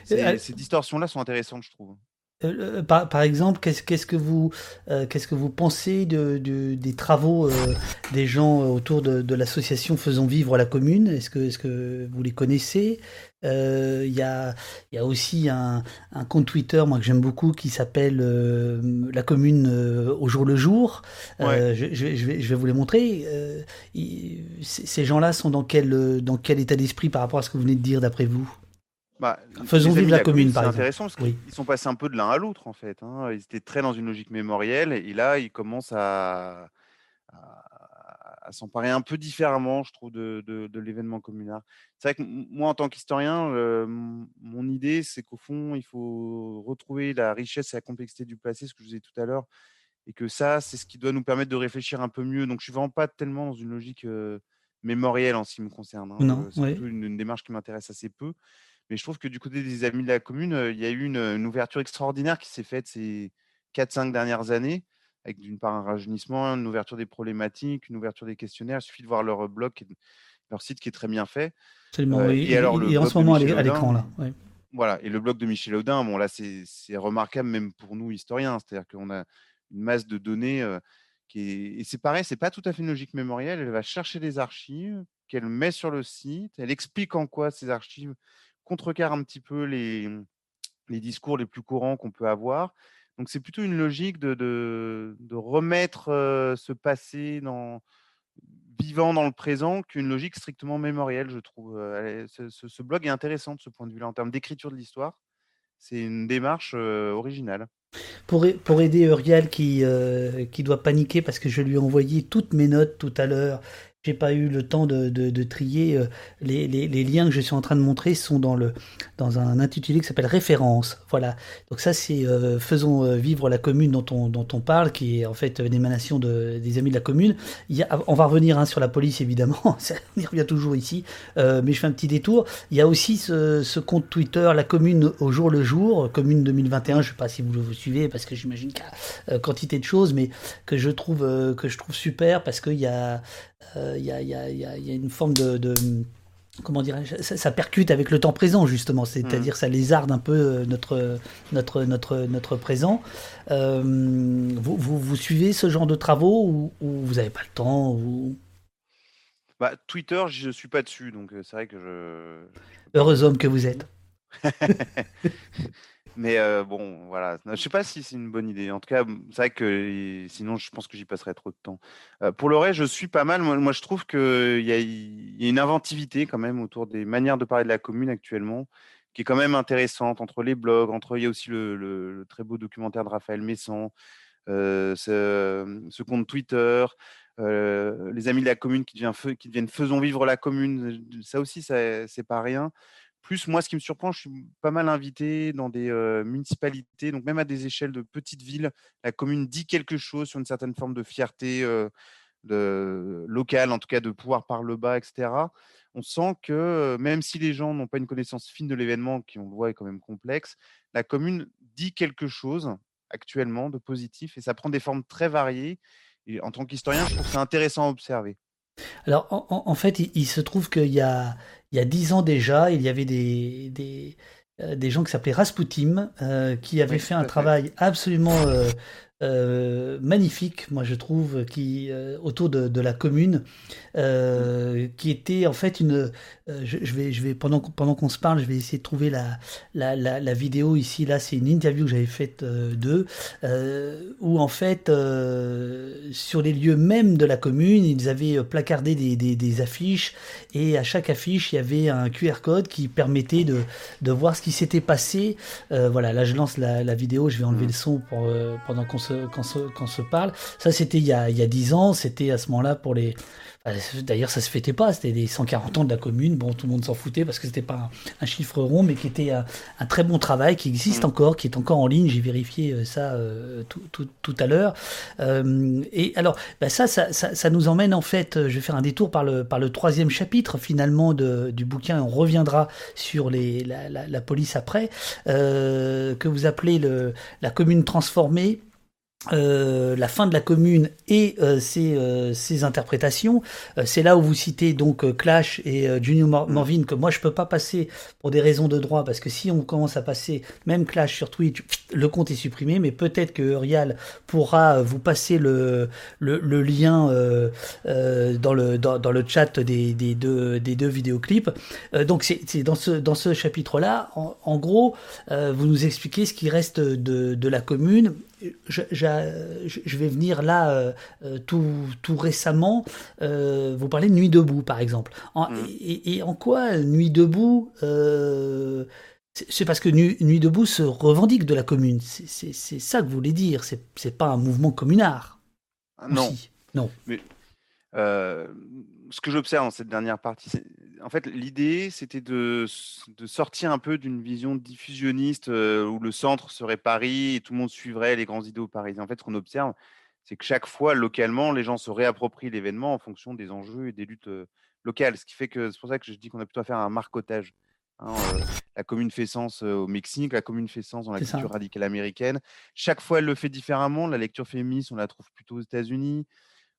Ces, ces distorsions-là sont intéressantes, je trouve. Euh, euh, par, par exemple, qu'est-ce qu'est-ce que vous euh, qu'est-ce que vous pensez de, de- des travaux euh, des gens autour de, de l'association Faisons vivre la commune? Est-ce que est-ce que vous les connaissez? Il y a il y a aussi un, un compte Twitter moi que j'aime beaucoup qui s'appelle la commune au jour le jour. Ouais. je, je vais, je vais je vais vous les montrer. Ces ces gens-là sont dans quel dans quel état d'esprit par rapport à ce que vous venez de dire d'après vous? Bah, Faisons vivre de la commune, par c'est exemple. intéressant parce Oui. qu'ils sont passés un peu de l'un à l'autre en fait. hein. Ils étaient très dans une logique mémorielle et là ils commencent à, à, à s'emparer un peu différemment, je trouve, de, de- de l'événement communard. C'est vrai que moi en tant qu'historien, euh, mon idée c'est qu'au fond il faut retrouver la richesse et la complexité du passé, ce que je vous disais tout à l'heure, et que ça, c'est ce qui doit nous permettre de réfléchir un peu mieux. Donc, je suis vraiment pas tellement dans une logique mémorielle en ce qui me concerne. hein. Non, Euh, C'est plutôt une, une démarche qui m'intéresse assez peu. Mais je trouve que du côté des amis de la commune, il y a eu une, une ouverture extraordinaire qui s'est faite ces 4-5 dernières années, avec d'une part un rajeunissement, une ouverture des problématiques, une ouverture des questionnaires. Il suffit de voir leur blog, leur site qui est très bien fait. Absolument, Euh, oui. et alors, le Et en ce moment, à l'écran, là. ouais. Voilà, et le blog de Michel Audin, bon là c'est c'est remarquable même pour nous historiens, c'est-à-dire qu'on a une masse de données euh, qui est... Et c'est pareil, c'est pas tout à fait une logique mémorielle, elle va chercher des archives qu'elle met sur le site, elle explique en quoi ces archives contrecarrent un petit peu les, les discours les plus courants qu'on peut avoir. Donc c'est plutôt une logique de, de, de remettre ce passé dans, vivant dans le présent qu'une logique strictement mémorielle, je trouve. Ce, blog est intéressant de ce point de vue-là, en termes d'écriture de l'histoire. C'est une démarche originale. Pour, pour aider Uriel qui, qui doit paniquer parce que je lui ai envoyé toutes mes notes tout à l'heure. J'ai pas eu le temps de, de, de trier. euh, Les, les, les liens que je suis en train de montrer sont dans, le, dans un intitulé qui s'appelle Référence. Voilà. Donc ça, c'est euh, Faisons euh, vivre la commune dont on, dont on parle, qui est en fait l'émanation de, des amis de la commune. Il y a, on va revenir hein, sur la police, évidemment. On y revient toujours ici. Euh, mais je fais un petit détour. Il y a aussi ce, ce compte Twitter, la commune au jour le jour, commune 2021. Je sais pas si vous le suivez parce que j'imagine qu'il y a euh, quantité de choses, mais que je trouve que je trouve super parce qu'il y a il y, a, il y, a, y une forme de, de- comment dirais-je ça, ça percute avec le temps présent justement, c'est-à-dire ça lézarde un peu euh, notre notre notre notre présent. Euh, vous, vous, vous suivez ce genre de travaux ou, ou vous n'avez pas le temps ou... Bah, Twitter, je suis pas dessus, donc euh, c'est vrai que je. Heureux homme que vous êtes. Mais euh, bon, voilà. Je sais pas si c'est une bonne idée. En tout cas, c'est vrai que sinon, je pense que j'y passerais trop de temps. Euh, pour le reste, je suis pas mal. Moi, je trouve qu'il y a, une inventivité quand même autour des manières de parler de la commune actuellement, qui est quand même intéressante entre les blogs, entre il y a aussi le, très beau documentaire de Raphaël Messan, euh, ce, compte Twitter. les amis de la commune qui, devient qui deviennent faisons vivre la commune, ça aussi, ça- c'est pas rien. Plus, moi, ce qui me surprend, je suis pas mal invité dans des municipalités, donc même à des échelles de petites villes, la commune dit quelque chose sur une certaine forme de fierté locale, en tout cas de pouvoir par le bas, etc. On sent que même si les gens n'ont pas une connaissance fine de l'événement, qui on le voit est quand même complexe, la commune dit quelque chose actuellement de positif et ça prend des formes très variées. En tant qu'historien, je trouve ça intéressant à observer. Alors, en, fait, il, il se trouve qu'il y a, il y a dix ans déjà, il y avait des, des, euh, des gens qui s'appelaient Rasputin, euh, qui avaient Oui, fait un fait. travail absolument euh, euh, magnifique, moi je trouve, qui euh, autour de, de la commune, euh, qui était en fait une. je, je vais, je vais pendant qu'on- pendant qu'on se parle, je vais essayer de trouver la la, la, la vidéo ici. Là, c'est une interview que j'avais faite d'eux, où en fait, sur les lieux même de la commune, ils avaient placardé des, des, des affiches, et à chaque affiche, il y avait un QR code qui permettait de de voir ce qui s'était passé. Voilà, là, je lance la, la vidéo, je vais enlever le son pour, pendant qu'on se, qu'on se, qu'on se parle. Ça, c'était il y a, il y a 10 ans, c'était à ce moment-là pour les. enfin, D'ailleurs, ça se fêtait pas, c'était les 140 ans de la commune. Bon, tout le monde s'en foutait parce que c'était pas un, un chiffre rond, mais qui était un, un très bon travail, qui existe encore, qui est encore en ligne. J'ai vérifié euh, ça euh, tout, tout, tout à l'heure. Euh, et alors, bah, ça, ça, ça, ça nous emmène en fait. euh, Je vais faire un détour par le, par le troisième chapitre finalement de, du bouquin. On reviendra sur les, la, la, la police après, euh, que vous appelez le, la commune transformée. Euh, la fin de la commune et euh, ses, euh, ses interprétations. Euh, c'est là où vous citez donc euh, Clash et Junior Mor- Morvin que moi je peux pas passer pour des raisons de droit parce que si on commence à passer même Clash sur Twitch, le compte est supprimé. Mais peut-être que Urial pourra vous passer le le, le lien euh, euh, dans le dans, dans le chat des, des deux des deux vidéoclips. Euh, donc c'est c'est dans ce dans ce chapitre là, en, en gros, euh, vous nous expliquez ce qui reste de de la commune je, je- je vais venir là euh, euh, tout, tout récemment. euh, vous parlez de Nuit debout, par exemple. En- et, et en quoi Nuit debout euh, c'est parce que Nuit, Nuit debout se revendique de la commune. C'est- ça que vous voulez dire. C'est pas un mouvement communard. Ah, Non. Non. Mais ce que j'observe dans cette dernière partie, en fait, l'idée, c'était de, de sortir un peu d'une vision diffusionniste euh, où le centre serait Paris et tout le monde suivrait les grands idéaux parisiens. En fait, ce qu'on observe, c'est que chaque fois, localement, les gens se réapproprient l'événement en fonction des enjeux et des luttes euh, locales. Ce qui fait que c'est pour ça que je dis qu'on a plutôt à faire un marcotage. hein, euh, la commune fait sens au Mexique, la commune fait sens dans la ça. culture radicale américaine. Chaque fois, elle le fait différemment. La lecture féministe, on la trouve plutôt aux États-Unis.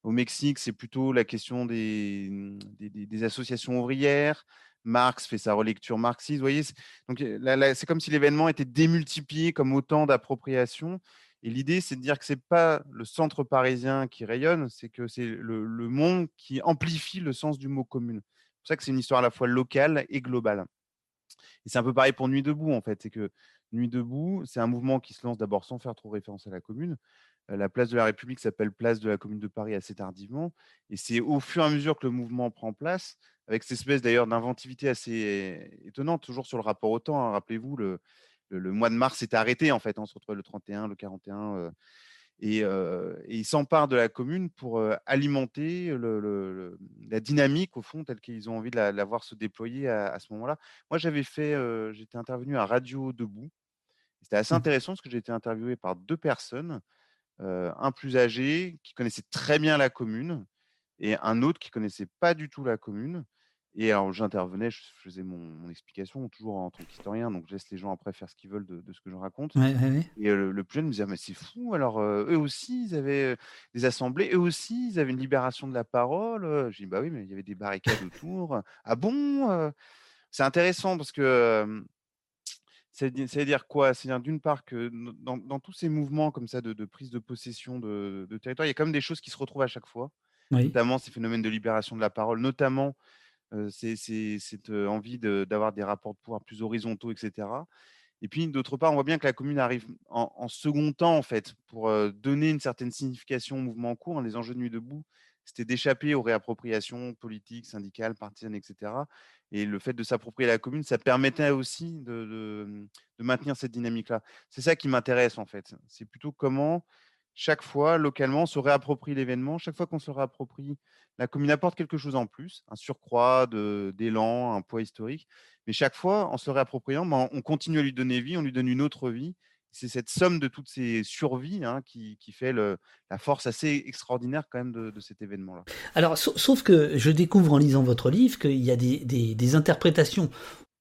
Au Mexique, c'est plutôt la question des, mmh, des, associations ouvrières. Marx fait sa relecture marxiste. Vous voyez, c'est- comme si l'événement était démultiplié comme autant d'appropriations. Et l'idée, c'est de dire que c'est pas le centre parisien qui rayonne, c'est que c'est le, le monde qui amplifie le sens du mot commune. C'est pour ça que c'est une histoire à la fois locale et globale. Et c'est un peu pareil pour Nuit debout, en fait. C'est que Nuit debout, c'est un mouvement qui se lance d'abord sans faire trop référence à la commune. Euh, La place de la République s'appelle place de la commune de Paris assez tardivement. Et c'est au fur et à mesure que le mouvement prend place, avec cette espèce d'ailleurs d'inventivité assez étonnante, toujours sur le rapport au temps. hein. Rappelez-vous, le, le, le mois de mars s'est arrêté, en fait. hein. On se retrouvait le 31, le 41. euh, et, euh, et ils s'emparent de la commune pour euh, alimenter le- le- le- la dynamique, au fond, telle qu'ils ont envie de la, de la voir se déployer à, à ce moment-là. Moi, j'avais fait, j'étais intervenu à Radio Debout. C'était assez intéressant parce que j'ai été interviewé par deux personnes, un plus âgé qui connaissait très bien la commune et un autre qui connaissait pas du tout la commune. Et alors, j'intervenais, je faisais mon, mon explication, toujours en tant qu'historien, donc je laisse les gens après faire ce qu'ils veulent de, de ce que je raconte. Ouais, ouais, ouais. Et euh, le, le plus jeune me disait, Ah, mais c'est fou, alors euh, eux aussi, ils avaient euh, des assemblées, eux aussi, ils avaient une libération de la parole. euh. Je dis, bah oui, mais il y avait des barricades autour. Ah bon euh C'est intéressant parce que euh, ça veut dire- ça veut dire quoi? C'est-à-dire d'une part que dans, dans tous ces mouvements comme ça de, de prise de possession de, de territoire, il y a quand même des choses qui se retrouvent à chaque fois, Oui. notamment ces phénomènes de libération de la parole, notamment euh, cette envie de- d'avoir des rapports de pouvoir plus horizontaux, etc. Et puis, d'autre part, on voit bien que la commune arrive en, en second temps, en fait, pour euh, donner une certaine signification au mouvement en cours. hein. Les enjeux de Nuit debout, c'était d'échapper aux réappropriations politiques, syndicales, partisanes, etc. Et le fait de s'approprier la commune, ça permettait aussi de, de- maintenir cette dynamique-là. C'est ça qui m'intéresse, en fait. C'est plutôt comment, chaque fois, localement, on se réapproprie l'événement. Chaque fois qu'on se réapproprie, la commune apporte quelque chose en plus, un surcroît d'élan, un poids historique. Mais chaque fois, en se réappropriant, ben, on continue à lui donner vie, on lui donne une autre vie. C'est cette somme de toutes ces survies hein, qui, fait la force assez extraordinaire quand même de, cet événement-là. Alors, sa- sauf que je découvre en lisant votre livre qu'il y a des interprétations,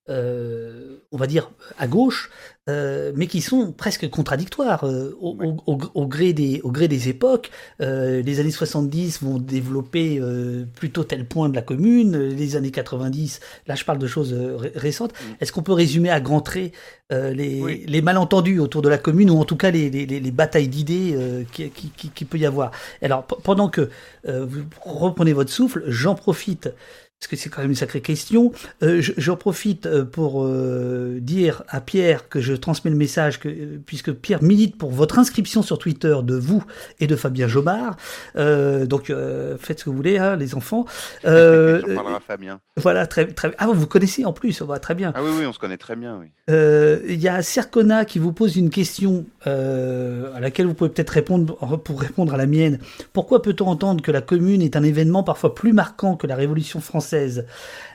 euh, on va dire, à gauche, euh, mais qui sont presque contradictoires euh, au, au- au- au gré des, au gré des époques. Euh, les années 70 vont développer euh, plutôt tel point de la commune, les années 90, là je parle de choses euh, ré- récentes. Est-ce qu'on peut résumer à grands traits euh, les, les malentendus autour de la commune, ou en tout cas les, les, les- les batailles d'idées euh, qui, qui, qui- qui peut y avoir? Alors, pendant que euh, vous reprenez votre souffle, j'en profite parce que c'est quand même une sacrée question. Euh, je- J'en profite euh, pour euh, dire à Pierre que je transmets le message que euh, puisque Pierre milite pour votre inscription sur Twitter de vous et de Fabien Jomard. Euh, donc faites ce que vous voulez, hein, les enfants. Euh, J'en parlera à Fabien. Voilà, très très. Ah, vous connaissez en plus, on va très bien. Ah oui, oui, on se connaît très bien, oui. Il y a Sercona qui vous pose une question à laquelle vous pouvez peut-être répondre pour répondre à la mienne. Pourquoi peut-on entendre que la commune est un événement parfois plus marquant que la Révolution française,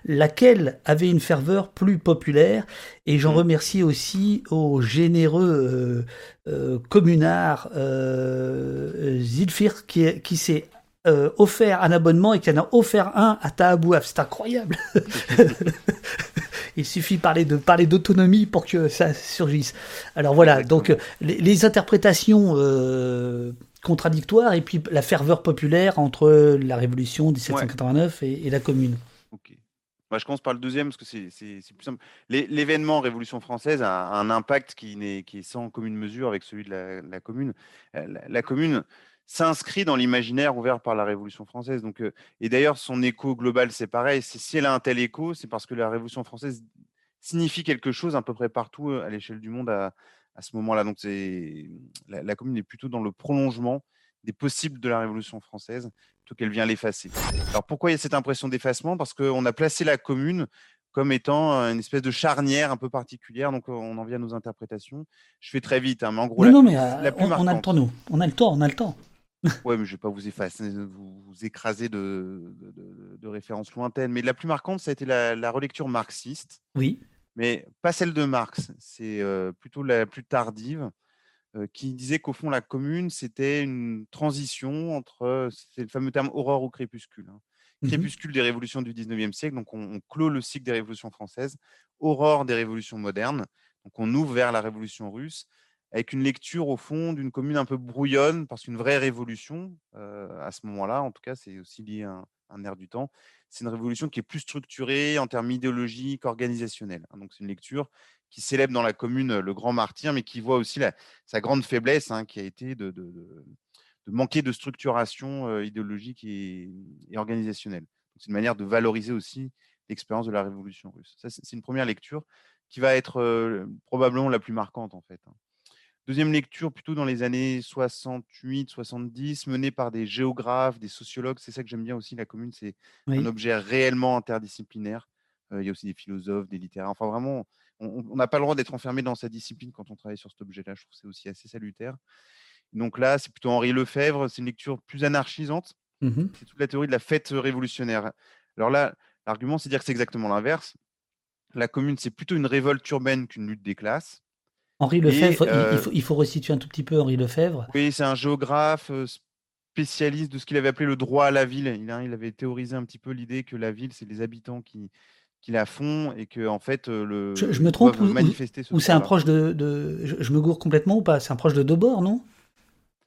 laquelle avait une ferveur plus populaire Et j'en remercie aussi au généreux euh, euh, communard euh, Zilfir qui, qui s'est offert un abonnement et qui en a offert un à Tahabouaf. C'est incroyable. Il suffit de parler de parler d'autonomie pour que ça surgisse. Alors voilà, donc les, les interprétations euh, contradictoires et puis la ferveur populaire entre la Révolution 1789 et, et la Commune. Moi, je commence par le deuxième parce que c'est plus simple. L'é- L'événement Révolution française a un impact qui, est sans commune mesure avec celui de la, commune. Euh, La, commune s'inscrit dans l'imaginaire ouvert par la Révolution française. Donc, euh, et d'ailleurs, son écho global, c'est pareil. Si elle a un tel écho, c'est parce que la Révolution française signifie quelque chose à peu près partout euh, à l'échelle du monde à, ce moment-là. Donc, la commune est plutôt dans le prolongement des possibles de la Révolution française plutôt qu'elle vient l'effacer. Alors pourquoi il y a cette impression d'effacement? Parce qu'on a placé la commune comme étant euh, une espèce de charnière un peu particulière, donc euh, on en vient à nos interprétations. Je fais très vite, hein, mais en gros, non, la, non, mais euh, la plus on, on a le temps, nous. On a le temps, on a le temps. Ouais, mais je vais pas vous effacer, vous, vous écraser de, de, de- de références lointaines, mais la plus marquante, ça a été la, la relecture marxiste. Oui. Mais pas celle de Marx, c'est euh, plutôt la plus tardive, qui disait qu'au fond, la commune, c'était une transition entre, c'est le fameux terme aurore ou crépuscule. hein. Mhm. Crépuscule des révolutions du 19e siècle, donc on, on clôt le cycle des révolutions françaises, aurore des révolutions modernes, donc on ouvre vers la révolution russe, avec une lecture au fond d'une commune un peu brouillonne, parce qu'une vraie révolution, euh, à ce moment-là, en tout cas, c'est aussi lié à un, un air du temps, c'est une révolution qui est plus structurée en termes idéologiques, organisationnels. hein. Donc c'est une lecture qui célèbre dans la commune le grand martyr, mais qui voit aussi la- sa grande faiblesse, hein, qui a été de, de- de- de manquer de structuration euh, idéologique et, et organisationnelle. C'est une manière de valoriser aussi l'expérience de la révolution russe. Ça, c'est une première lecture qui va être euh, probablement la plus marquante en fait. hein. Deuxième lecture, plutôt dans les années 68-70, menée par des géographes, des sociologues. C'est ça que j'aime bien aussi, la commune, c'est Oui. un objet réellement interdisciplinaire. Euh, il y a aussi des philosophes, des littéraires. Enfin, vraiment, on n'a pas le droit d'être enfermé dans sa discipline quand on travaille sur cet objet-là. Je trouve que c'est aussi assez salutaire. Donc là, c'est plutôt Henri Lefebvre. C'est une lecture plus anarchisante. Mhm. C'est toute la théorie de la fête révolutionnaire. Alors là, l'argument, c'est de dire que c'est exactement l'inverse. La commune, c'est plutôt une révolte urbaine qu'une lutte des classes. Henri Et, Lefebvre, il- euh, faut, il faut resituer un tout petit peu Henri Lefebvre. Oui, c'est un géographe euh, spécialiste de ce qu'il avait appelé le droit à la ville. Il, il avait théorisé un petit peu l'idée que la ville, c'est les habitants qui, qui la font et que en fait euh, le Je, je me trompe ou, ou- manifester ce ou c'est un proche de, de- je, me gourre complètement ou pas? C'est un proche de Debord, non?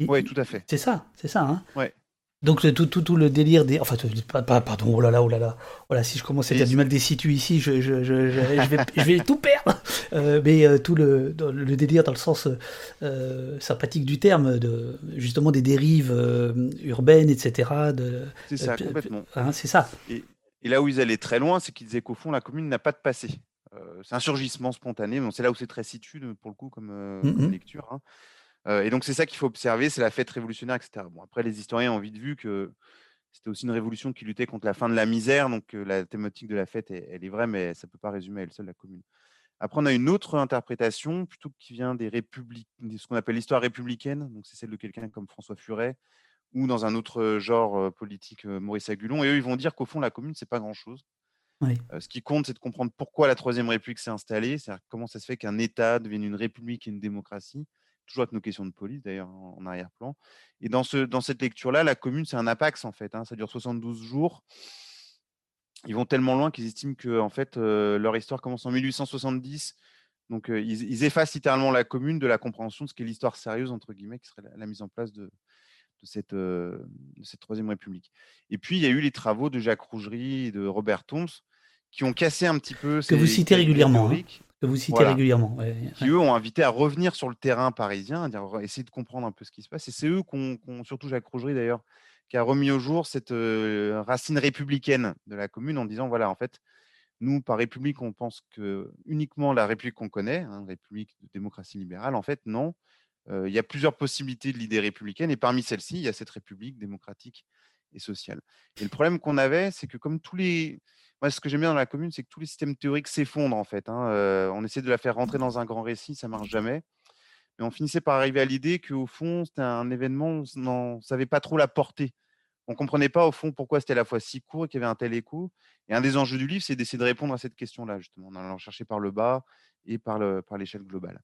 Oui, tout à fait. C'est ça, c'est ça. Hein Ouais. Donc tout, tout, tout le délire des... Enfin, pardon, oh là là, oh là là. Voilà, si je commence à dire du mal des situs ici, je, je, je, je, vais, je vais tout perdre. Euh, mais euh, tout le, le délire dans le sens euh, sympathique du terme, de, justement des dérives urbaines, etc. De, C'est ça, complètement. hein, c'est ça. Et, et là où ils allaient très loin, c'est qu'ils disaient qu'au fond, la commune n'a pas de passé. Euh, c'est un surgissement spontané. Bon, c'est là où c'est très situ, de- pour le coup, comme, euh, comme Mhm. lecture. hein. Euh, et donc, c'est ça qu'il faut observer, c'est la fête révolutionnaire, etc. Bon, après, les historiens ont vite vu que c'était aussi une révolution qui luttait contre la fin de la misère. Donc, euh, la thématique de la fête, elle, elle est vraie, mais ça ne peut pas résumer à elle seule la commune. Après, on a une autre interprétation, plutôt qui vient des républiques, de ce qu'on appelle l'histoire républicaine. Donc, c'est celle de quelqu'un comme François Furet, ou dans un autre genre politique, Maurice Agulon. Et eux, ils vont dire qu'au fond, la commune, c'est pas grand-chose. Oui. Euh, ce qui compte, c'est de comprendre pourquoi la Troisième République s'est installée, c'est-à-dire comment ça se fait qu'un État devienne une république et une démocratie, toujours avec nos questions de police d'ailleurs en, en arrière-plan. Et dans, ce, dans cette lecture-là, la commune, c'est un apax en fait, hein, ça dure 72 jours. Ils vont tellement loin qu'ils estiment que en fait, euh, leur histoire commence en 1870. Donc, euh, ils, ils effacent littéralement la commune de la compréhension de ce qu'est l'histoire sérieuse, entre guillemets, qui serait la, la mise en place de, de cette, euh, de cette Troisième République. Et puis, il y a eu les travaux de Jacques Rougerie et de Robert Toms qui ont cassé un petit peu Que vous citez régulièrement. hein. Que vous citez Voilà. régulièrement. ouais, qui eux ont invité à revenir sur le terrain parisien, à dire, essayer de comprendre un peu ce qui se passe. Et c'est eux qu'on, qu'on- surtout Jacques Rougerie d'ailleurs, qui a remis au jour cette euh, racine républicaine de la commune en disant voilà, en fait, nous, par République, on pense que uniquement la République qu'on connaît, hein, République de démocratie libérale, en fait, non. Il y a plusieurs possibilités de l'idée républicaine, et parmi celles-ci, il y a cette République démocratique et sociale. Et le problème qu'on avait, c'est que comme tous les... Moi, ce que j'aime bien dans la commune, c'est que tous les systèmes théoriques s'effondrent, en fait. hein. Euh, on essaie de la faire rentrer dans un grand récit, ça marche jamais. Mais on finissait par arriver à l'idée qu'au fond, c'était un événement, on ne savait pas trop la portée. On ne comprenait pas, au fond, pourquoi c'était à la fois si court et qu'il y avait un tel écho. Et un des enjeux du livre, c'est d'essayer de répondre à cette question-là, justement, en allant chercher par le bas et par le- par l'échelle globale.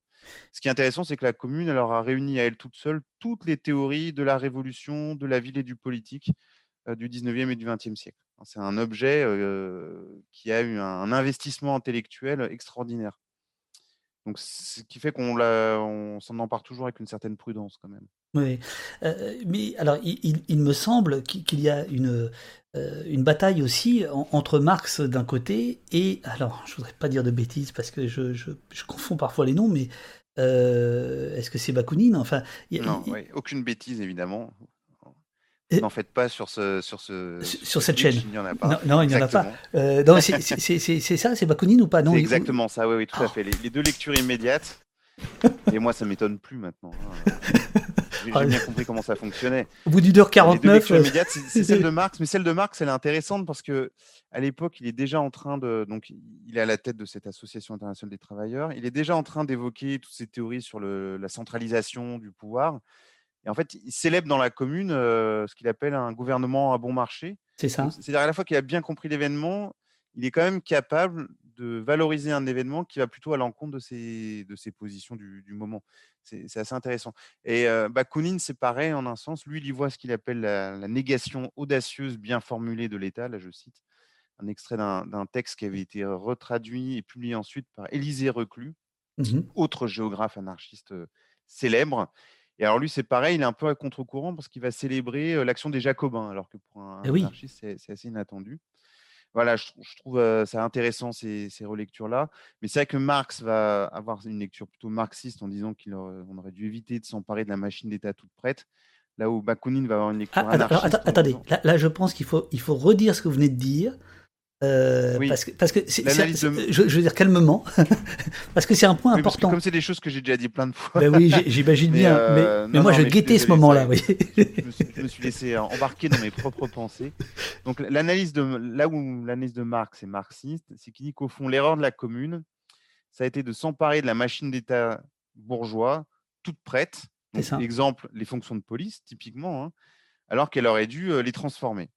Ce qui est intéressant, c'est que la commune, aura réuni à elle toute seule toutes les théories de la révolution, de la ville et du politique euh, du 19e et du 20e siècle. C'est un objet euh, qui a eu un investissement intellectuel extraordinaire. Ce qui fait qu'on s'en empare toujours avec une certaine prudence, quand même. Oui, Euh, mais alors il, il- il me semble qu'il y a une, euh, une bataille aussi en- entre Marx d'un côté et alors je voudrais pas dire de bêtises parce que je, je, je confonds parfois les noms, mais euh, est-ce que c'est Bakounine? Enfin, y a- Non, oui, aucune bêtise, évidemment. N'en faites pas sur ce sur ce sur, ce sur cette chaîne. Il n'y en a pas. Non, non, il n'y en a pas. Euh, non, c'est- ça, c'est Bakounine ou pas? Non, C'est exactement ça, oui, oui, tout à fait. Les, les deux lectures immédiates. Et moi, ça m'étonne plus maintenant. hein. J'ai Ah, bien compris comment ça fonctionnait. Au bout d'une heure Les deux 49, lectures euh, immédiates, c'est c'est celle de Marx, mais celle de Marx, elle est intéressante parce que à l'époque, il est déjà en train de, donc il est à la tête de cette association internationale des travailleurs. Il est déjà en train d'évoquer toutes ces théories sur le- la centralisation du pouvoir. Et en fait, il célèbre dans la commune euh, ce qu'il appelle un gouvernement à bon marché. C'est ça. C'est-à-dire à la fois qu'il a bien compris l'événement, il est quand même capable de valoriser un événement qui va plutôt à l'encontre de ses, de ses positions du, du moment. C'est assez intéressant. Et euh, Bakounine, c'est pareil en un sens. Lui, il y voit ce qu'il appelle la, la négation audacieuse bien formulée de l'État. Là, je cite un extrait d'un texte qui avait été retraduit et publié ensuite par Élisée Reclus, Mhm. autre géographe anarchiste euh, célèbre. Et alors lui, c'est pareil, il est un peu à contre-courant parce qu'il va célébrer euh, l'action des Jacobins, alors que pour un Eh oui. anarchiste, c'est assez inattendu. Voilà, je, trou- je trouve ça intéressant ces, ces relectures-là. Mais c'est vrai que Marx va avoir une lecture plutôt marxiste en disant qu'on aurait dû éviter de s'emparer de la machine d'État toute prête. Là où Bakounine va avoir une lecture Ah, alors, attends, en attendez, là, là, je pense qu'il faut, il faut redire ce que vous venez de dire. Euh, Oui. Parce que, parce de- je, je veux dire calmement, parce que c'est un point Oui, parce que important. comme c'est des choses que j'ai déjà dit plein de fois. Ben oui, j'imagine bien. euh, mais, mais non, moi, non, je mais guettais ce moment-là. oui. je, me suis, je me suis laissé embarquer dans mes propres pensées. Donc l'analyse de là où l'analyse de Marx est marxiste, c'est qu'il dit qu'au fond l'erreur de la commune, ça a été de s'emparer de la machine d'État bourgeois toute prête. Donc, exemple, les fonctions de police typiquement, hein, alors qu'elle aurait dû euh, les transformer.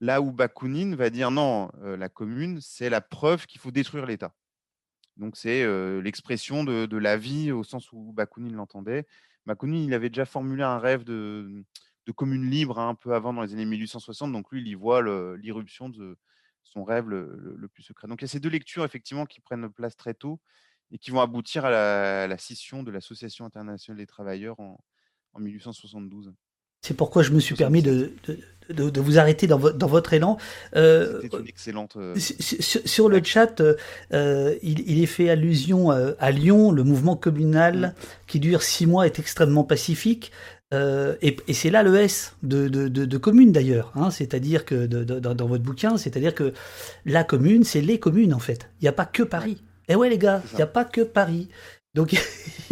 Là où Bakounine va dire non, la commune, c'est la preuve qu'il faut détruire l'État. Donc c'est l'expression de, la vie au sens où Bakounine l'entendait. Bakounine, il avait déjà formulé un rêve de, commune libre hein, un peu avant, dans les années 1860. Donc lui, il y voit l'irruption de son rêve le, plus secret. Donc il y a ces deux lectures, effectivement, qui prennent place très tôt et qui vont aboutir à la, à la scission de l'Association internationale des travailleurs en, en 1872. C'est pourquoi je me suis permis de, de, de- de vous arrêter dans, vo- dans votre élan. Euh, C'était une excellente... euh, Sur, le chat, euh, il, il est fait allusion à Lyon, le mouvement communal qui dure six mois est extrêmement pacifique. Et et c'est là le S de, de, de, commune d'ailleurs, hein, c'est-à-dire que dans, dans votre bouquin, c'est-à-dire que la commune, c'est les communes en fait. Il n'y a pas que Paris. Et ouais les gars, il n'y a pas que Paris. Donc,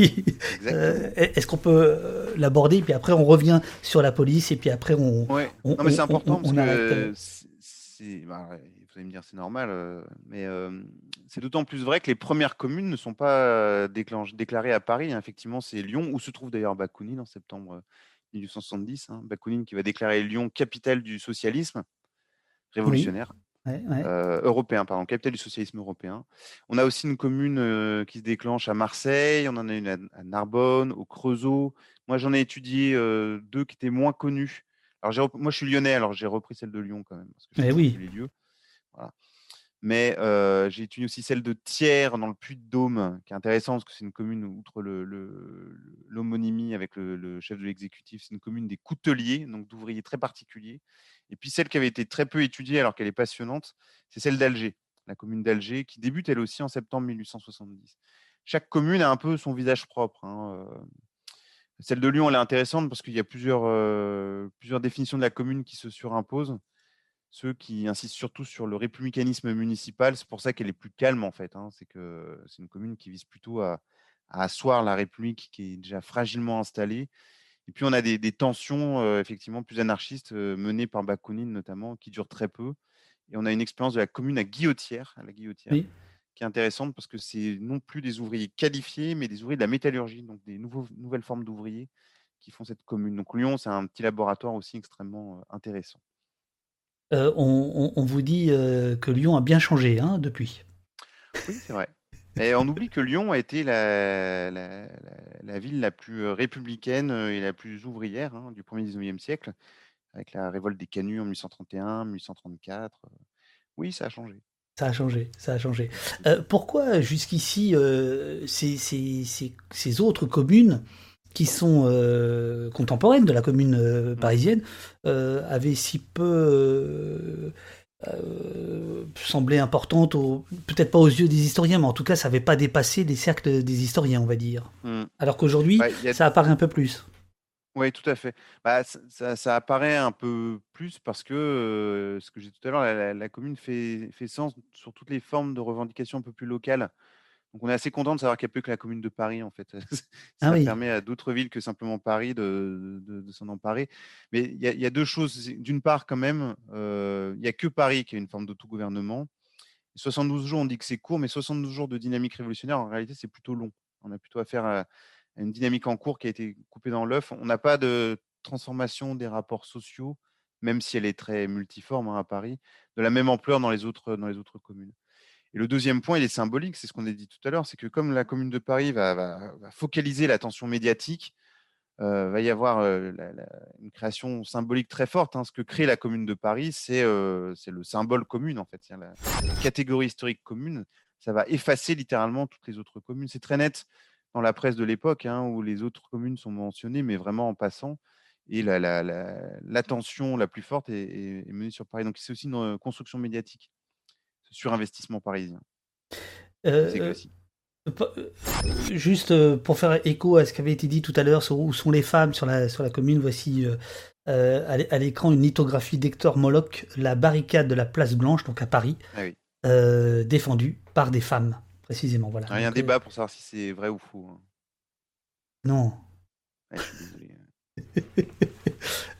euh, est-ce qu'on peut euh, l'aborder Puis après, on revient sur la police et puis après, on. Ouais. on- non, mais c'est important on- on que euh, bah, vous allez me dire c'est normal, mais euh, c'est d'autant plus vrai que les premières communes ne sont pas déclarées à Paris. hein. Effectivement, c'est Lyon, où se trouve d'ailleurs Bakounine en septembre euh, 1870. Hein. Bakounine qui va déclarer Lyon capitale du socialisme révolutionnaire. Ouais, ouais. Euh, européen, pardon, capitale du socialisme européen. On a aussi une commune euh, qui se déclenche à Marseille, on en a une à, à Narbonne, au Creusot. Moi, j'en ai étudié euh, deux qui étaient moins connues. Alors, moi, je suis lyonnais, alors j'ai repris celle de Lyon quand même, parce que Eh oui. les lieux. Mais j'ai étudié aussi celle de Thiers, dans le Puy-de-Dôme, qui est intéressante, parce que c'est une commune, outre l'homonymie avec le, chef de l'exécutif, c'est une commune des couteliers, donc d'ouvriers très particuliers. Et puis celle qui avait été très peu étudiée, alors qu'elle est passionnante, c'est celle d'Alger, la commune d'Alger, qui débute elle aussi en septembre 1870. Chaque commune a un peu son visage propre. hein. Celle de Lyon, elle est intéressante parce qu'il y a plusieurs, plusieurs définitions de la commune qui se surimposent. Ceux qui insistent surtout sur le républicanisme municipal, c'est pour ça qu'elle est plus calme en fait. hein, C'est que c'est une commune qui vise plutôt à, à asseoir la République qui est déjà fragilement installée. Et puis on a des, des tensions euh, effectivement plus anarchistes euh, menées par Bakounine notamment, qui durent très peu. Et on a une expérience de la commune à Guillotière, à la Guillotière, Oui. qui est intéressante parce que c'est non plus des ouvriers qualifiés, mais des ouvriers de la métallurgie, donc des nouveaux, nouvelles formes d'ouvriers qui font cette commune. Donc Lyon, c'est un petit laboratoire aussi extrêmement intéressant. Euh, on, on- on vous dit euh, que Lyon a bien changé hein, depuis. Oui, c'est vrai. Et on oublie que Lyon a été la, la- la- la ville la plus républicaine euh, et la plus ouvrière hein, du 1er 19e siècle, avec la révolte des Canuts en 1831, 1834. euh. Oui, ça a changé. Ça a changé, ça a changé. Euh, pourquoi jusqu'ici euh, ces, ces- ces- ces autres communes qui sont euh, contemporaines de la commune euh, parisienne euh, avaient si peu semblé importantes, peut-être pas aux yeux des historiens, mais en tout cas ça n'avait pas dépassé les cercles des historiens, on va dire. Mm. Alors qu'aujourd'hui, Ouais, a- ça apparaît un peu plus. Oui, tout à fait. Bah, ça, ça- ça apparaît un peu plus parce que, euh, ce que j'ai dit tout à l'heure, la, la- la commune fait, fait sens sur toutes les formes de revendications un peu plus locales. Donc on est assez content de savoir qu'il n'y a plus que la commune de Paris, en fait. ça Ah oui. permet à d'autres villes que simplement Paris de, de- de s'en emparer. Mais il y, a- il y a deux choses. D'une part, quand même, euh, il n'y a que Paris qui a une forme d'autogouvernement. 72 jours, on dit que c'est court, mais 72 jours de dynamique révolutionnaire, en réalité, c'est plutôt long. On a plutôt affaire à, une dynamique en cours qui a été coupée dans l'œuf. On n'a pas de transformation des rapports sociaux, même si elle est très multiforme hein, à Paris, de la même ampleur dans les autres, dans les autres communes. Et le deuxième point, il est symbolique, c'est ce qu'on a dit tout à l'heure, c'est que comme la commune de Paris va, focaliser l'attention médiatique, euh, va y avoir euh, une création symbolique très forte. Hein. Ce que crée la commune de Paris, c'est euh, le symbole commune, en fait. La, catégorie historique commune, ça va effacer littéralement toutes les autres communes. C'est très net dans la presse de l'époque, hein, où les autres communes sont mentionnées, mais vraiment en passant. Et l'attention la, plus forte est, menée sur Paris. Donc c'est aussi une construction médiatique surinvestissement parisien. Euh, juste pour faire écho à ce qui avait été dit tout à l'heure sur où sont les femmes sur la, sur la commune, voici euh, à l'écran une lithographie d'Hector Moloch, la barricade de la place Blanche, donc à Paris, ah oui. euh, défendue par des femmes, précisément. Voilà. Il y a un donc, débat pour savoir si c'est vrai ou faux. Hein. Non. Ouais, je suis désolé.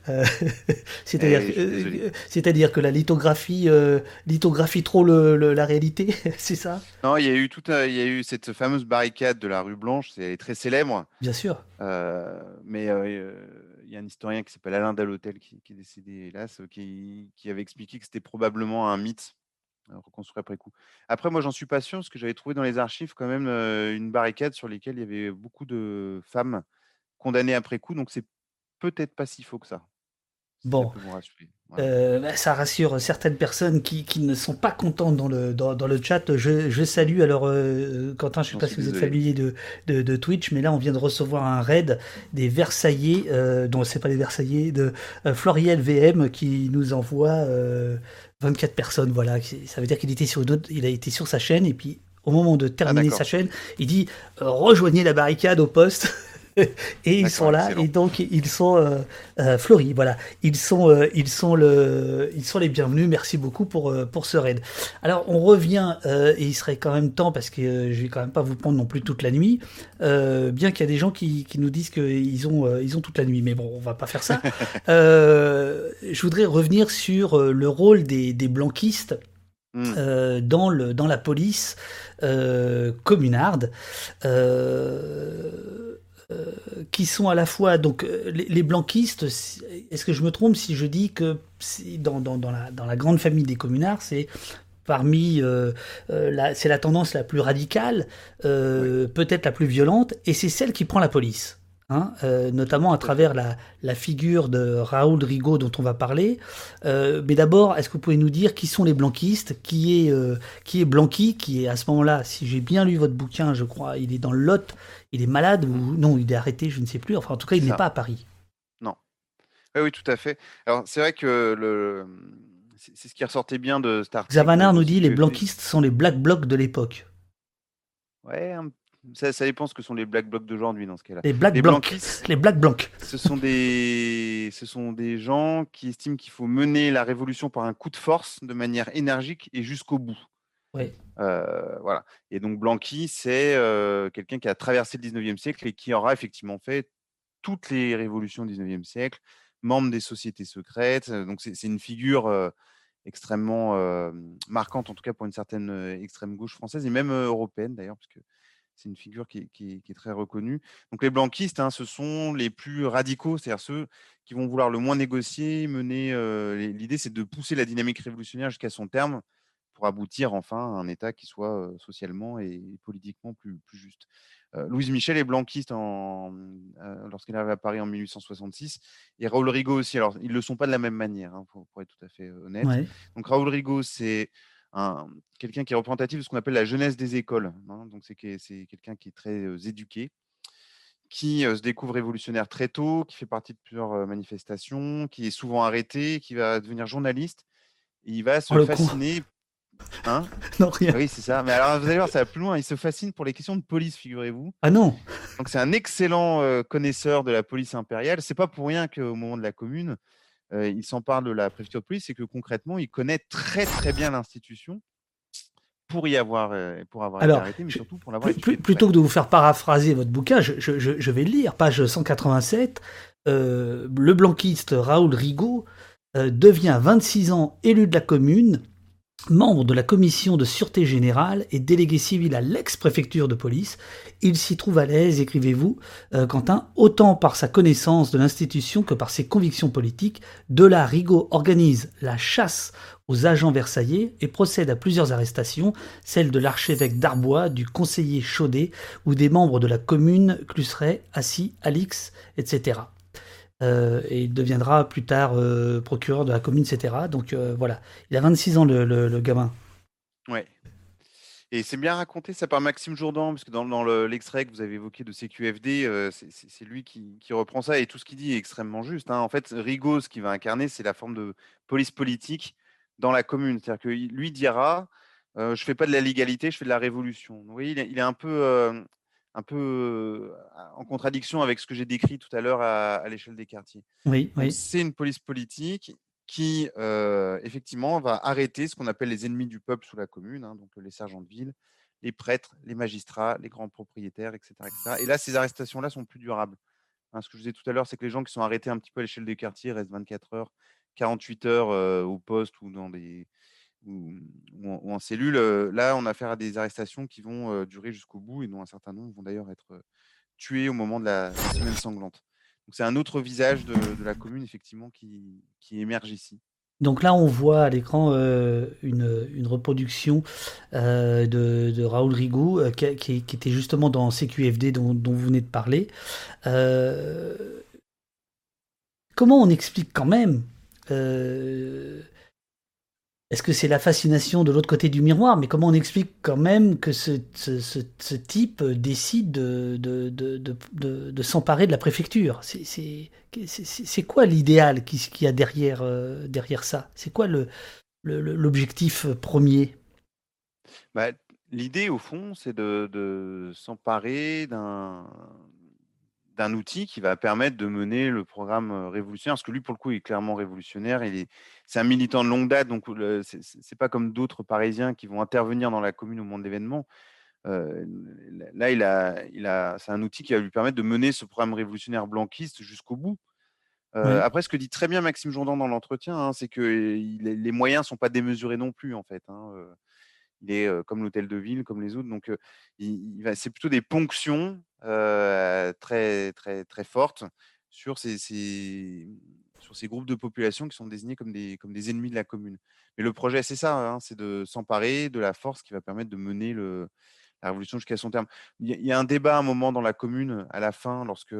Euh, c'est-à-dire, Eh, euh, c'est-à-dire que la lithographie, euh, lithographie trop le, le- la réalité, c'est ça? Non, il y a eu tout, il y a eu cette fameuse barricade de la rue Blanche, c'est elle est très célèbre. Bien sûr. Mais il y a un historien qui s'appelle Alain Dallotel qui, qui est décédé hélas, qui, qui avait expliqué que c'était probablement un mythe reconstruit après coup. Après, moi, j'en suis pas sûr parce que j'avais trouvé dans les archives quand même euh, une barricade sur lesquelles il y avait beaucoup de femmes condamnées après coup, donc c'est peut-être pas si faux que ça. Bon. ça peut vous rassurer. Voilà. Euh, bah, ça rassure certaines personnes qui, qui ne sont pas contentes dans le, dans, dans le chat. Je, je salue alors euh, Quentin, je sais J'en pas si vous êtes familier de, de, de Twitch, mais là on vient de recevoir un raid des Versaillais, euh, dont c'est pas des Versaillais, de euh, Floriel VM qui nous envoie euh, 24 personnes. Voilà, ça veut dire qu'il était sur une autre- il a été sur sa chaîne et puis au moment de terminer d'accord. sa chaîne, il dit rejoignez la barricade au poste. Et ils sont là excellent. et donc ils sont euh, euh, fleuris voilà. Ils sont euh, ils sont le ils sont les bienvenus. Merci beaucoup pour pour ce raid. Alors on revient et il serait quand même temps parce que je vais quand même pas vous prendre non plus toute la nuit bien qu'il y a des gens qui, qui nous disent qu'ils ont ils ont toute la nuit. Mais bon on va pas faire ça. Je voudrais revenir sur le rôle des, des blanquistes Hmm. euh, dans, le, dans la police euh, communarde, euh, qui sont à la fois donc euh, les, les blanquistes. Est-ce que je me trompe si je dis que dans, dans, dans, la, dans la grande famille des communards, c'est parmi euh, euh, la, c'est la tendance la plus radicale, euh, peut-être la plus violente, et c'est celle qui prend la police. Hein, euh, notamment à travers la, la figure de Raoul Rigaud dont on va parler. Euh, mais d'abord, est-ce que vous pouvez nous dire qui sont les blanquistes Qui est, euh, qui est Blanqui Qui est à ce moment-là, si j'ai bien lu votre bouquin, je crois, il est dans le Lot, il est malade ou non, il est arrêté, je ne sais plus. Enfin, en tout cas, il n'est pas à Paris. Non. Oui, oui, tout à fait. Alors, c'est vrai que le, c'est ce qui ressortait bien de cet article. Xavanar nous dit les blanquistes sont les black blocs de l'époque. Ouais, un- ça, ça dépend ce que sont les black blocs d'aujourd'hui dans ce cas-là. Les black les blancs. Les black blancs. ce sont des, ce sont des gens qui estiment qu'il faut mener la révolution par un coup de force, de manière énergique et jusqu'au bout. Oui. Euh, voilà. Et donc Blanqui, c'est euh, quelqu'un qui a traversé le 19e siècle et qui aura effectivement fait toutes les révolutions du 19e siècle, membre des sociétés secrètes. euh, Donc c'est une figure euh, extrêmement marquante, en tout cas pour une certaine extrême gauche française et même européenne d'ailleurs, parce que c'est une figure qui est, qui est- qui est très reconnue. Donc les blanquistes, hein, ce sont les plus radicaux, c'est-à-dire ceux qui vont vouloir le moins négocier, mener. euh, L'idée, c'est de pousser la dynamique révolutionnaire jusqu'à son terme pour aboutir enfin à un État qui soit euh, socialement et politiquement plus, plus juste. Euh, Louise Michel est blanquiste lorsqu'elle arrive à Paris en 1866, et Raoul Rigaud aussi. Alors, ils ne le sont pas de la même manière, hein, pour, pour être tout à fait honnête. Ouais. Donc, Raoul Rigaud, c'est un- quelqu'un qui est représentatif de ce qu'on appelle la jeunesse des écoles. hein. Donc, c'est c'est quelqu'un qui est très euh, éduqué, qui euh, se découvre révolutionnaire très tôt, qui fait partie de plusieurs euh, manifestations, qui est souvent arrêté, qui va devenir journaliste. Et il va se Oh, fasciner. Hein? Non, rien. oui, c'est ça. Mais alors, vous allez voir, ça va plus loin. Il se fascine pour les questions de police, figurez-vous. Ah non Donc, c'est un excellent connaisseur de la police impériale. C'est pas pour rien qu'au moment de la Commune, euh, il s'empare de la préfecture de police, c'est que concrètement, il connaît très très bien l'institution pour y avoir, euh, pour avoir Alors, été arrêté, mais surtout pour l'avoir Plus- plutôt que de vous faire paraphraser votre bouquin, je, je- je- je vais le lire, page 187. euh, le blanquiste Raoul Rigaud euh, devient à 26 ans élu de la commune membre de la commission de sûreté générale et délégué civil à l'ex-préfecture de police. Il s'y trouve à l'aise, écrivez-vous, euh, Quentin, autant par sa connaissance de l'institution que par ses convictions politiques. De là, Rigaud organise la chasse aux agents versaillais et procède à plusieurs arrestations, celles de l'archevêque d'Arbois, du conseiller Chaudet ou des membres de la commune Cluseret, Assis, Alix, etc. Euh, et il deviendra plus tard euh, procureur de la commune, etc. Donc euh, voilà, il a 26 ans le, gamin. Ouais. Et c'est bien raconté ça par Maxime Jourdan, parce que dans, dans le- l'extrait que vous avez évoqué de CQFD, c'est- lui qui, reprend ça, et tout ce qu'il dit est extrêmement juste. hein. En fait, Rigaud, ce qu'il va incarner, c'est la forme de police politique dans la commune. C'est-à-dire que lui dira, je fais pas de la légalité, je fais de la révolution. Vous voyez, il est, un peu, un peu euh, en contradiction avec ce que j'ai décrit tout à l'heure à, à l'échelle des quartiers. Oui. C'est une police politique qui, euh, effectivement, va arrêter ce qu'on appelle les ennemis du peuple sous la commune, hein, donc les sergents de ville, les prêtres, les magistrats, les grands propriétaires, etc. etc. Et là, ces arrestations-là sont plus durables. Hein, ce que je disais tout à l'heure, c'est que les gens qui sont arrêtés un petit peu à l'échelle des quartiers restent 24 heures, 48 heures euh, au poste ou dans des ou, en, cellule. Là, on a affaire à des arrestations qui vont durer jusqu'au bout et dont un certain nombre vont d'ailleurs être tués au moment de la, semaine sanglante. Donc c'est un autre visage de, la commune, effectivement, qui, émerge ici. Donc là, on voit à l'écran une, reproduction de, Raoul Rigaud qui, était justement dans CQFD dont, dont vous venez de parler. Comment on explique quand même Est-ce que c'est la fascination de l'autre côté du miroir? Mais comment on explique quand même que ce, type décide de, s'emparer de la préfecture? C'est- quoi l'idéal qui, qui y a derrière, euh, derrière ça? C'est quoi l'objectif premier? Bah, L'idée, au fond, c'est de, s'emparer d'un d'un outil qui va permettre de mener le programme euh, révolutionnaire, parce que lui, pour le coup, il est clairement révolutionnaire. C'est un militant de longue date, donc c'est pas comme d'autres Parisiens qui vont intervenir dans la commune au moment de l'événement. Euh, là, il a, il a, c'est un outil qui va lui permettre de mener ce programme révolutionnaire blanquiste jusqu'au bout. Euh. Après, ce que dit très bien Maxime Jourdan dans l'entretien, hein, c'est que il- les moyens sont pas démesurés non plus, en fait. hein, euh, il est euh, comme l'hôtel de ville, comme les autres. Donc, euh, c'est plutôt des ponctions euh, très, très, très fortes sur ces, ces- sur ces groupes de population qui sont désignés comme des, comme des ennemis de la commune. Mais le projet, c'est ça, hein, c'est de s'emparer de la force qui va permettre de mener la révolution jusqu'à son terme. Il y, a- un débat à un moment dans la commune, à la fin, lorsque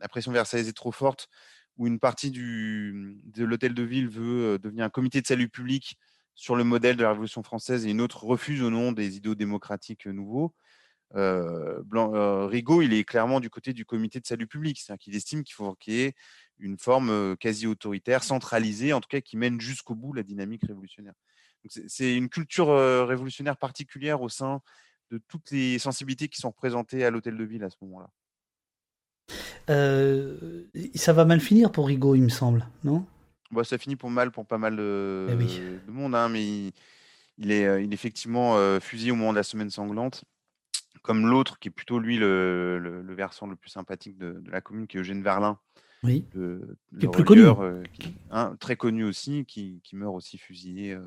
la pression versaillaise est trop forte, où une partie de l'hôtel de ville veut euh, devenir un comité de salut public sur le modèle de la Révolution française et une autre refuse au nom des idéaux démocratiques nouveaux. Euh, Blanc, euh, Rigaud, il est clairement du côté du comité de salut public, c'est-à-dire qu'il estime qu'il faut qu'il y ait une forme euh, quasi autoritaire, centralisée, en tout cas qui mène jusqu'au bout la dynamique révolutionnaire. C'est- une culture révolutionnaire particulière au sein de toutes les sensibilités qui sont représentées à l'hôtel de ville à ce moment-là. Euh, Ça va mal finir pour Rigaud, il me semble, non? Bon, ça finit pour mal pour pas mal de, Eh oui. de monde, hein, mais il, il est, il est effectivement euh, fusillé au moment de la semaine sanglante, comme l'autre qui est plutôt lui le, le- le versant le plus sympathique de, de la commune, qui est Eugène Verlin, Oui. le, Qui est le plus connu. euh, qui- hein, très connu aussi, qui, qui meurt aussi fusillé euh,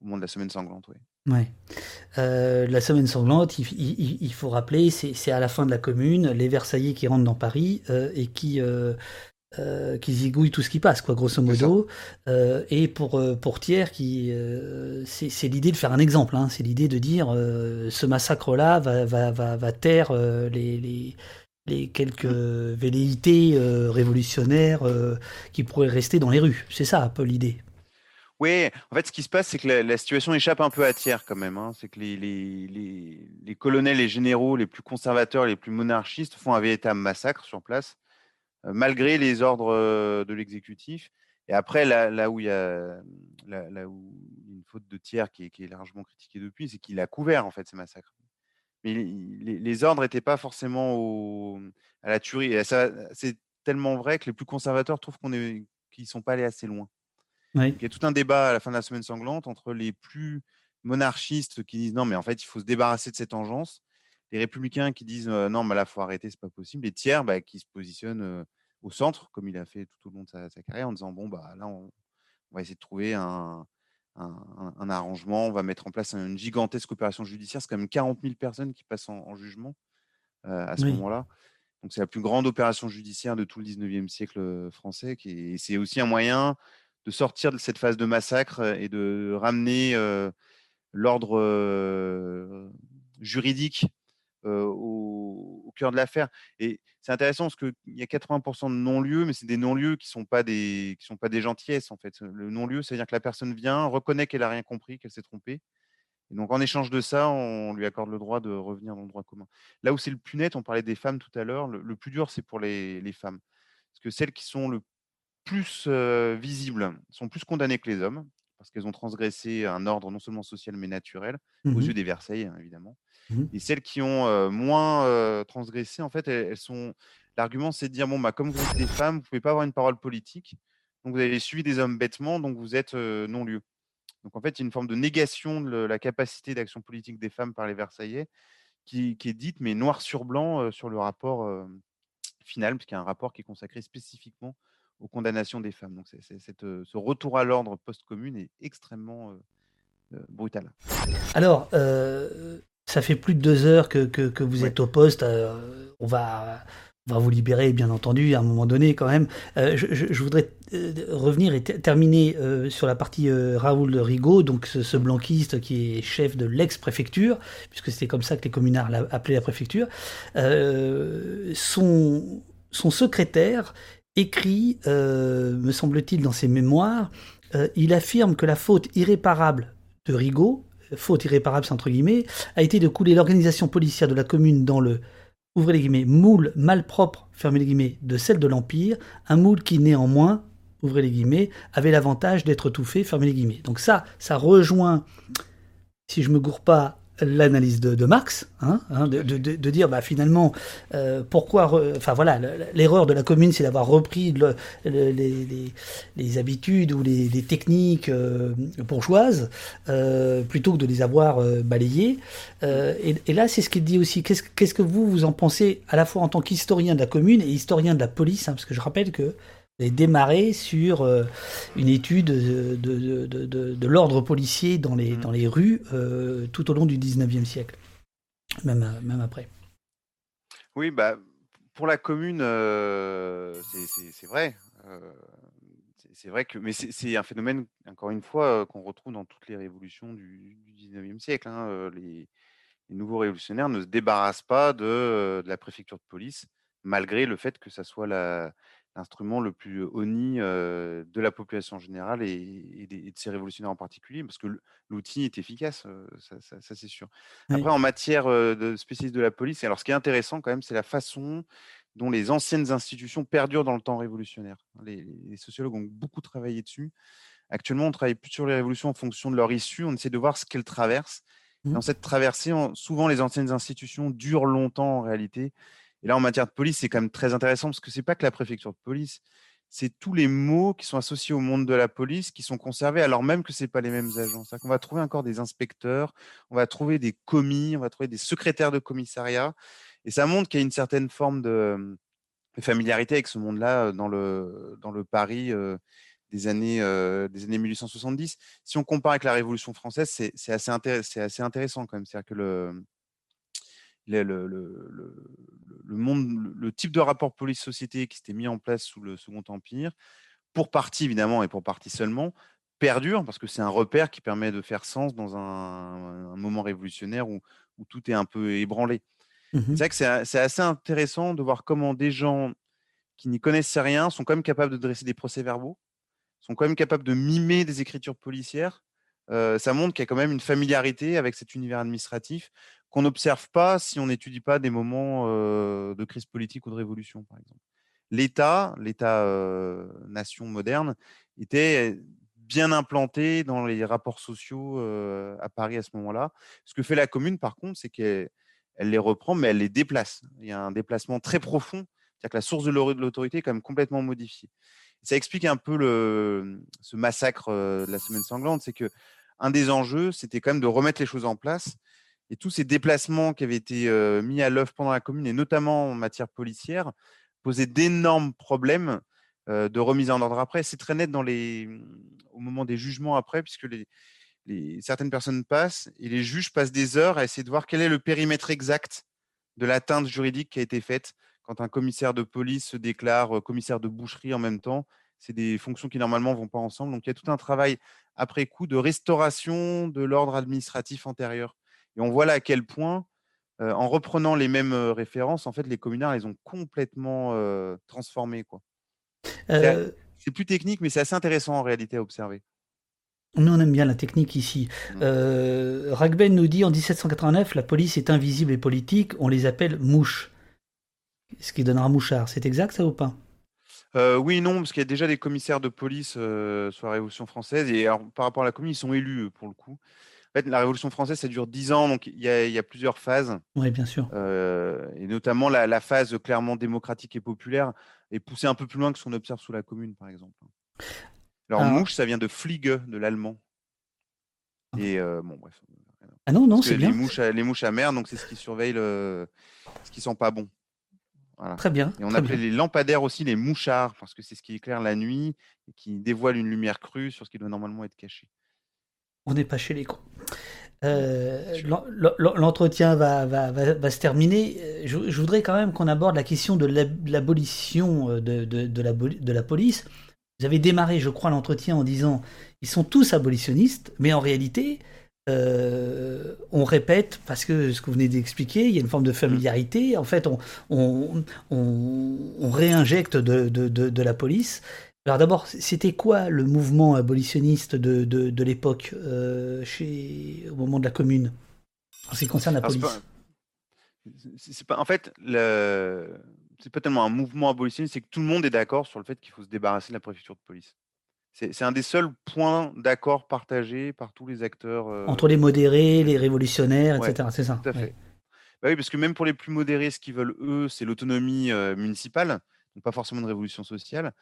au moment de la semaine sanglante. ouais. Ouais. Euh, la semaine sanglante, il, il- il faut rappeler, c'est c'est à la fin de la commune, les Versaillais qui rentrent dans Paris euh, et qui, euh, euh, qui zigouillent tout ce qui passe, quoi, grosso modo. Euh, et pour, euh, pour Thiers, qui, euh, c'est l'idée de faire un exemple, hein, c'est l'idée de dire ce massacre-là va, va, va, va taire les, les, les quelques velléités révolutionnaires qui pourraient rester dans les rues. C'est ça un peu l'idée. Oui, en fait, ce qui se passe, c'est que la, la situation échappe un peu à tiers quand même. hein. C'est que les, les, les, les colonels et généraux les plus conservateurs, les plus monarchistes font un véritable massacre sur place, malgré les ordres euh, de l'exécutif. Et après, là, là où il y a là, là où une faute de tiers qui est, qui est largement critiquée depuis, c'est qu'il a couvert en fait ces massacres. Mais les, les ordres n'étaient pas forcément au, à la tuerie. Et ça, c'est tellement vrai que les plus conservateurs trouvent qu'on est, qu'ils sont pas allés assez loin. Oui. Il y a tout un débat à la fin de la semaine sanglante entre les plus monarchistes qui disent non, mais en fait, il faut se débarrasser de cette engeance. Les républicains qui disent euh, non, mais là, il faut arrêter, c'est pas possible. Les tiers bah, qui se positionnent euh, au centre, comme il a fait tout au long de sa, sa carrière, en disant bon, bah là, on, on va essayer de trouver un, un, un arrangement, on va mettre en place une gigantesque opération judiciaire. C'est quand même 40 000 personnes qui passent en, en jugement euh, à ce Oui. moment-là. Donc c'est la plus grande opération judiciaire de tout le 19e siècle français. Qui et c'est aussi un moyen de sortir de cette phase de massacre et de ramener l'ordre juridique au, cœur de l'affaire. Et c'est intéressant parce qu'il y a 80% de non-lieux, mais c'est des non-lieux qui ne sont, pas des- sont pas des gentillesses en fait. Le non-lieu, c'est-à-dire que la personne vient, reconnaît qu'elle n'a rien compris, qu'elle s'est trompée. Et donc en échange de ça, on lui accorde le droit de revenir dans le droit commun. Là où c'est le plus net, on parlait des femmes tout à l'heure, le, plus dur, c'est pour les, les femmes. Parce que celles qui sont le plus visibles sont plus condamnées que les hommes, parce qu'elles ont transgressé un ordre non seulement social mais naturel, aux Mhm. yeux des Versailles, hein, évidemment. Mhm. Et celles qui ont euh, moins euh, transgressé, en fait, elles, elles sont. L'argument, c'est de dire bon, bah, comme vous êtes des femmes, vous ne pouvez pas avoir une parole politique, donc vous avez suivi des hommes bêtement, donc vous êtes non-lieu. Donc en fait, il y a une forme de négation de la capacité d'action politique des femmes par les Versaillais qui, qui est dite, mais noir sur blanc euh, sur le rapport euh, final, puisqu'il y a un rapport qui est consacré spécifiquement aux condamnations des femmes. Donc cette, euh, ce retour à l'ordre post-commune est extrêmement euh, euh, brutal. Alors, euh, ça fait plus de deux heures que, que, que vous êtes au poste. euh, on va, on va vous libérer, bien entendu, à un moment donné, quand même. Je, voudrais revenir et ter- terminer sur la partie Raoul Rigaud, donc ce, ce blanquiste qui est chef de l'ex-préfecture, puisque c'était comme ça que les communards l'a- appelaient la préfecture. Son, son secrétaire écrit, euh, me semble-t-il, dans ses mémoires, euh, il affirme que la faute irréparable de Rigaud, faute irréparable entre guillemets, a été de couler l'organisation policière de la commune dans le ouvrez les guillemets moule malpropre fermez les guillemets de celle de l'empire, un moule qui néanmoins ouvrez les guillemets avait l'avantage d'être tout fait fermez les guillemets. Donc ça, ça rejoint, si je me gourre pas, l'analyse de, Marx, hein, hein, de, de- de- dire bah, finalement euh, pourquoi, enfin voilà, le- l'erreur de la commune c'est d'avoir repris le- le- les, les- habitudes ou les, techniques euh, bourgeoises euh, plutôt que de les avoir euh, balayées. Euh, et, et là c'est ce qu'il dit aussi. Qu'est-ce qu'est-ce que vous vous en pensez à la fois en tant qu'historien de la commune et historien de la police, hein, parce que je rappelle que avez démarré sur euh, une étude de, de, de, de- de l'ordre policier dans les, dans les rues euh, tout au long du 19e siècle, même, euh, même après. Oui, bah, pour la commune, euh, c'est- vrai. c'est- vrai que, mais c'est un phénomène, encore une fois, qu'on retrouve dans toutes les révolutions du, du 19e siècle. hein, les, les nouveaux révolutionnaires ne se débarrassent pas de la préfecture de police, malgré le fait que ça soit la- l'instrument le plus honni euh, de la population générale et, et des- et de ces révolutionnaires en particulier, parce que l'outil est efficace, ça, ça- ça, c'est sûr. Oui. Après, en matière de spécialiste de la police, alors ce qui est intéressant quand même, c'est la façon dont les anciennes institutions perdurent dans le temps révolutionnaire. Les, les sociologues ont beaucoup travaillé dessus. Actuellement, on travaille plus sur les révolutions en fonction de leur issue. On essaie de voir ce qu'elles traversent. Et Dans cette traversée, on- souvent les anciennes institutions durent longtemps en réalité. Et là, en matière de police, c'est quand même très intéressant parce que c'est pas que la préfecture de police, c'est tous les mots qui sont associés au monde de la police qui sont conservés alors même que c'est pas les mêmes agents. C'est-à-dire qu'on va trouver encore des inspecteurs, on va trouver des commis, on va trouver des secrétaires de commissariat. Et ça montre qu'il y a une certaine forme de, familiarité avec ce monde-là euh, dans le, dans le Paris euh, des, années, euh, des années 1870. Si on compare avec la Révolution française, c'est c'est assez, c'est assez intéressant quand même. C'est-à-dire que le, le, le, le- le- le monde, le, le type de rapport police-société qui s'était mis en place sous le Second Empire, pour partie évidemment et pour partie seulement, perdure parce que c'est un repère qui permet de faire sens dans un, un moment révolutionnaire où, où tout est un peu ébranlé. Mhm. C'est vrai que c'est assez intéressant de voir comment des gens qui n'y connaissent rien sont quand même capables de dresser des procès-verbaux, sont quand même capables de mimer des écritures policières. Euh, ça montre qu'il y a quand même une familiarité avec cet univers administratif qu'on n'observe pas si on n'étudie pas des moments euh, de crise politique ou de révolution, par exemple. L'État, l'État-nation moderne, était bien implanté dans les rapports sociaux euh, à Paris à ce moment-là. Ce que fait la commune, par contre, c'est qu'elle elle les reprend, mais elle les déplace. Il y a un déplacement très profond, c'est-à-dire que la source de l'au- de l'autorité est quand même complètement modifiée. Ça explique un peu ce massacre euh, de la semaine sanglante, c'est que un des enjeux, c'était quand même de remettre les choses en place. Et tous ces déplacements qui avaient été mis à l'œuvre pendant la commune, et notamment en matière policière, posaient d'énormes problèmes de remise en ordre après. C'est très net les, au moment des jugements après, puisque certaines personnes passent et les juges passent des heures à essayer de voir quel est le périmètre exact de l'atteinte juridique qui a été faite quand un commissaire de police se déclare commissaire de boucherie en même temps. C'est des fonctions qui normalement vont pas ensemble. Donc il y a tout un travail après coup de restauration de l'ordre administratif antérieur. Et on voit là à quel point, euh, en reprenant les mêmes euh, références, en fait, les communards, ils ont complètement transformé. Quoi. C'est plus technique, mais c'est assez intéressant en réalité à observer. Nous, on aime bien la technique ici. Mmh. Euh, Ragben nous dit en 1789, la police est invisible et politique, on les appelle mouches. Ce qui donnera mouchard. C'est exact ça ou pas? Euh, Oui, non, parce qu'il y a déjà des commissaires de police euh, sur la Révolution française. Et par rapport à la commune, ils sont élus pour le coup. En fait, la Révolution française, ça dure 10 ans, donc il y a, plusieurs phases. Oui, bien sûr. et notamment la, phase clairement démocratique et populaire est poussée un peu plus loin que ce qu'on observe sous la commune, par exemple. Alors, mouche, ça vient de Fliege, de l'allemand. Ah. Et bon, bref. Ah non, non, c'est bien. Les mouches, les mouches amères, donc c'est ce qui surveille le... ce qui sent pas bon. Très bien. Et on appelait les lampadaires aussi les mouchards, parce que c'est ce qui éclaire la nuit et qui dévoile une lumière crue sur ce qui doit normalement être caché. On n'est pas chez les cons. Euh, l'entretien va, va, va, se terminer. Je, voudrais quand même qu'on aborde la question de l'abolition de, de, de, la, de la police. Vous avez démarré, je crois, l'entretien en disant ils sont tous abolitionnistes, mais en réalité, euh, on répète, parce que ce que vous venez d'expliquer, il y a une forme de familiarité. En fait, on, on, on, réinjecte de, de, de, la police. Alors d'abord, c'était quoi le mouvement abolitionniste de, de, l'époque euh, chez au moment de la Commune en ce qui concerne la police? C'est pas, en fait, le, c'est pas tellement un mouvement abolitionniste, c'est que tout le monde est d'accord sur le fait qu'il faut se débarrasser de la préfecture de police. C'est un des seuls points d'accord partagés par tous les acteurs. Euh, Entre les modérés, les révolutionnaires, etc. c'est ça. Tout à fait. Bah oui, parce que même pour les plus modérés, ce qu'ils veulent, eux, c'est l'autonomie euh, municipale, donc pas forcément de révolution sociale.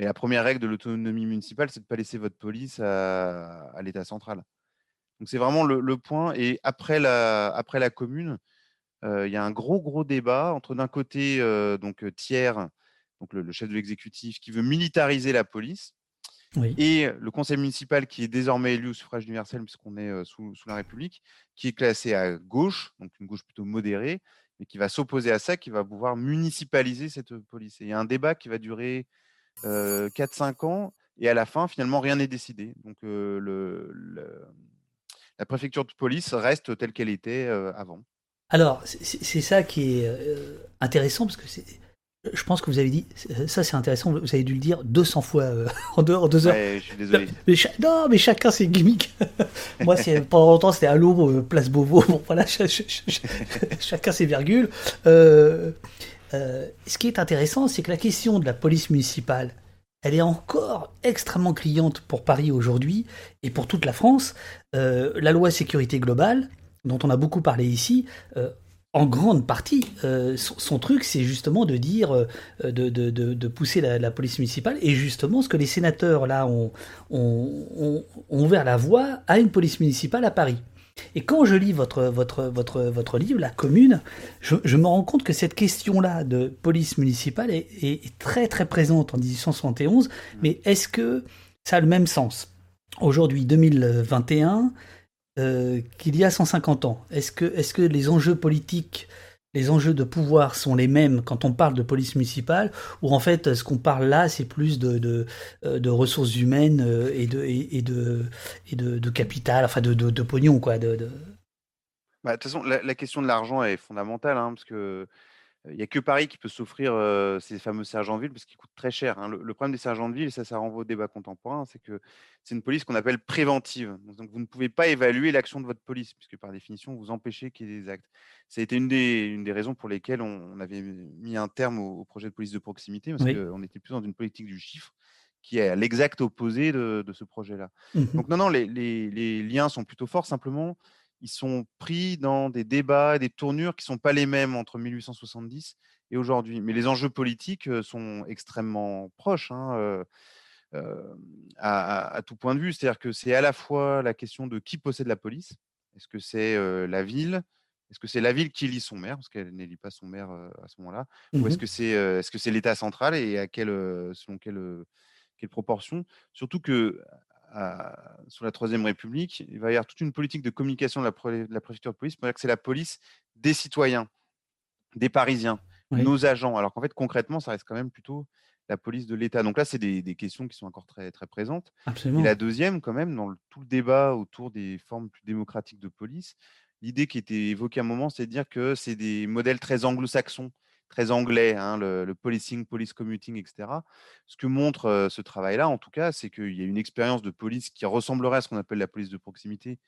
Mais la première règle de l'autonomie municipale, c'est de ne pas laisser votre police à, l'État central. Donc c'est vraiment le, le, point. Et après la, après la commune, il y a un gros, gros débat entre d'un côté, donc Thiers, donc le, chef de l'exécutif, qui veut militariser la police, et le conseil municipal qui est désormais élu au suffrage universel, puisqu'on est sous, la République, qui est classé à gauche, donc une gauche plutôt modérée, mais qui va s'opposer à ça, qui va pouvoir municipaliser cette police. Et il y a un débat qui va durer 4-5 ans, et à la fin, finalement, rien n'est décidé. Donc le, la préfecture de police reste telle qu'elle était avant. Alors, c'est ça qui est intéressant, parce que je pense que vous avez dit, ça c'est intéressant, vous avez dû le dire 200 fois euh, en, deux, deux heures. Ouais, je suis désolé. Non, mais, chacun ses gimmicks. Moi, pendant longtemps, c'était Allô, euh, Place Beauvau. Bon, voilà, chacun ses virgules. Ce qui est intéressant, c'est que la question de la police municipale, elle est encore extrêmement cliente pour Paris aujourd'hui et pour toute la France. la loi sécurité globale, dont on a beaucoup parlé ici, euh, en grande partie, euh, son, truc, c'est justement de dire, euh, de, pousser la, police municipale, et justement ce que les sénateurs là ont, ouvert la voie à une police municipale à Paris. Et quand je lis votre, votre, votre, votre livre, La Commune, je, me rends compte que cette question-là de police municipale est, est, très très présente en 1871, mais est-ce que ça a le même sens Aujourd'hui, 2021, euh, qu'il y a 150 ans? Est-ce que, est que les enjeux politiques, les enjeux de pouvoir sont les mêmes quand on parle de police municipale ou en fait ce qu'on parle là c'est plus de, de, euh, ressources humaines euh, et de, et, de, et de, capital, enfin de, de, pognon quoi. De, bah, toute façon, la, question de l'argent est fondamentale hein, parce que il n'y a que Paris qui peut s'offrir ces fameux sergents de ville parce qu'ils coûtent très cher. Hein. Le, problème des sergents de ville, et ça, ça renvoie au débat contemporain, c'est que c'est une police qu'on appelle préventive. Donc, vous ne pouvez pas évaluer l'action de votre police, puisque par définition, vous empêchez qu'il y ait des actes. Ça a été une des, une des raisons pour lesquelles on, avait mis un terme au, projet de police de proximité, parce qu'on était plus dans une politique du chiffre qui est à l'exact opposé de, ce projet-là. Mmh Donc non, non, les, les, les liens sont plutôt forts. Simplement, ils sont pris dans des débats, des tournures qui ne sont pas les mêmes entre 1870 et aujourd'hui. Mais les enjeux politiques sont extrêmement proches hein, à, tout point de vue. C'est-à-dire que c'est à la fois la question de qui possède la police. Est-ce que c'est la ville? Est-ce que c'est la ville qui élit son maire, parce qu'elle n'élit pas son maire euh, à ce moment-là, Mmh ou est-ce mh. que c'est euh, est-ce que c'est l'État central et à euh, selon quelle, euh, quelle proportion? Surtout que à- sous la Troisième République, il va y avoir toute une politique de communication de la, pré- de la préfecture de police pour dire que c'est la police des citoyens, des Parisiens, Oui. nos agents, alors qu'en fait, concrètement, ça reste quand même plutôt la police de l'État. Donc là, c'est des, des questions qui sont encore très, très présentes. Absolument. Et la deuxième, quand même, dans le- tout le débat autour des formes plus démocratiques de police, l'idée qui était évoquée à un moment, c'est de dire que c'est des modèles très anglo-saxons, très anglais, hein, le, le policing, police commuting, etc. Ce que montre euh, ce travail-là, en tout cas, c'est qu'il y a une expérience de police qui ressemblerait à ce qu'on appelle la police de proximité,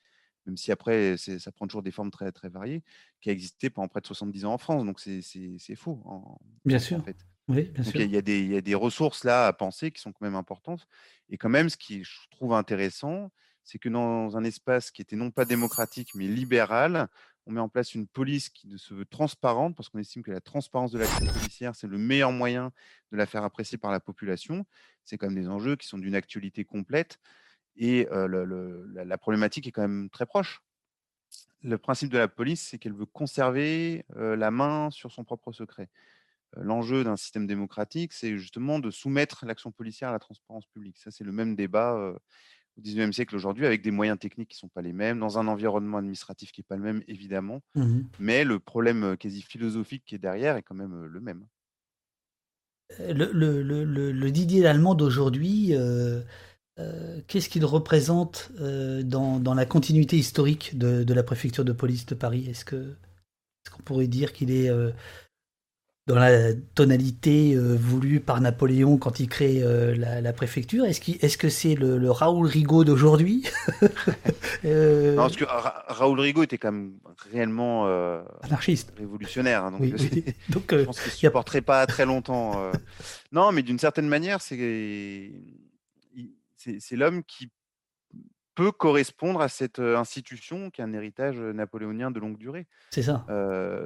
même si après, ça prend toujours des formes très, très variées, qui a existé pendant près de 70 ans en France. Donc, c'est faux, en, Bien en sûr. fait. Oui, bien sûr. il y a des- il y a des ressources là à penser qui sont quand même importantes. Et quand même, ce qui je trouve intéressant, c'est que dans un espace qui était non pas démocratique, mais libéral, on met en place une police qui se veut transparente, parce qu'on estime que la transparence de l'action policière, c'est le meilleur moyen de la faire apprécier par la population. C'est quand même des enjeux qui sont d'une actualité complète. Et la, problématique est quand même très proche. Le principe de la police, c'est qu'elle veut conserver la main sur son propre secret. L'enjeu d'un système démocratique, c'est justement de soumettre l'action policière à la transparence publique. Ça, c'est le même débat au XIXe siècle aujourd'hui, avec des moyens techniques qui ne sont pas les mêmes, dans un environnement administratif qui n'est pas le même, évidemment. Mhm. Mais le problème euh, quasi philosophique qui est derrière est quand même euh, le même. Le, le, le, le, le Didier Lallemand d'aujourd'hui, euh, euh, qu'est-ce qu'il représente euh, dans, dans la continuité historique de, de la préfecture de police de Paris? Est-ce que est-ce qu'on pourrait dire qu'il est euh, dans la tonalité euh, voulue par Napoléon quand il crée euh, la, la préfecture Est-ce que c'est le, le Raoul Rigaud d'aujourd'hui? Euh, Non, parce que Ra- Raoul Rigaud était quand même réellement Anarchiste. révolutionnaire. hein, donc, Oui, oui. Donc, je pense qu'il ne y a- supporterait pas très longtemps. Non, mais d'une certaine manière, c'est l'homme qui peut correspondre à cette institution qui est un héritage napoléonien de longue durée. C'est ça.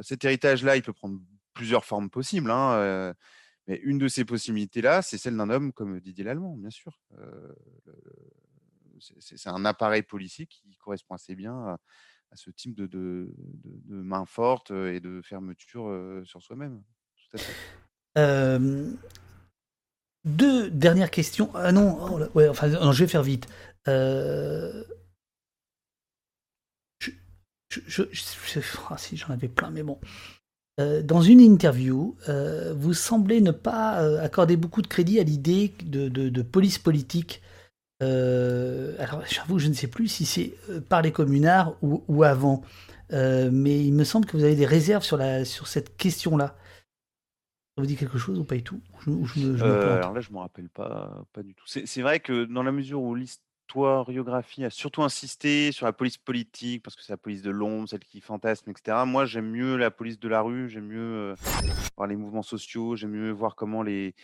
Cet héritage-là, il peut prendre plusieurs formes possibles. hein, mais une de ces possibilités-là, c'est celle d'un homme comme Didier Lallemand, bien sûr. C'est- un appareil policier qui correspond assez bien à, ce type de, de, de- de main forte et de fermeture sur soi-même. Deux dernières questions. Ah non, oh ouais, enfin, je vais faire vite. Euh, je, je, je- je- ah, si j'en avais plein, mais bon. Euh, dans une interview, euh, vous semblez ne pas euh, accorder beaucoup de crédit à l'idée de, de- de police politique. Alors, j'avoue, je ne sais plus si c'est par les communards ou, ou avant, mais il me semble que vous avez des réserves sur, la, sur cette question-là. Ça vous dit quelque chose ou pas du tout? Ou je, ou je me, je me plante alors là, je ne me rappelle pas, pas du tout. C'est vrai que dans la mesure où l'historiographie a surtout insisté sur la police politique, parce que c'est la police de l'ombre, celle qui fantasme, etc., moi j'aime mieux la police de la rue, j'aime mieux voir les mouvements sociaux, j'aime mieux voir comment les,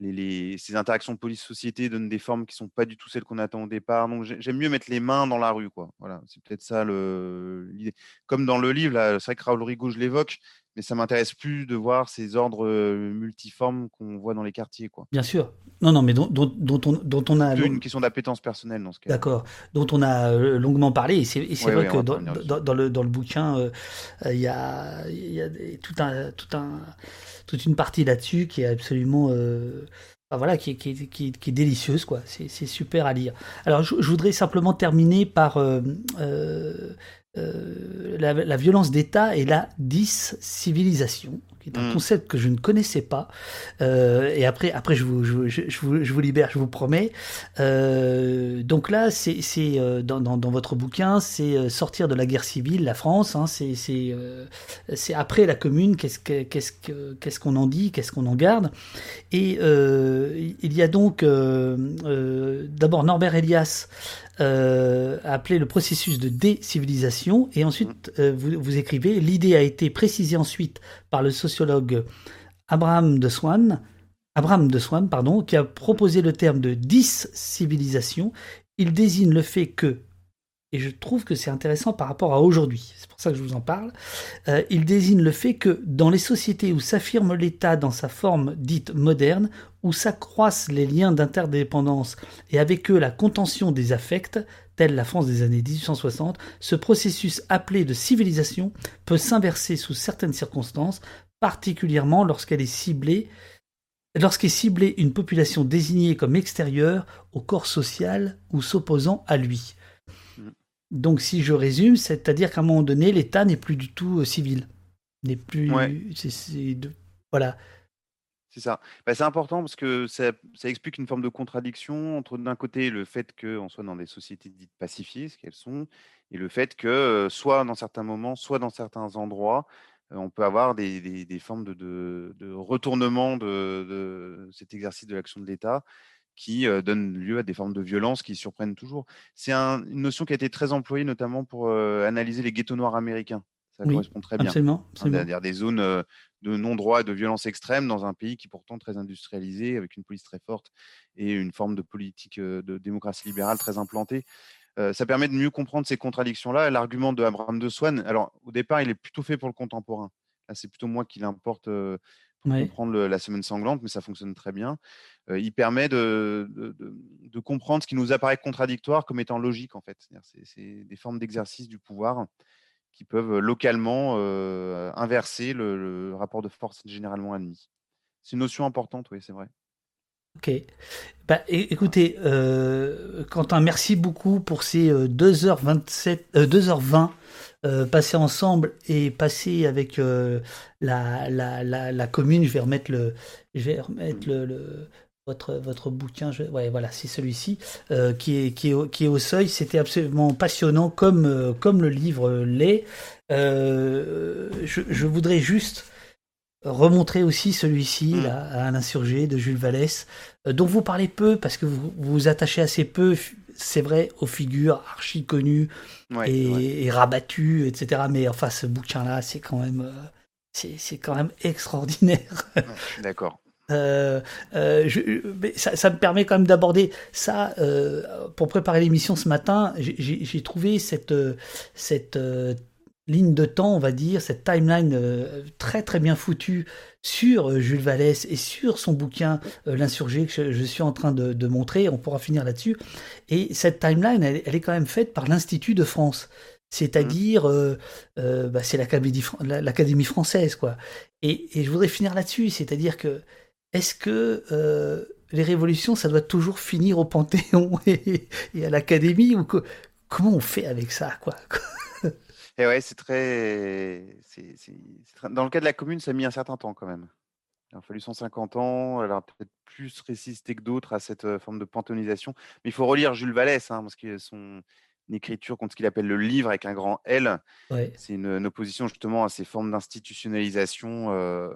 ces interactions police-société donnent des formes qui sont pas du tout celles qu'on attend au départ. Donc j'ai- j'aime mieux mettre les mains dans la rue, quoi. Voilà, c'est peut-être ça l'idée. Comme dans le livre, c'est vrai que Raoul Rigaud, je l'évoque, mais ça m'intéresse plus de voir ces ordres multiformes qu'on voit dans les quartiers, quoi. Bien sûr. Non, non, mais dont, dont, dont on, dont on a. Une question d'appétence personnelle dans ce cas. D'accord. Dont on a longuement parlé. Et c'est Oui, vrai oui, que dans, le, dans le bouquin, euh, il y a, y a tout un, tout un, toute une partie là-dessus qui est absolument. euh, voilà, qui est, qui, qui, qui est délicieuse, quoi. C'est c'est super à lire. Alors, je, je voudrais simplement terminer par euh, euh, la, la violence d'État et la discivilisation, qui est un Mm. concept que je ne connaissais pas. Euh, et après, après je, vous, je, vous- je, je vous, je vous libère, je vous promets. Euh, donc là, c'est euh, dans, dans, dans votre bouquin, c'est euh, sortir de la guerre civile, la France. Hein, c'est c'est euh, après la Commune. Qu'est-ce que qu'est-ce que qu'est-ce qu'on en dit, qu'est-ce qu'on en garde Et euh, il y a donc euh, euh, d'abord Norbert Elias euh, appelé le processus de décivilisation, et ensuite euh, vous, écrivez l'idée a été précisée ensuite par le sociologue Abraham de Swann, qui a proposé le terme de discivilisation. Il désigne le fait que, et je trouve que c'est intéressant par rapport à aujourd'hui, c'est pour ça que je vous en parle, euh, il désigne le fait que dans les sociétés où s'affirme l'État dans sa forme dite moderne, où s'accroissent les liens d'interdépendance et avec eux la contention des affects, telle la France des années 1860, ce processus appelé de civilisation peut s'inverser sous certaines circonstances, particulièrement lorsqu'elle est ciblée lorsqu'est ciblée une population désignée comme extérieure au corps social ou s'opposant à lui. Donc si je résume, c'est-à-dire qu'à un moment donné, l'État n'est plus du tout euh, civil. N'est plus... Ouais. de- Voilà. C'est ça. Bah, c'est important parce que ça, ça explique une forme de contradiction entre d'un côté le fait qu'on soit dans des sociétés dites pacifiées, ce qu'elles sont, et le fait que euh, soit dans certains moments, soit dans certains endroits, euh, on peut avoir des, des- des formes de, de- de retournement de cet exercice de l'action de l'État qui donnent lieu à des formes de violence qui surprennent toujours. C'est un- une notion qui a été très employée notamment pour analyser les ghettos noirs américains. Ça Oui, correspond très bien. absolument, Hein, absolument. C'est-à-dire des zones de non-droit et de violence extrême dans un pays qui est pourtant très industrialisé, avec une police très forte et une forme de politique de démocratie libérale très implantée. Euh, ça permet de mieux comprendre ces contradictions-là. L'argument de Abraham de Swann, alors au départ, il est plutôt fait pour le contemporain. Là, c'est plutôt moi qui l'importe euh, pour Ouais. comprendre le- la semaine sanglante, mais ça fonctionne très bien. Euh, il permet de, de- de- de comprendre ce qui nous apparaît contradictoire comme étant logique, en fait. C'est des formes d'exercice du pouvoir qui peuvent localement euh, inverser le, le rapport de force généralement admis. C'est une notion importante, oui, c'est vrai. Ok. Bah, écoutez, euh, Quentin, merci beaucoup pour ces euh, 2h27, euh, 2h20 euh, passées ensemble et passées avec euh, la, la, la, la commune. Je vais remettre le, je vais remettre le, le- votre, votre bouquin. Je, ouais, voilà, c'est celui-ci euh, qui, est, qui, est au, qui est au seuil. C'était absolument passionnant comme, comme le livre l'est. Je, je voudrais juste remontrer aussi celui-ci, là, à un insurgé de Jules Vallès, dont vous parlez peu parce que vous vous vous attachez assez peu, c'est vrai, aux figures archi connues Ouais, et, ouais. et rabattues, etc. Mais enfin, ce bouquin-là, c'est quand même, euh, c'est quand même extraordinaire. D'accord. Euh, euh, je- mais ça, ça me permet quand même d'aborder ça euh, pour préparer l'émission ce matin. j'ai- trouvé cette cette, ligne de temps, on va dire, cette timeline euh, très très bien foutue sur euh, Jules Vallès et sur son bouquin euh, L'insurgé que je, je suis en train de, de montrer. On pourra finir là-dessus. Et cette timeline, elle, elle est quand même faite par l'Institut de France. C'est-à-dire, euh, euh, bah, c'est l'Académie fran- la- l'Académie française, quoi. Et, et je voudrais finir là-dessus, c'est-à-dire que est-ce que euh, les révolutions, ça doit toujours finir au Panthéon et, et à l'Académie ou co- comment on fait avec ça, quoi? Et ouais, c'est très, c'est- c'est- c'est très- Dans le cas de la commune, ça a mis un certain temps quand même. Il a fallu 150 ans. Elle a peut-être plus résisté que d'autres à cette euh, forme de panthéonisation. Mais il faut relire Jules Vallès, hein, parce que son écriture contre ce qu'il appelle le livre avec un grand L, Ouais. c'est une, une opposition justement à ces formes d'institutionnalisation euh,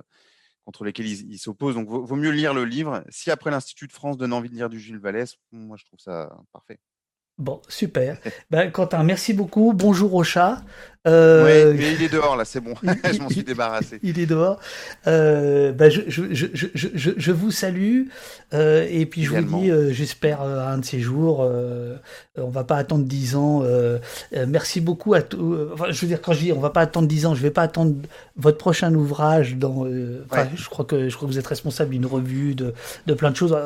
contre lesquelles il, il s'oppose. Donc, vaut, vaut mieux lire le livre. Si après l'Institut de France donne envie de lire du Jules Vallès, moi je trouve ça parfait. Bon, super. Ben, Quentin, merci beaucoup. Bonjour au chat. Euh, Ouais, mais il est dehors là, c'est bon. je m'en suis débarrassé. Il est dehors. Euh, ben, je, je, je, je, je, vous salue. Euh, et puis je Également. vous dis, euh, j'espère euh, un de ces jours, euh, on va pas attendre 10 ans. merci beaucoup à tous. Enfin, je veux dire, quand je dis on va pas attendre 10 ans, je vais pas attendre votre prochain ouvrage dans. euh, Ouais. je crois que je crois que vous êtes responsable d'une revue, de, de plein de choses.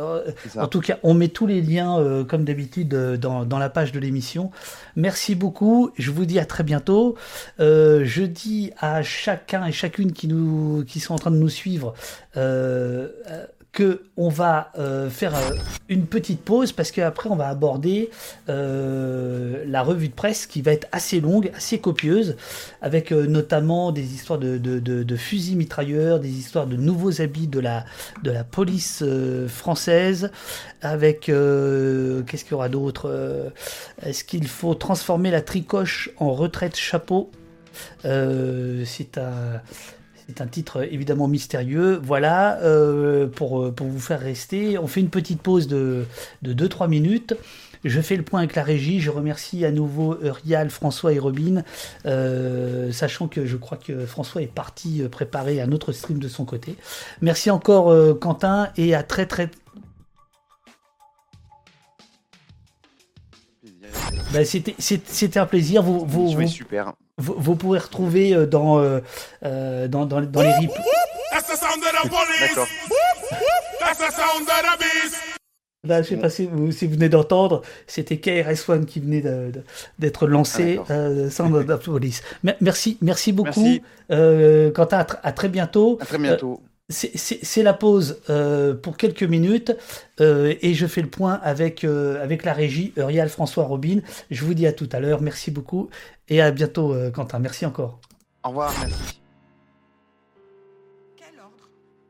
En tout cas, on met tous les liens, euh, comme d'habitude, dans, dans la page de l'émission. Merci beaucoup. Je vous dis à très bientôt. Euh, je dis à chacun et chacune qui nous, qui sont en train de nous suivre, euh, euh, que on va euh, faire euh, une petite pause parce qu'après on va aborder euh, la revue de presse qui va être assez longue, assez copieuse, avec notamment des histoires de, fusils mitrailleurs, des histoires de nouveaux habits de la, de la police française, avec qu'est-ce qu'il y aura d'autre Est-ce qu'il faut transformer la tricoche en retraite chapeau? C'est un c'est un titre évidemment mystérieux. Voilà, euh, pour, pour vous faire rester, on fait une petite pause de, de 2-3 minutes. Je fais le point avec la régie. Je remercie à nouveau euh, Rial, François et Robin, euh, sachant que je crois que François est parti euh, préparer un autre stream de son côté. Merci encore euh, Quentin et à très très. Ben, c'était un plaisir. Vous, vous, vous- super. Vous, vous pourrez retrouver euh, dans, euh, euh, dans, dans, dans les the sound of the police. The sound of the beast. Là, je sais pas si vous, si vous venez d'entendre, c'était KRS-One qui venait d'être lancé Ah, euh, sans la police. Me- Merci, merci beaucoup. Merci. Euh, Quentin, à, tr- à très bientôt. À très bientôt. C'est- la pause euh, pour quelques minutes euh, et je fais le point avec, euh, avec la régie Urial François Robin. Je vous dis à tout à l'heure. Merci beaucoup et à bientôt, Quentin. Merci encore. Au revoir, merci.